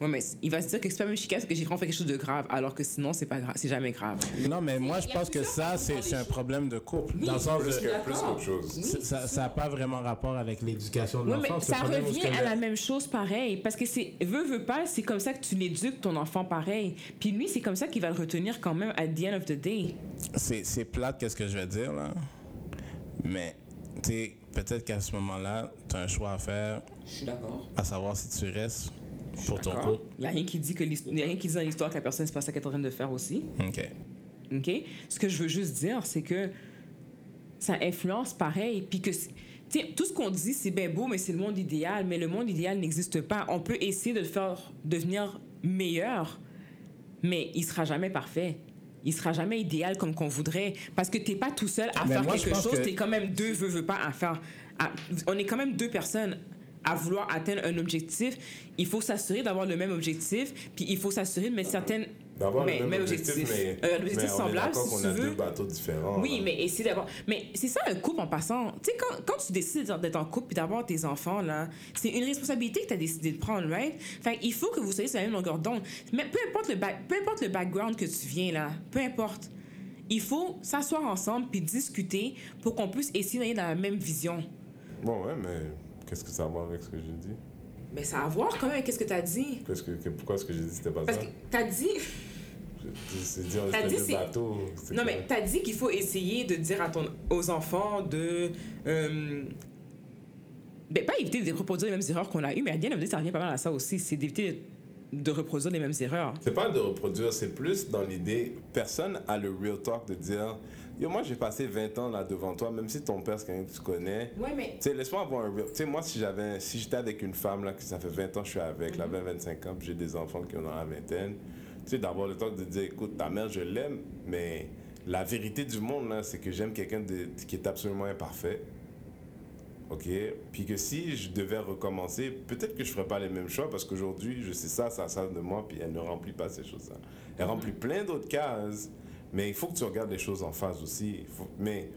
Ouais, mais il va se dire que c'est pas même chicane, c'est que j'ai vraiment fait quelque chose de grave, alors que sinon, c'est pas grave, c'est jamais grave. Non, mais moi, je pense que ça, c'est un problème de couple. Oui, dans le sens Plus qu'autre chose. Oui. Ça- n'a pas vraiment rapport avec l'éducation de Oui, l'enfant. ça revient à la même chose pareil. Parce que c'est, veut, veut pas, c'est comme ça que tu l'éduques ton enfant pareil. Puis lui, c'est comme ça qu'il va le retenir quand même at the end of the day. C'est c'est plate, qu'est-ce que je vais dire, là. Mais, tu sais, peut-être qu'à ce moment-là, tu as un choix à faire, Je suis d'accord. à savoir si tu restes pour ton. Il n'y a rien qui dit que y a rien qui dit dans l'histoire que la personne, c'est pas ça qu'elle est en train de faire aussi. OK. OK? Ce que je veux juste dire, c'est que ça influence pareil. Puis que, tout ce qu'on dit, c'est bien beau, mais c'est le monde idéal. Mais le monde idéal n'existe pas. On peut essayer de le faire devenir meilleur, mais il sera jamais parfait. Il sera jamais idéal comme qu'on voudrait. Parce que t'es pas tout seul à Mais faire moi, quelque chose. que- T'es quand même deux, veux, veux pas à faire. à- on est quand même deux personnes à vouloir atteindre un objectif. Il faut s'assurer d'avoir le même objectif. Puis il faut s'assurer de mettre certaines D'avoir mais- le même objectif, mais, Euh, l'objectif mais on semblable, d'accord si qu'on tu a veux. deux bateaux différents. Oui, là. mais essayer d'avoir. Mais c'est ça un couple en passant. Tu sais, quand, quand tu décides d'être en couple et d'avoir tes enfants, là, c'est une responsabilité que tu as décidé de prendre, right? Fait il faut que vous soyez sur la même longueur d'onde. Mais peu importe, le peu importe le background que tu viens, là, peu importe. Il faut s'asseoir ensemble puis discuter pour qu'on puisse essayer d'aller dans la même vision. Bon, ouais, mais qu'est-ce que ça a à voir avec ce que j'ai dit? Mais ça a à voir quand même avec ce que tu as dit. Qu'est-ce que, que- Pourquoi ce que j'ai dit, c'était pas Parce ça? que tu as dit. C'est dire c'était dit c'est Non, quoi? mais t'as dit qu'il faut essayer de dire à ton, aux enfants de. euh, Ben, pas éviter de reproduire les mêmes erreurs qu'on a eues, mais à bien ça revient pas mal à ça aussi. C'est d'éviter de reproduire les mêmes erreurs. C'est pas de reproduire, c'est plus dans l'idée, personne a le real talk de dire Yo, moi, j'ai passé 20 ans là devant toi, même si ton père, c'est quelqu'un que tu connais. Ouais, mais. Tu sais, laisse-moi avoir un. Tu sais, moi, si j'avais, si j'étais avec une femme là, que ça fait 20 ans que je suis avec, là, 20, 25 ans, puis j'ai des enfants qui ont dans la vingtaine, tu sais, d'avoir le temps de dire, écoute, ta mère, je l'aime, mais la vérité du monde, là, c'est que j'aime quelqu'un de- qui est absolument imparfait. OK? Puis que si je devais recommencer, peut-être que je ferais pas les mêmes choix parce qu'aujourd'hui, je sais ça, ça, ça de moi, puis elle ne remplit pas ces choses-là. Elle remplit plein d'autres cases, mais il faut que tu regardes les choses en phase aussi. Faut- Mais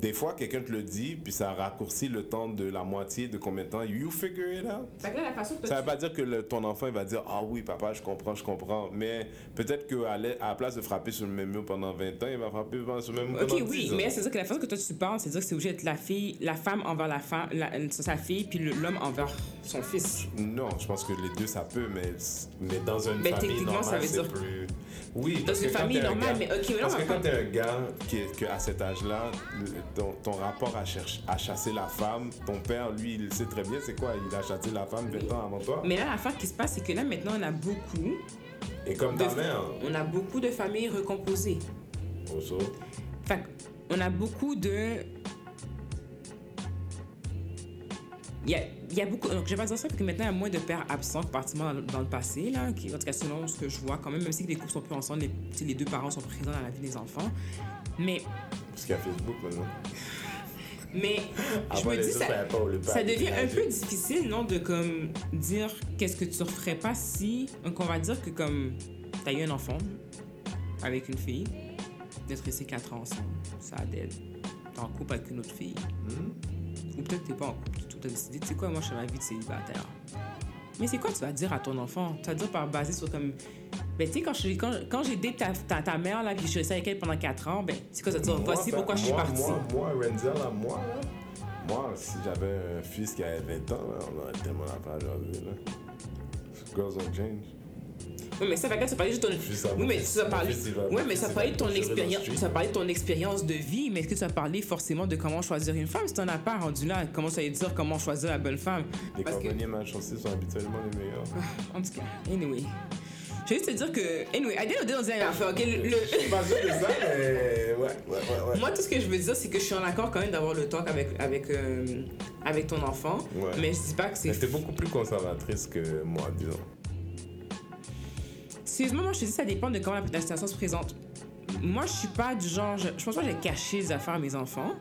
des fois, quelqu'un te le dit, puis ça raccourcit le temps de la moitié de combien de temps? You figure it out? Fait que là, la façon que Ça veut pas dire que le- ton enfant il va dire Ah oui, papa, je comprends, je comprends. Mais peut-être qu'à la, à la place de frapper sur le même mur pendant 20 ans, il va frapper sur le même mur Ok, pendant oui, 10 ans. mais c'est dire que la façon que toi tu parles, c'est dire que c'est obligé d'être la fille, la femme envers la femme, la- sa fille, puis l'homme envers son fils. Non, je pense que les deux ça peut, mais, mais dans une Mais famille techniquement, ça normale, veut c'est dire- plus. Oui, Dans parce une que quand famille normale, gars- mais ok, mais là, Parce que quand t'es un gars qui, est- que à cet âge-là, ton, ton rapport à, chercher, à chasser la femme, ton père, lui, il sait très bien c'est quoi. Il a chassé la femme 20 ans avant toi. Mais là, l'affaire qui se passe, c'est que là, maintenant, on a beaucoup, Et comme ta mère. on a beaucoup de familles recomposées. Also. Fait on a beaucoup de. Il y a, il y a beaucoup. Donc, je vais pas dire ça parce que maintenant, il y a moins de pères absents que pratiquement dans, dans le passé, là. Qui, en tout cas, selon ce que je vois, quand même, même si les couples sont plus ensemble, les, les deux parents sont présents dans la vie des enfants. Mais, Parce qu'il y a Facebook maintenant. mais je Avant, me dis, ça, ça devient un peu difficile, non, de comme dire qu'est-ce que tu referais pas si. Donc, on va dire que comme t'as eu un enfant avec une fille, d'être resté 4 ans ensemble, ça a d'aide. T'es en couple avec une autre fille. Ou peut-être t'es pas en couple du tout. T'as décidé, tu sais quoi, moi je suis ma vie de célibataire. Mais c'est quoi tu vas dire à ton enfant? Tu vas dire par basé sur comme. Ben, tu sais, quand, je- quand, quand j'ai date ta, ta, ta mère, là, puis je suis restée avec elle pendant 4 ans, ben, c'est quoi ça dire Voici ça- pourquoi je suis partie? Moi, moi, Renzel, là, moi, là, moi, si j'avais un fils qui avait 20 ans, là, on aurait tellement la page aujourd'hui, là. Girls don't change. Oui, mais ça, as parlé de ton. Oui, mais il va- Oui, mais ça de ton expérience. Ça parlé de ton expérience de vie, mais est-ce que as parlé forcément de comment choisir une femme? Si tu n'en as pas rendu là Comment ça veut dire comment choisir la bonne femme? Les cordonniers malchancés sont habituellement les meilleurs. en tout cas, anyway. Je vais juste te dire que, anyway, à dire on dit une affaire, ok? le- Je suis pas sûr de ça, mais ouais, ouais, ouais, ouais. Moi, tout ce que je veux dire, c'est que je suis en accord quand même d'avoir le talk avec, avec, euh, avec ton enfant, Ouais. mais je dis pas que Mais c'est t'es beaucoup plus conservatrice que moi, disons. Sérieusement, moi, je te dis, ça dépend de comment la, situation se présente. Moi, je suis pas du genre. Je, je pense pas que j'ai caché les affaires à mes enfants.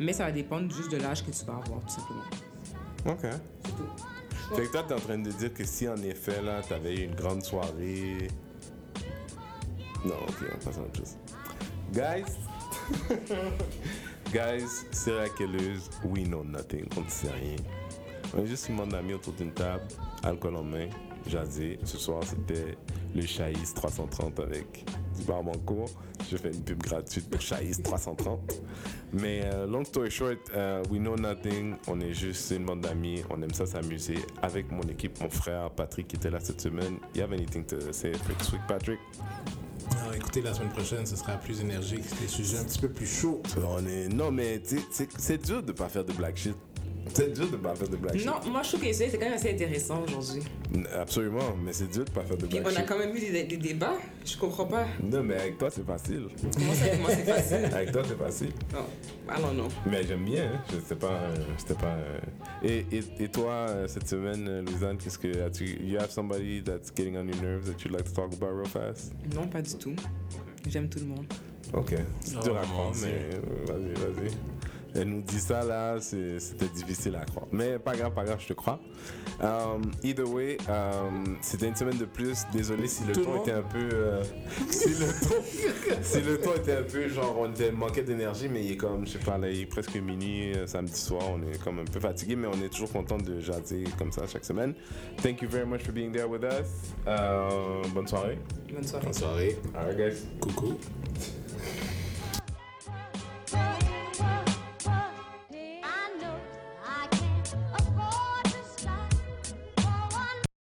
Mais ça va dépendre juste de l'âge que tu vas avoir, tout simplement. Ok. Fait que toi, t'es en train de dire que si en effet, là, t'avais eu une grande soirée. Non, ok, on passe à autre chose. Guys, guys, c'est laquelleuse, we know nothing, on ne sait rien. On est juste une bande d'amis autour d'une table, alcool en main, jaser. Ce soir, c'était le Chaïs 330 avec du Barbanco. Je fais une pub gratuite pour Chaïs 330. Mais euh, long story short, euh, we know nothing. On est juste une bande d'amis. On aime ça s'amuser. Avec mon équipe, mon frère Patrick qui était là cette semaine. You have anything to say for this week, Patrick? Alors, écoutez, la semaine prochaine, ce sera plus énergique, des sujets un petit peu plus chauds. On est... Non, mais c'est- c'est dur de pas faire de black shit. C'est dur de pas faire de black Non, moi, je trouve que c'est c'est quand même assez intéressant aujourd'hui. Absolument, mais c'est dur de pas faire de black on a shit. quand même eu des, des débats. Je comprends pas. Non, mais avec toi, c'est facile. Comment ça, comment c'est facile? Avec toi, c'est facile. Non, I don't know. Mais j'aime bien, hein. Je sais pas. euh, C'était pas. euh, Et, et, et toi, euh, cette semaine, Louisanne, qu'est-ce que. as-tu- You have somebody that's getting on your nerves that you'd like to talk about real fast? Non, pas du tout. J'aime tout le monde. Ok. C'est Oh, dur à Dieu. mais vas-y, vas-y. Elle nous dit ça là, c'était difficile à croire. Mais pas grave, pas grave, je te crois. Um, either way, um, c'était une semaine de plus. Désolé si le Tout ton était un peu. euh, si, le ton, si le ton était un peu genre, on était, manquait d'énergie, mais il est comme, je sais pas, là, il est presque minuit, euh, samedi soir, on est comme un peu fatigué, mais on est toujours content de jaser comme ça chaque semaine. Thank you very much for being there with us. Euh, bonne soirée. Bonne soirée. Bonne soirée. Alright, guys. Coucou.